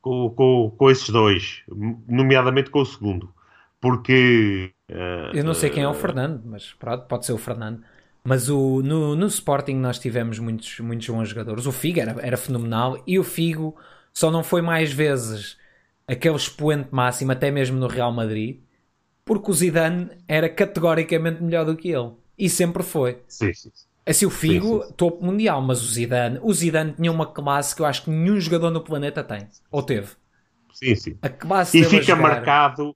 com, com, com, esses dois, nomeadamente com o segundo. Porque. Uh, eu não sei quem é o Fernando, mas pronto, pode ser o Fernando. Mas o, no, no Sporting nós tivemos muitos, muitos bons jogadores. O Figo era, era fenomenal e o Figo só não foi mais vezes aquele expoente máximo, até mesmo no Real Madrid, porque o Zidane era categoricamente melhor do que ele. E sempre foi. Sim, sim. Assim, o Figo, sim, sim. topo mundial, mas o Zidane, o Zidane tinha uma classe que eu acho que nenhum jogador no planeta tem. Ou teve. Sim, sim. A classe e fica marcado.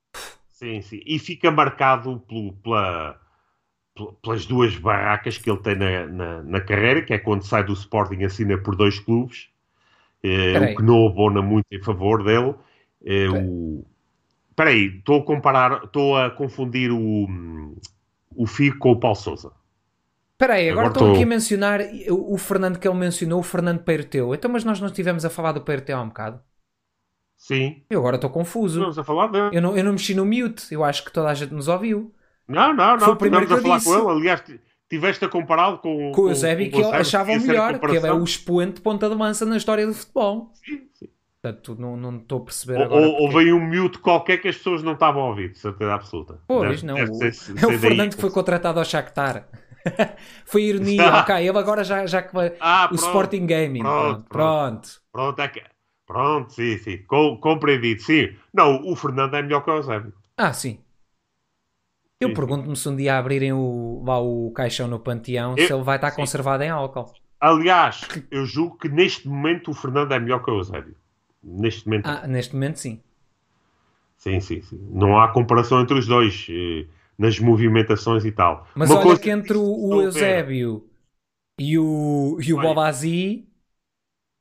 Sim, sim. E fica marcado pelo, pela, pelas duas barracas que ele tem na, na, na, carreira, que é quando sai do Sporting assina por dois clubes, eh, o que não abona muito em favor dele. Eh, o... Peraí, estou a comparar, estou a confundir o, o Figo com o Paulo Souza. Espera aí, agora, estou tô... aqui a mencionar o, o, Fernando que ele mencionou, o Fernando Peiroteu. Então, mas nós não estivemos a falar do Peiroteu há um bocado? Sim. Eu agora estou confuso. Estamos a falar dele. Eu não, eu não mexi no mute, eu acho que toda a gente nos ouviu. Não, não, não. Foi o primeiro que eu a falar disse. com ele. Aliás, tiveste a compará-lo com, com o Eusébio, que ele achava melhor, que ele é o expoente de ponta de lança na história do futebol. Sim, sim. Portanto, não estou a perceber ou, agora. Ou, veio um mute qualquer que as pessoas não estavam a ouvir, de certeza absoluta. Pois, deve, não. Deve o, ser, ser é o Fernando que foi contratado ao Shakhtar. foi ironia, ah. ok. Ele agora já, já que. Ah, o pronto, Sporting Gaming. Pronto. Pronto. Pronto, pronto, é pronto sim, sim. Com, compreendido, sim. Não, o Fernando é melhor que o Eusébio. Ah, sim. Eu pergunto-me se um dia abrirem o, lá o caixão no panteão eu, se ele vai estar sim. conservado em álcool. Aliás, eu julgo que neste momento o Fernando é melhor que o Eusébio. Neste momento. Ah, neste momento sim. Sim, sim, sim. Não há comparação entre os dois eh, nas movimentações e tal. Mas Uma olha que entre o, o Eusébio e o, e o Bobazi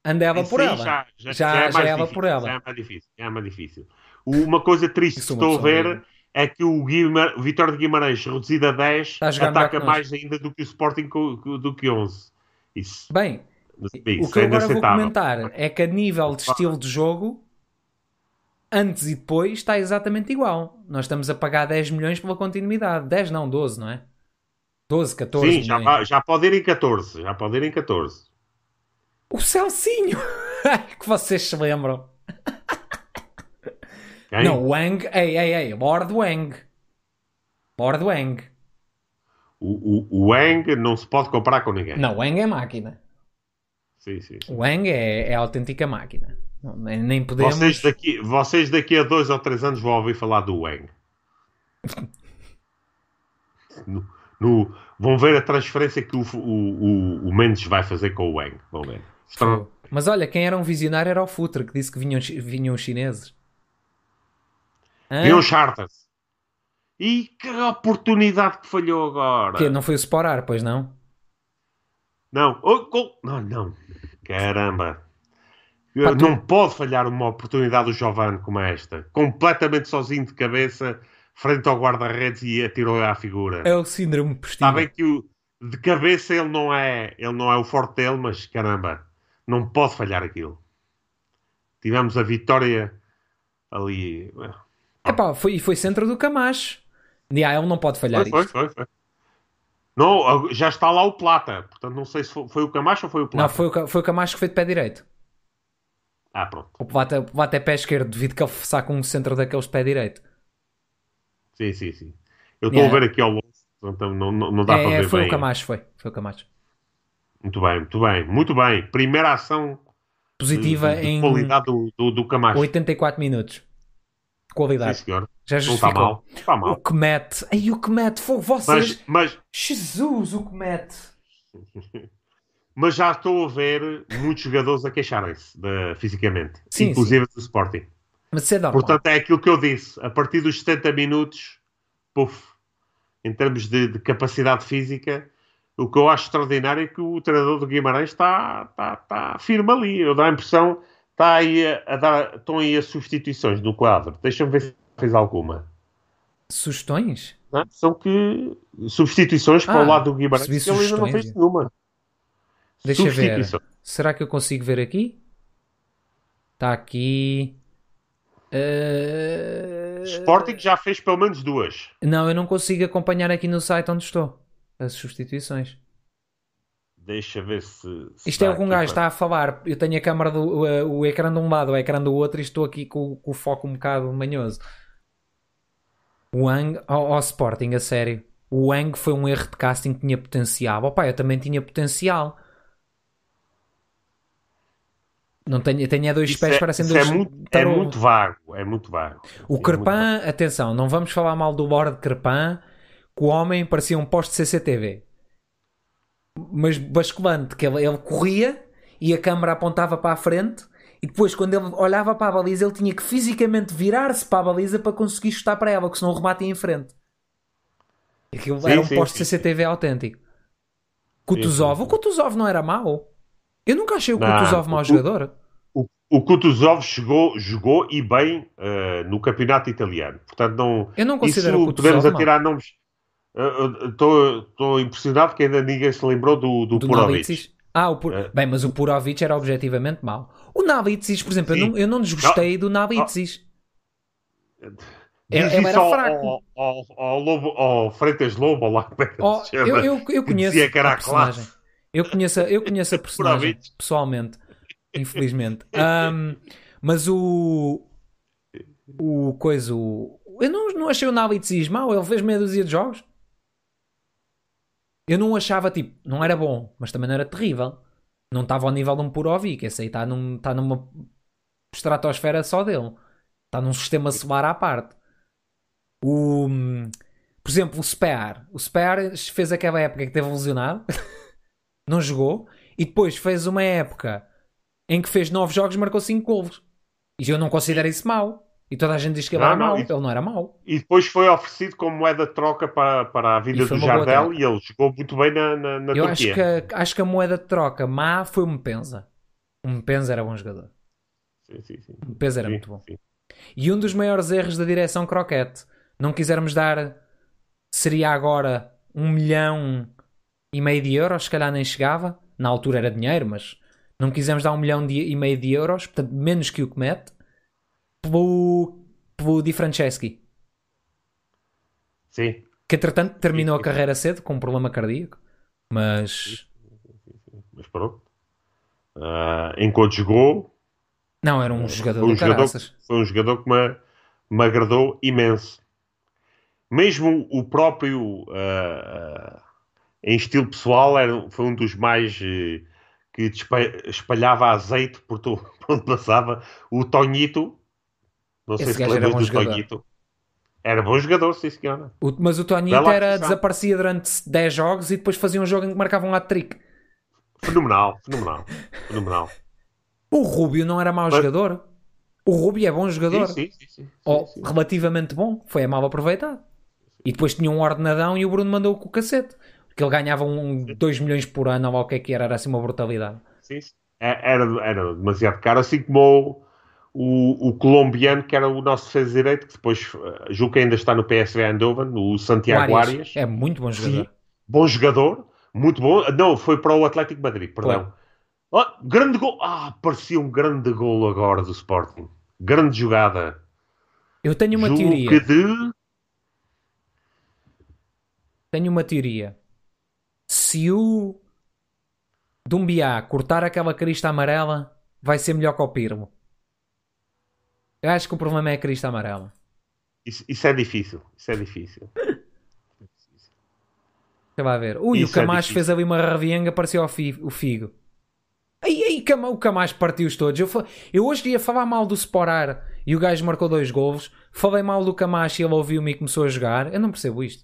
andava por ela. Já, já, já, já, é já difícil, por ela. Já é mais difícil. Já é mais difícil. Uma coisa triste que estou a ver é que o, Guimar, o Vitória de Guimarães, reduzido a 10, ataca mais ainda do que o Sporting do que 11. Isso. Bem, isso o que eu agora vou comentar é que a nível de estilo de jogo, antes e depois está exatamente igual. Nós estamos a pagar 10 milhões pela continuidade. 10 não, 12, não é? 12, 14 Sim, já, já pode ir em 14. Já pode ir em 14. O Celcinho! que vocês se lembram. Quem? Não, Wang. Ei, ei, ei. Lord Wang. Lord Wang. O, o, o Wang não se pode comparar com ninguém. Não, Wang é máquina. Sim, sim. sim. Wang é, é a autêntica máquina. Não, nem podemos. Vocês daqui, vocês daqui a dois ou três anos vão ouvir falar do Wang. no, no, vão ver a transferência que o, o, o, Mendes vai fazer com o Wang. Vão ver. Estão... Mas olha, quem era um visionário era o Futre, que disse que vinham, vinham os chineses. Ah. Vinham charters. E que oportunidade que falhou agora. Que não foi o Sporar, pois não? Não, oh, oh, não, não. Caramba. Não tu... pode falhar uma oportunidade do Giovanni como esta. Completamente sozinho de cabeça, frente ao guarda-redes e atirou à figura. É o síndrome postigo. Está bem que o, de cabeça ele não é, ele não é o forte dele, mas caramba, não pode falhar aquilo. Tivemos a vitória ali. Epá, foi, foi centro do Camacho. Yeah, ele não pode falhar foi, isto. Foi, foi, foi. Não, já está lá o Plata. Portanto, não sei se foi, foi o Camacho ou foi o Plata. Não, foi o, foi o Camacho que foi de pé direito. Ah, pronto. O Plata, o Plata é pé esquerdo, devido que ele saca um centro daqueles de pé direito. Sim, sim, sim. Eu estou yeah. a ver aqui ao então não, não, não dá é, para ver foi bem. O Camacho, foi. Foi o Camacho. Muito bem, muito bem, muito bem. Primeira ação positiva de, de, em qualidade do, do, do Camacho. 84 minutos. Qualidade. Sim, senhor. Já justificou. Não está mal. Está mal. O que mete. Ai, o que mete. Foi vocês. Mas, mas... Jesus, o que mete. mas já estou a ver muitos jogadores a queixarem-se fisicamente. Sim, inclusive sim. do Sporting. Mas você dá Portanto, é aquilo que eu disse. A partir dos 70 minutos, puf, em termos de, de capacidade física, o que eu acho extraordinário é que o treinador do Guimarães está, está, está firme ali. Eu dou a impressão está aí a, a dar, estão aí as substituições no quadro. Deixa-me ver se fez alguma. Sugestões? Não, são que substituições ah, para o lado do Guimarães que ele ainda não fez nenhuma. Deixa ver. Será que eu consigo ver aqui? Está aqui. Uh... Sporting já fez pelo menos duas. Não, eu não consigo acompanhar aqui no site onde estou as substituições. Deixa ver se. se Isto é o que um gajo está a falar. Eu tenho a câmera do o, o ecrã de um lado, o ecrã do outro, e estou aqui com, com o foco um bocado manhoso. O Wang ao, ao, Sporting, a sério. O Wang foi um erro de casting que tinha potencial. Opa, eu também tinha potencial. Não tenho, tenho a dois isso pés é, para dois. É muito, é muito vago. É muito vago. O é Crepin, atenção, não vamos falar mal do Lord Crepin, que o homem parecia um poste CCTV mas basculante, que ele, ele corria e a câmera apontava para a frente e depois quando ele olhava para a baliza ele tinha que fisicamente virar-se para a baliza para conseguir chutar para ela, que senão o remate ia em frente. Aquilo sim, era um sim, posto sim. CCTV autêntico. Kutuzov, o Kutuzov não era mau. Eu nunca achei o não, Kutuzov mau jogador. O, o Kutuzov chegou, jogou e bem uh, no campeonato italiano. Portanto, não, eu não considero isso o Kutuzov podemos atirar nomes Estou impressionado que ainda ninguém se lembrou do, do, do Purovic. Ah, o Pur... É. bem, mas o Purovic era objetivamente mau. O Navitsis, por exemplo, eu não, eu não desgostei não. do Navitsis. Diz ele, era fraco. Ao, ao, ao, Lobo, ao Freitas Lobo, lá oh, eu, eu, eu conheço que a personagem. Eu conheço, eu conheço a personagem pessoalmente, infelizmente. Um, mas o o coisa, o, eu não, não achei o Navitsis mau, ele fez meia dúzia de jogos. Eu não achava, tipo, não era bom, mas também não era terrível. Não estava ao nível de um Purovic. Esse aí está num, tá numa estratosfera só dele. Está num sistema solar à parte. O, por exemplo, o Spear. O Spear fez aquela época que teve lesionado, não jogou, e depois fez uma época em que fez 9 jogos e marcou 5 golos. E eu não considero isso mau. E toda a gente diz que ele não, era não, mau. E, ele não era mau. E depois foi oferecido como moeda de troca para, para a vida do Jardel e ele jogou muito bem na, na, na Eu Turquia. acho que, acho que a moeda de troca má foi o Mpenza. O Mpenza era bom jogador. Sim, sim, sim. O Mpenza era sim, muito bom. Sim. E um dos maiores erros da direção croquete. Não quisermos dar... Seria agora um milhão e meio de euros. Se calhar nem chegava. Na altura era dinheiro, mas... Não quisemos dar um milhão de, e meio de euros. Portanto, menos que o que mete pelo, pelo Di Franceschi. Sim. Que entretanto terminou sim, sim. a carreira cedo com um problema cardíaco. Mas. Mas pronto. Uh, enquanto jogou. Não, era um jogador foi um jogador, foi um jogador que me, me agradou imenso. Mesmo o próprio. Uh, em estilo pessoal, era, foi um dos mais. Uh, que espalhava azeite por, tu, por onde passava. O Tonhito não Esse sei se lembras do jogador. Tonhito. Era bom jogador, sim senhora. O, mas o Tonhito era, desaparecia durante 10 jogos e depois fazia um jogo em que marcava um hat-trick. Fenomenal, fenomenal, fenomenal. O Rubio não era mau mas... jogador. O Rubio é bom jogador. Sim, sim, sim. sim, Ou relativamente bom. Foi mal aproveitado. E depois tinha um ordenadão e o Bruno mandou com o cacete. Porque ele ganhava um 2 milhões por ano ou o que é que era, era assim uma brutalidade. Sim, sim. É, era, era demasiado caro, assim como o, o, colombiano, que era o nosso defesa direito, que depois uh, julgo que ainda está no PSV Eindhoven, o Santiago Arias. Arias. É muito bom jogador. Sim, bom jogador, muito bom. Não, foi para o Atlético Madrid, perdão. Oh, grande gol. Ah, parecia um grande gol agora do Sporting. Grande jogada. Eu tenho uma julgo teoria. De... Tenho uma teoria. Se o Dumbiá cortar aquela crista amarela, vai ser melhor que o Pirmo. Eu acho que o problema é a crista amarela. Isso, isso é difícil. Isso é difícil. Você vai ver. Ui, isso o é Camacho é fez ali uma ravienga, parecia o Figo. Aí, aí o Camacho partiu-os todos. Eu, eu hoje ia falar mal do Sporar e o gajo marcou dois golos. Falei mal do Camacho e ele ouviu-me e começou a jogar. Eu não percebo isto.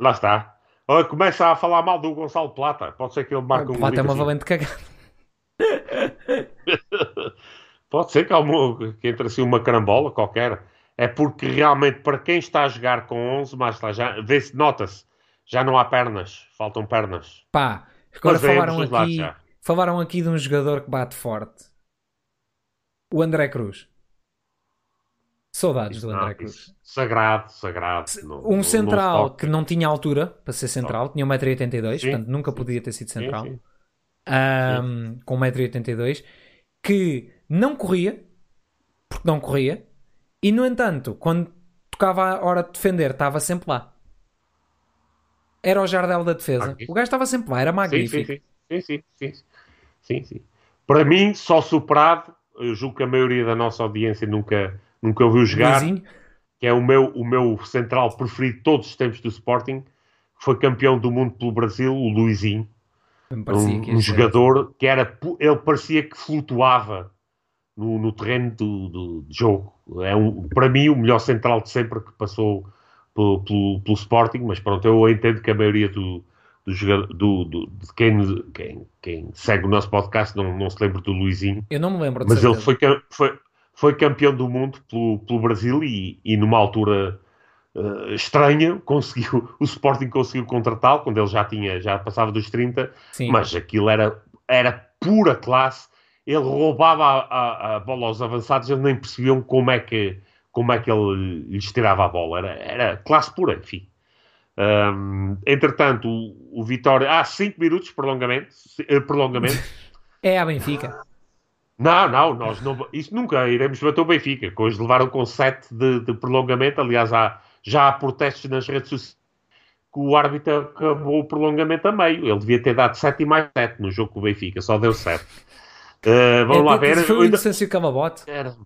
Lá está. Olha, começa a falar mal do Gonçalo Plata. Pode ser que ele marque um Plata é uma valente cagada. Pode ser que, uma, que entre assim uma carambola qualquer. É porque realmente para quem está a jogar com 11, mais está, já vê-se, nota-se, já não há pernas, faltam pernas. Pá, agora falaram aqui, falaram aqui de um jogador que bate forte. O André Cruz. Saudades do André não, Cruz. Sagrado, sagrado. um no, central no que não tinha altura para ser central, tinha 1,82m, portanto nunca podia ter sido central. Sim, sim. Um, com 1,82m, que não corria, porque não corria, e no entanto, quando tocava a hora de defender, estava sempre lá. Era o Jardel da defesa. O gajo estava sempre lá, era magnífico. Sim, sim, sim. sim, sim, sim. Para mim, só superado, eu julgo que a maioria da nossa audiência nunca, nunca ouviu jogar, Luizinho. que é o meu, o meu central preferido de todos os tempos do Sporting, foi campeão do mundo pelo Brasil, o Luizinho. Um, um jogador que era, ele parecia que flutuava no, no terreno do, do, de jogo. É um, para mim o melhor central de sempre que passou pelo, pelo, pelo Sporting, mas pronto, eu entendo que a maioria do, do, do, do de quem, quem, quem, segue o nosso podcast não, não se lembra do Luizinho. Eu não me lembro Mas ele foi, foi, foi campeão do mundo pelo, pelo Brasil e, e numa altura uh, estranha conseguiu, o Sporting conseguiu contratá-lo quando ele já tinha, já passava dos 30, Sim. mas aquilo era, era pura classe ele roubava a, a, a, bola aos avançados, eles nem percebiam como é que, como é que ele lhes tirava a bola. Era, era classe pura, enfim. Um, entretanto, o, o Vitória. Há 5 minutos de prolongamento. Eh, prolongamento. é a Benfica. Não, não, nós não, isso nunca iremos bater o Benfica, que hoje levaram com 7 de, de, prolongamento. Aliás, há, já há protestos nas redes sociais que o árbitro acabou o prolongamento a meio. Ele devia ter dado 7 e mais 7 no jogo com o Benfica, só deu 7. Uh, vamos é, lá ver. Foi o ainda... Inocêncio Calabote? Era...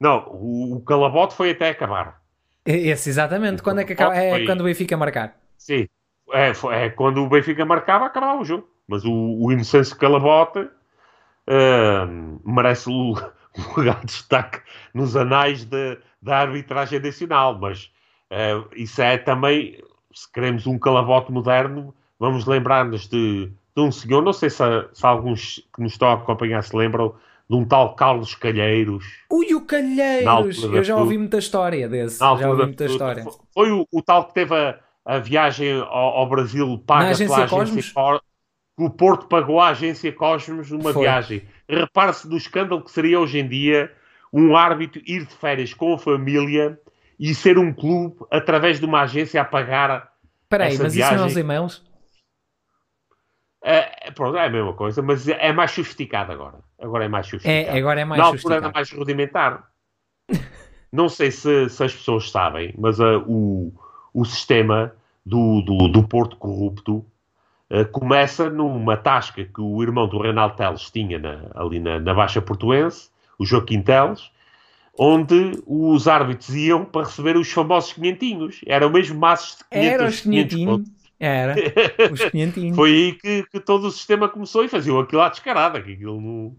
Não, o, o Calabote foi até acabar. Esse, exatamente. quando é que acaba? É foi... quando o Benfica marcar. Sim. É, foi, é, quando o Benfica marcava, acabava o jogo. Mas o, o Inocêncio Calabote uh, merece o, o lugar de destaque nos anais de, da arbitragem nacional. Mas uh, isso é também, se queremos um calabote moderno, vamos lembrar-nos de de um senhor, não sei se, se alguns que nos estão a acompanhar se lembram, de um tal Carlos Calheiros. Ui, o Calheiros! Eu já ouvi muita história desse. Já ouvi muita história. Foi o, o, tal que teve a, a viagem ao, ao, Brasil paga agência pela agência Cosmos? O Porto pagou à agência Cosmos uma Foi. viagem. Repare-se do escândalo que seria hoje em dia um árbitro ir de férias com a família e ser um clube através de uma agência a pagar. Espera aí, mas viagem. isso não é os e-mails? É, pronto, é a mesma coisa, mas é mais sofisticado agora. Agora é mais sofisticado. É, agora é mais Na altura era mais rudimentar. Não sei se, se, as pessoas sabem, mas uh, o, o sistema do, do, do Porto Corrupto uh, começa numa tasca que o irmão do Reinaldo Teles tinha na, ali na, na Baixa Portuense, o Joaquim Teles, onde os árbitros iam para receber os famosos quinhentinhos. Era o mesmo maço de 500, Era os quinhentinhos. Era, os 500. Foi aí que, que, todo o sistema começou e faziam aquilo à descarada, que aquilo não,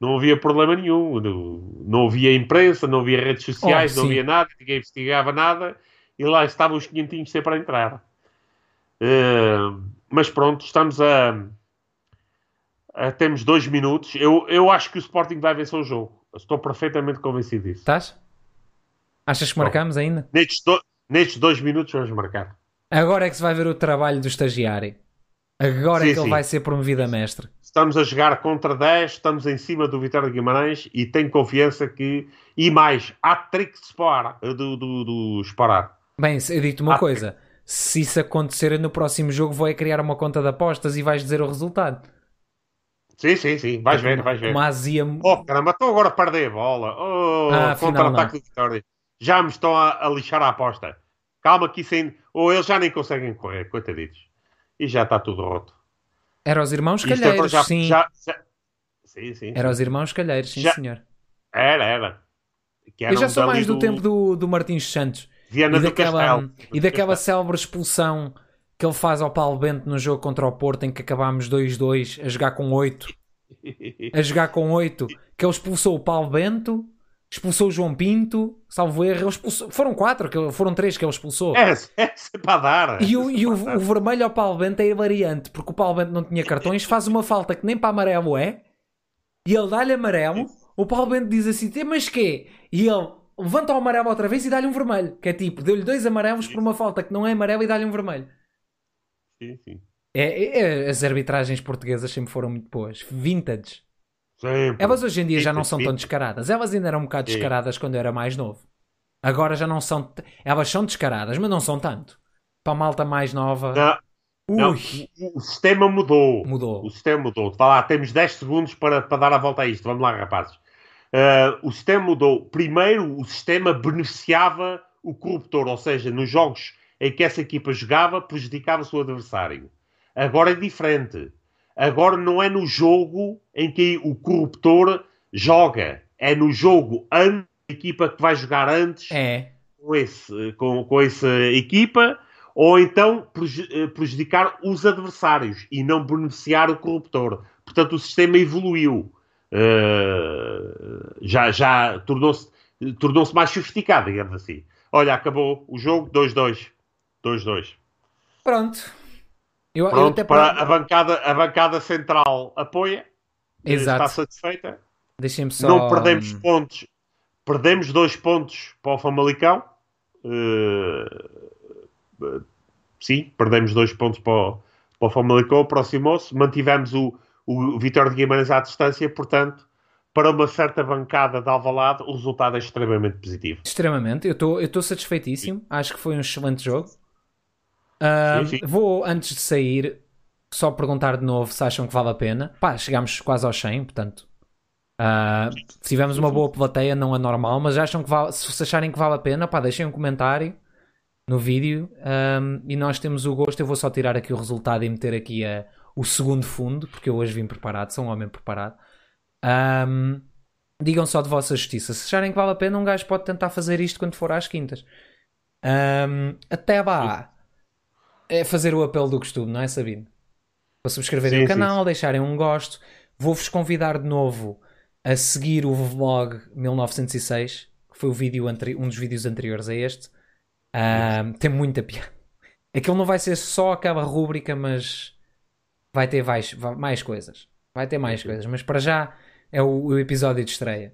não havia problema nenhum, não, não havia imprensa, não havia redes sociais, oh, não havia nada, ninguém investigava nada, e lá estavam os 500 sempre a entrar. Uh, mas pronto, estamos a, a, Temos dois minutos. Eu, eu acho que o Sporting vai vencer o jogo. Estou perfeitamente convencido disso. Estás? Achas que marcamos ainda? Nestes, do, nestes dois minutos vamos marcar. Agora é que se vai ver o trabalho do estagiário. Agora Sim, é que ele sim. vai ser promovido a mestre. Estamos a jogar contra 10, estamos em cima do Vitória de Guimarães e tenho confiança que. E mais, há trick de Spar, do, do, do Sparar. Bem, eu digo-te uma Ah. coisa. Se isso acontecer no próximo jogo, vou é criar uma conta de apostas e vais dizer o resultado. Sim, sim, sim. Vais ver, vais ver. Uma azia. Oh, caramba, estou agora a perder a bola. Oh, Ah, contra-ataque do Vitória. Já me estão a, a lixar a aposta. Calma que isso ainda... Ou eles já nem conseguem correr, coitaditos. E já está tudo roto. Era os irmãos Isto Calheiros, então já, sim. já- já- Sim, sim. Era os irmãos Calheiros, sim, senhor. Era, era. Que Eu já sou mais do, tempo do, do Martins Santos. Viana E do daquela, Castelo. e daquela célebre expulsão que ele faz ao Paulo Bento no jogo contra o Porto, em que acabámos 2-2 a jogar com 8. A jogar com 8. Que ele expulsou o Paulo Bento, expulsou o João Pinto, salvo erro. Expulsou, foram 4, que foram 3 que ele expulsou. É, é sempre para dar. E, o, e o, o vermelho ao Paulo Bento é variante, porque o Paulo Bento não tinha cartões, faz uma falta que nem para amarelo é, e ele dá-lhe amarelo, o Paulo Bento diz assim, "Tem, mas quê? E ele levanta o amarelo outra vez e dá-lhe um vermelho, que é tipo, deu-lhe dois amarelos por uma falta que não é amarelo e dá-lhe um vermelho. Sim, sim. É, é- as arbitragens portuguesas sempre foram muito boas, vintage. Sempre. Elas hoje em dia já não são tão descaradas, elas ainda eram um bocado descaradas quando eu era mais novo. Agora já não são, elas são descaradas, mas não são tanto. Para a malta mais nova, Não, não, o, sistema mudou. mudou. O sistema mudou. Vá lá, temos 10 segundos para, para dar a volta a isto. Vamos lá, rapazes. Ah, o sistema mudou. Primeiro, o sistema beneficiava o corruptor, ou seja, nos jogos em que essa equipa jogava, prejudicava o seu adversário. Agora é diferente. Agora não é no jogo em que o corruptor joga. É no jogo antes da equipa que vai jogar antes É, com, esse, com, com essa equipa, ou então eh, prejudicar os adversários e não beneficiar o corruptor. Portanto, o sistema evoluiu. Eh, já já tornou-se tornou mais sofisticado, digamos assim. Olha, acabou o jogo 2-2. 2-2. Pronto. Eu, eu Pronto, até para a bancada, a bancada central apoia. Exato. Está satisfeita. Deixem-me só. Não perdemos pontos. Perdemos dois pontos para o Famalicão. Eh, sim, perdemos dois pontos para o, para o Famalicão. Aproximou-se. Mantivemos o, o Vitória de Guimarães à distância. Portanto, para uma certa bancada de Alvalade, o resultado é extremamente positivo. Extremamente. Eu eu estou satisfeitíssimo. Acho que foi um excelente jogo. Sim, sim. Vou, antes de sair, só perguntar de novo se acham que vale a pena. Pá, chegámos quase aos 100, portanto. ah, tivemos uma boa plateia, não é normal, mas acham que vale, se acharem que vale a pena, pá, deixem um comentário no vídeo ahm, e nós temos o gosto. Eu vou só tirar aqui o resultado e meter aqui a, o segundo fundo, porque eu hoje vim preparado, sou um homem preparado. Ahm, digam só de vossa justiça. Se acharem que vale a pena, um gajo pode tentar fazer isto quando for às quintas. Ahm, até lá é fazer o apelo do costume, não é, Sabino? Para subscreverem Sim, o sim, canal, deixarem um gosto. Vou-vos convidar de novo a seguir o vlog 1906, que foi o vídeo um dos vídeos anteriores a este. Ahm, tem muita piada. Aquilo não vai ser só aquela rúbrica, mas vai ter mais, mais coisas. Vai ter mais coisas, mas para já é o, o episódio de estreia.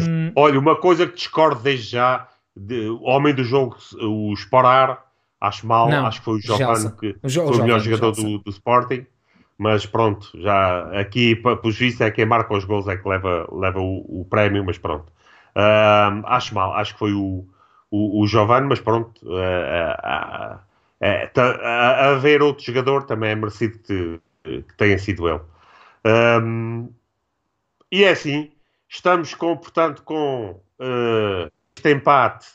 Sim. Olha, uma coisa que discordo desde já, de, homem do jogo, o Sporar, acho mal, Não, acho que foi o. Giovanni que O Jo- foi o melhor jogador do, do Sporting, mas pronto, já aqui, pelos vistos, é quem marca os gols é que leva, leva o, o prémio, mas pronto. Ahm, acho mal, acho que foi o, o, o Giovanni, mas pronto, é, tá- a, haver outro jogador também é merecido que, que tenha sido ele. Ahm, e é assim, estamos com, portanto, com eh, este empate.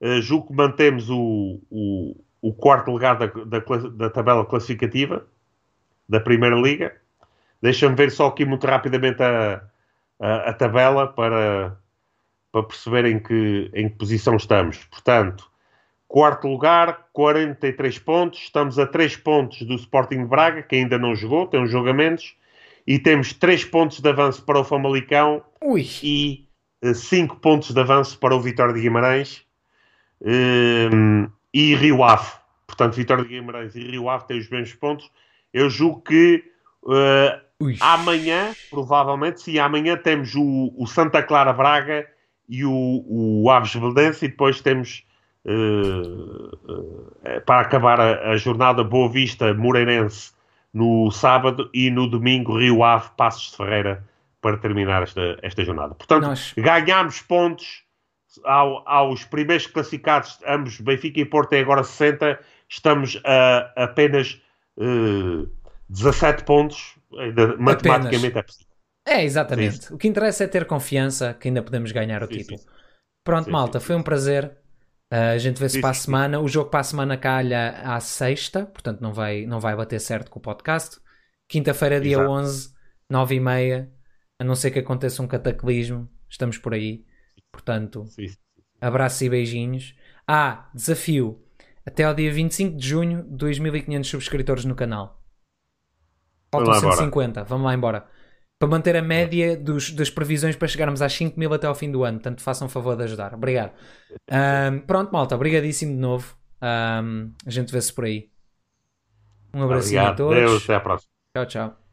Eh, julgo que mantemos o, o, o quarto lugar da, da, da tabela classificativa da Primeira Liga. Deixa-me ver só aqui muito rapidamente a, a, a tabela para, para perceber em que, em que posição estamos. Portanto, quarto lugar, 43 pontos. Estamos a 3 pontos do Sporting de Braga, que ainda não jogou, tem jogo a menos. E temos 3 pontos de avanço para o Famalicão Ui, e 5 pontos de avanço para o Vitória de Guimarães hum, e Rio Ave. Portanto, Vitória de Guimarães e Rio Ave têm os mesmos pontos. Eu julgo que ui. amanhã, provavelmente, sim, amanhã temos o, o Santa Clara Braga e o, o Aves Belenense e depois temos uh, para acabar a, a, jornada Boa Vista Moreirense no sábado e no domingo Rio Ave Passos de Ferreira para terminar esta, esta jornada. Portanto, Nós... ganhámos pontos ao, aos primeiros classificados, ambos Benfica e Porto têm agora 60, estamos a apenas uh, 17 pontos, ainda, matematicamente é possível. É, exatamente. Sim. O que interessa é ter confiança que ainda podemos ganhar o sim, título. Sim. Pronto, malta, foi um prazer. Uh, a gente vê-se para a semana. O jogo para a semana calha à sexta, portanto não vai, não vai bater certo com o podcast. Quinta-feira, dia Exato. 11, 9 e meia. A não ser que aconteça um cataclismo, estamos por aí. Portanto, abraços e beijinhos. Ah, desafio. Até ao dia 25 de junho, 2.500 subscritores no canal. Faltam 150. Vamos lá embora para manter a média dos, das previsões para chegarmos às 5 mil até ao fim do ano. Portanto, façam favor de ajudar. Obrigado. Um, pronto, malta. Obrigadíssimo de novo. Um, a gente vê-se por aí. Um Obrigado. a todos. Deus, até à próxima. Tchau, tchau.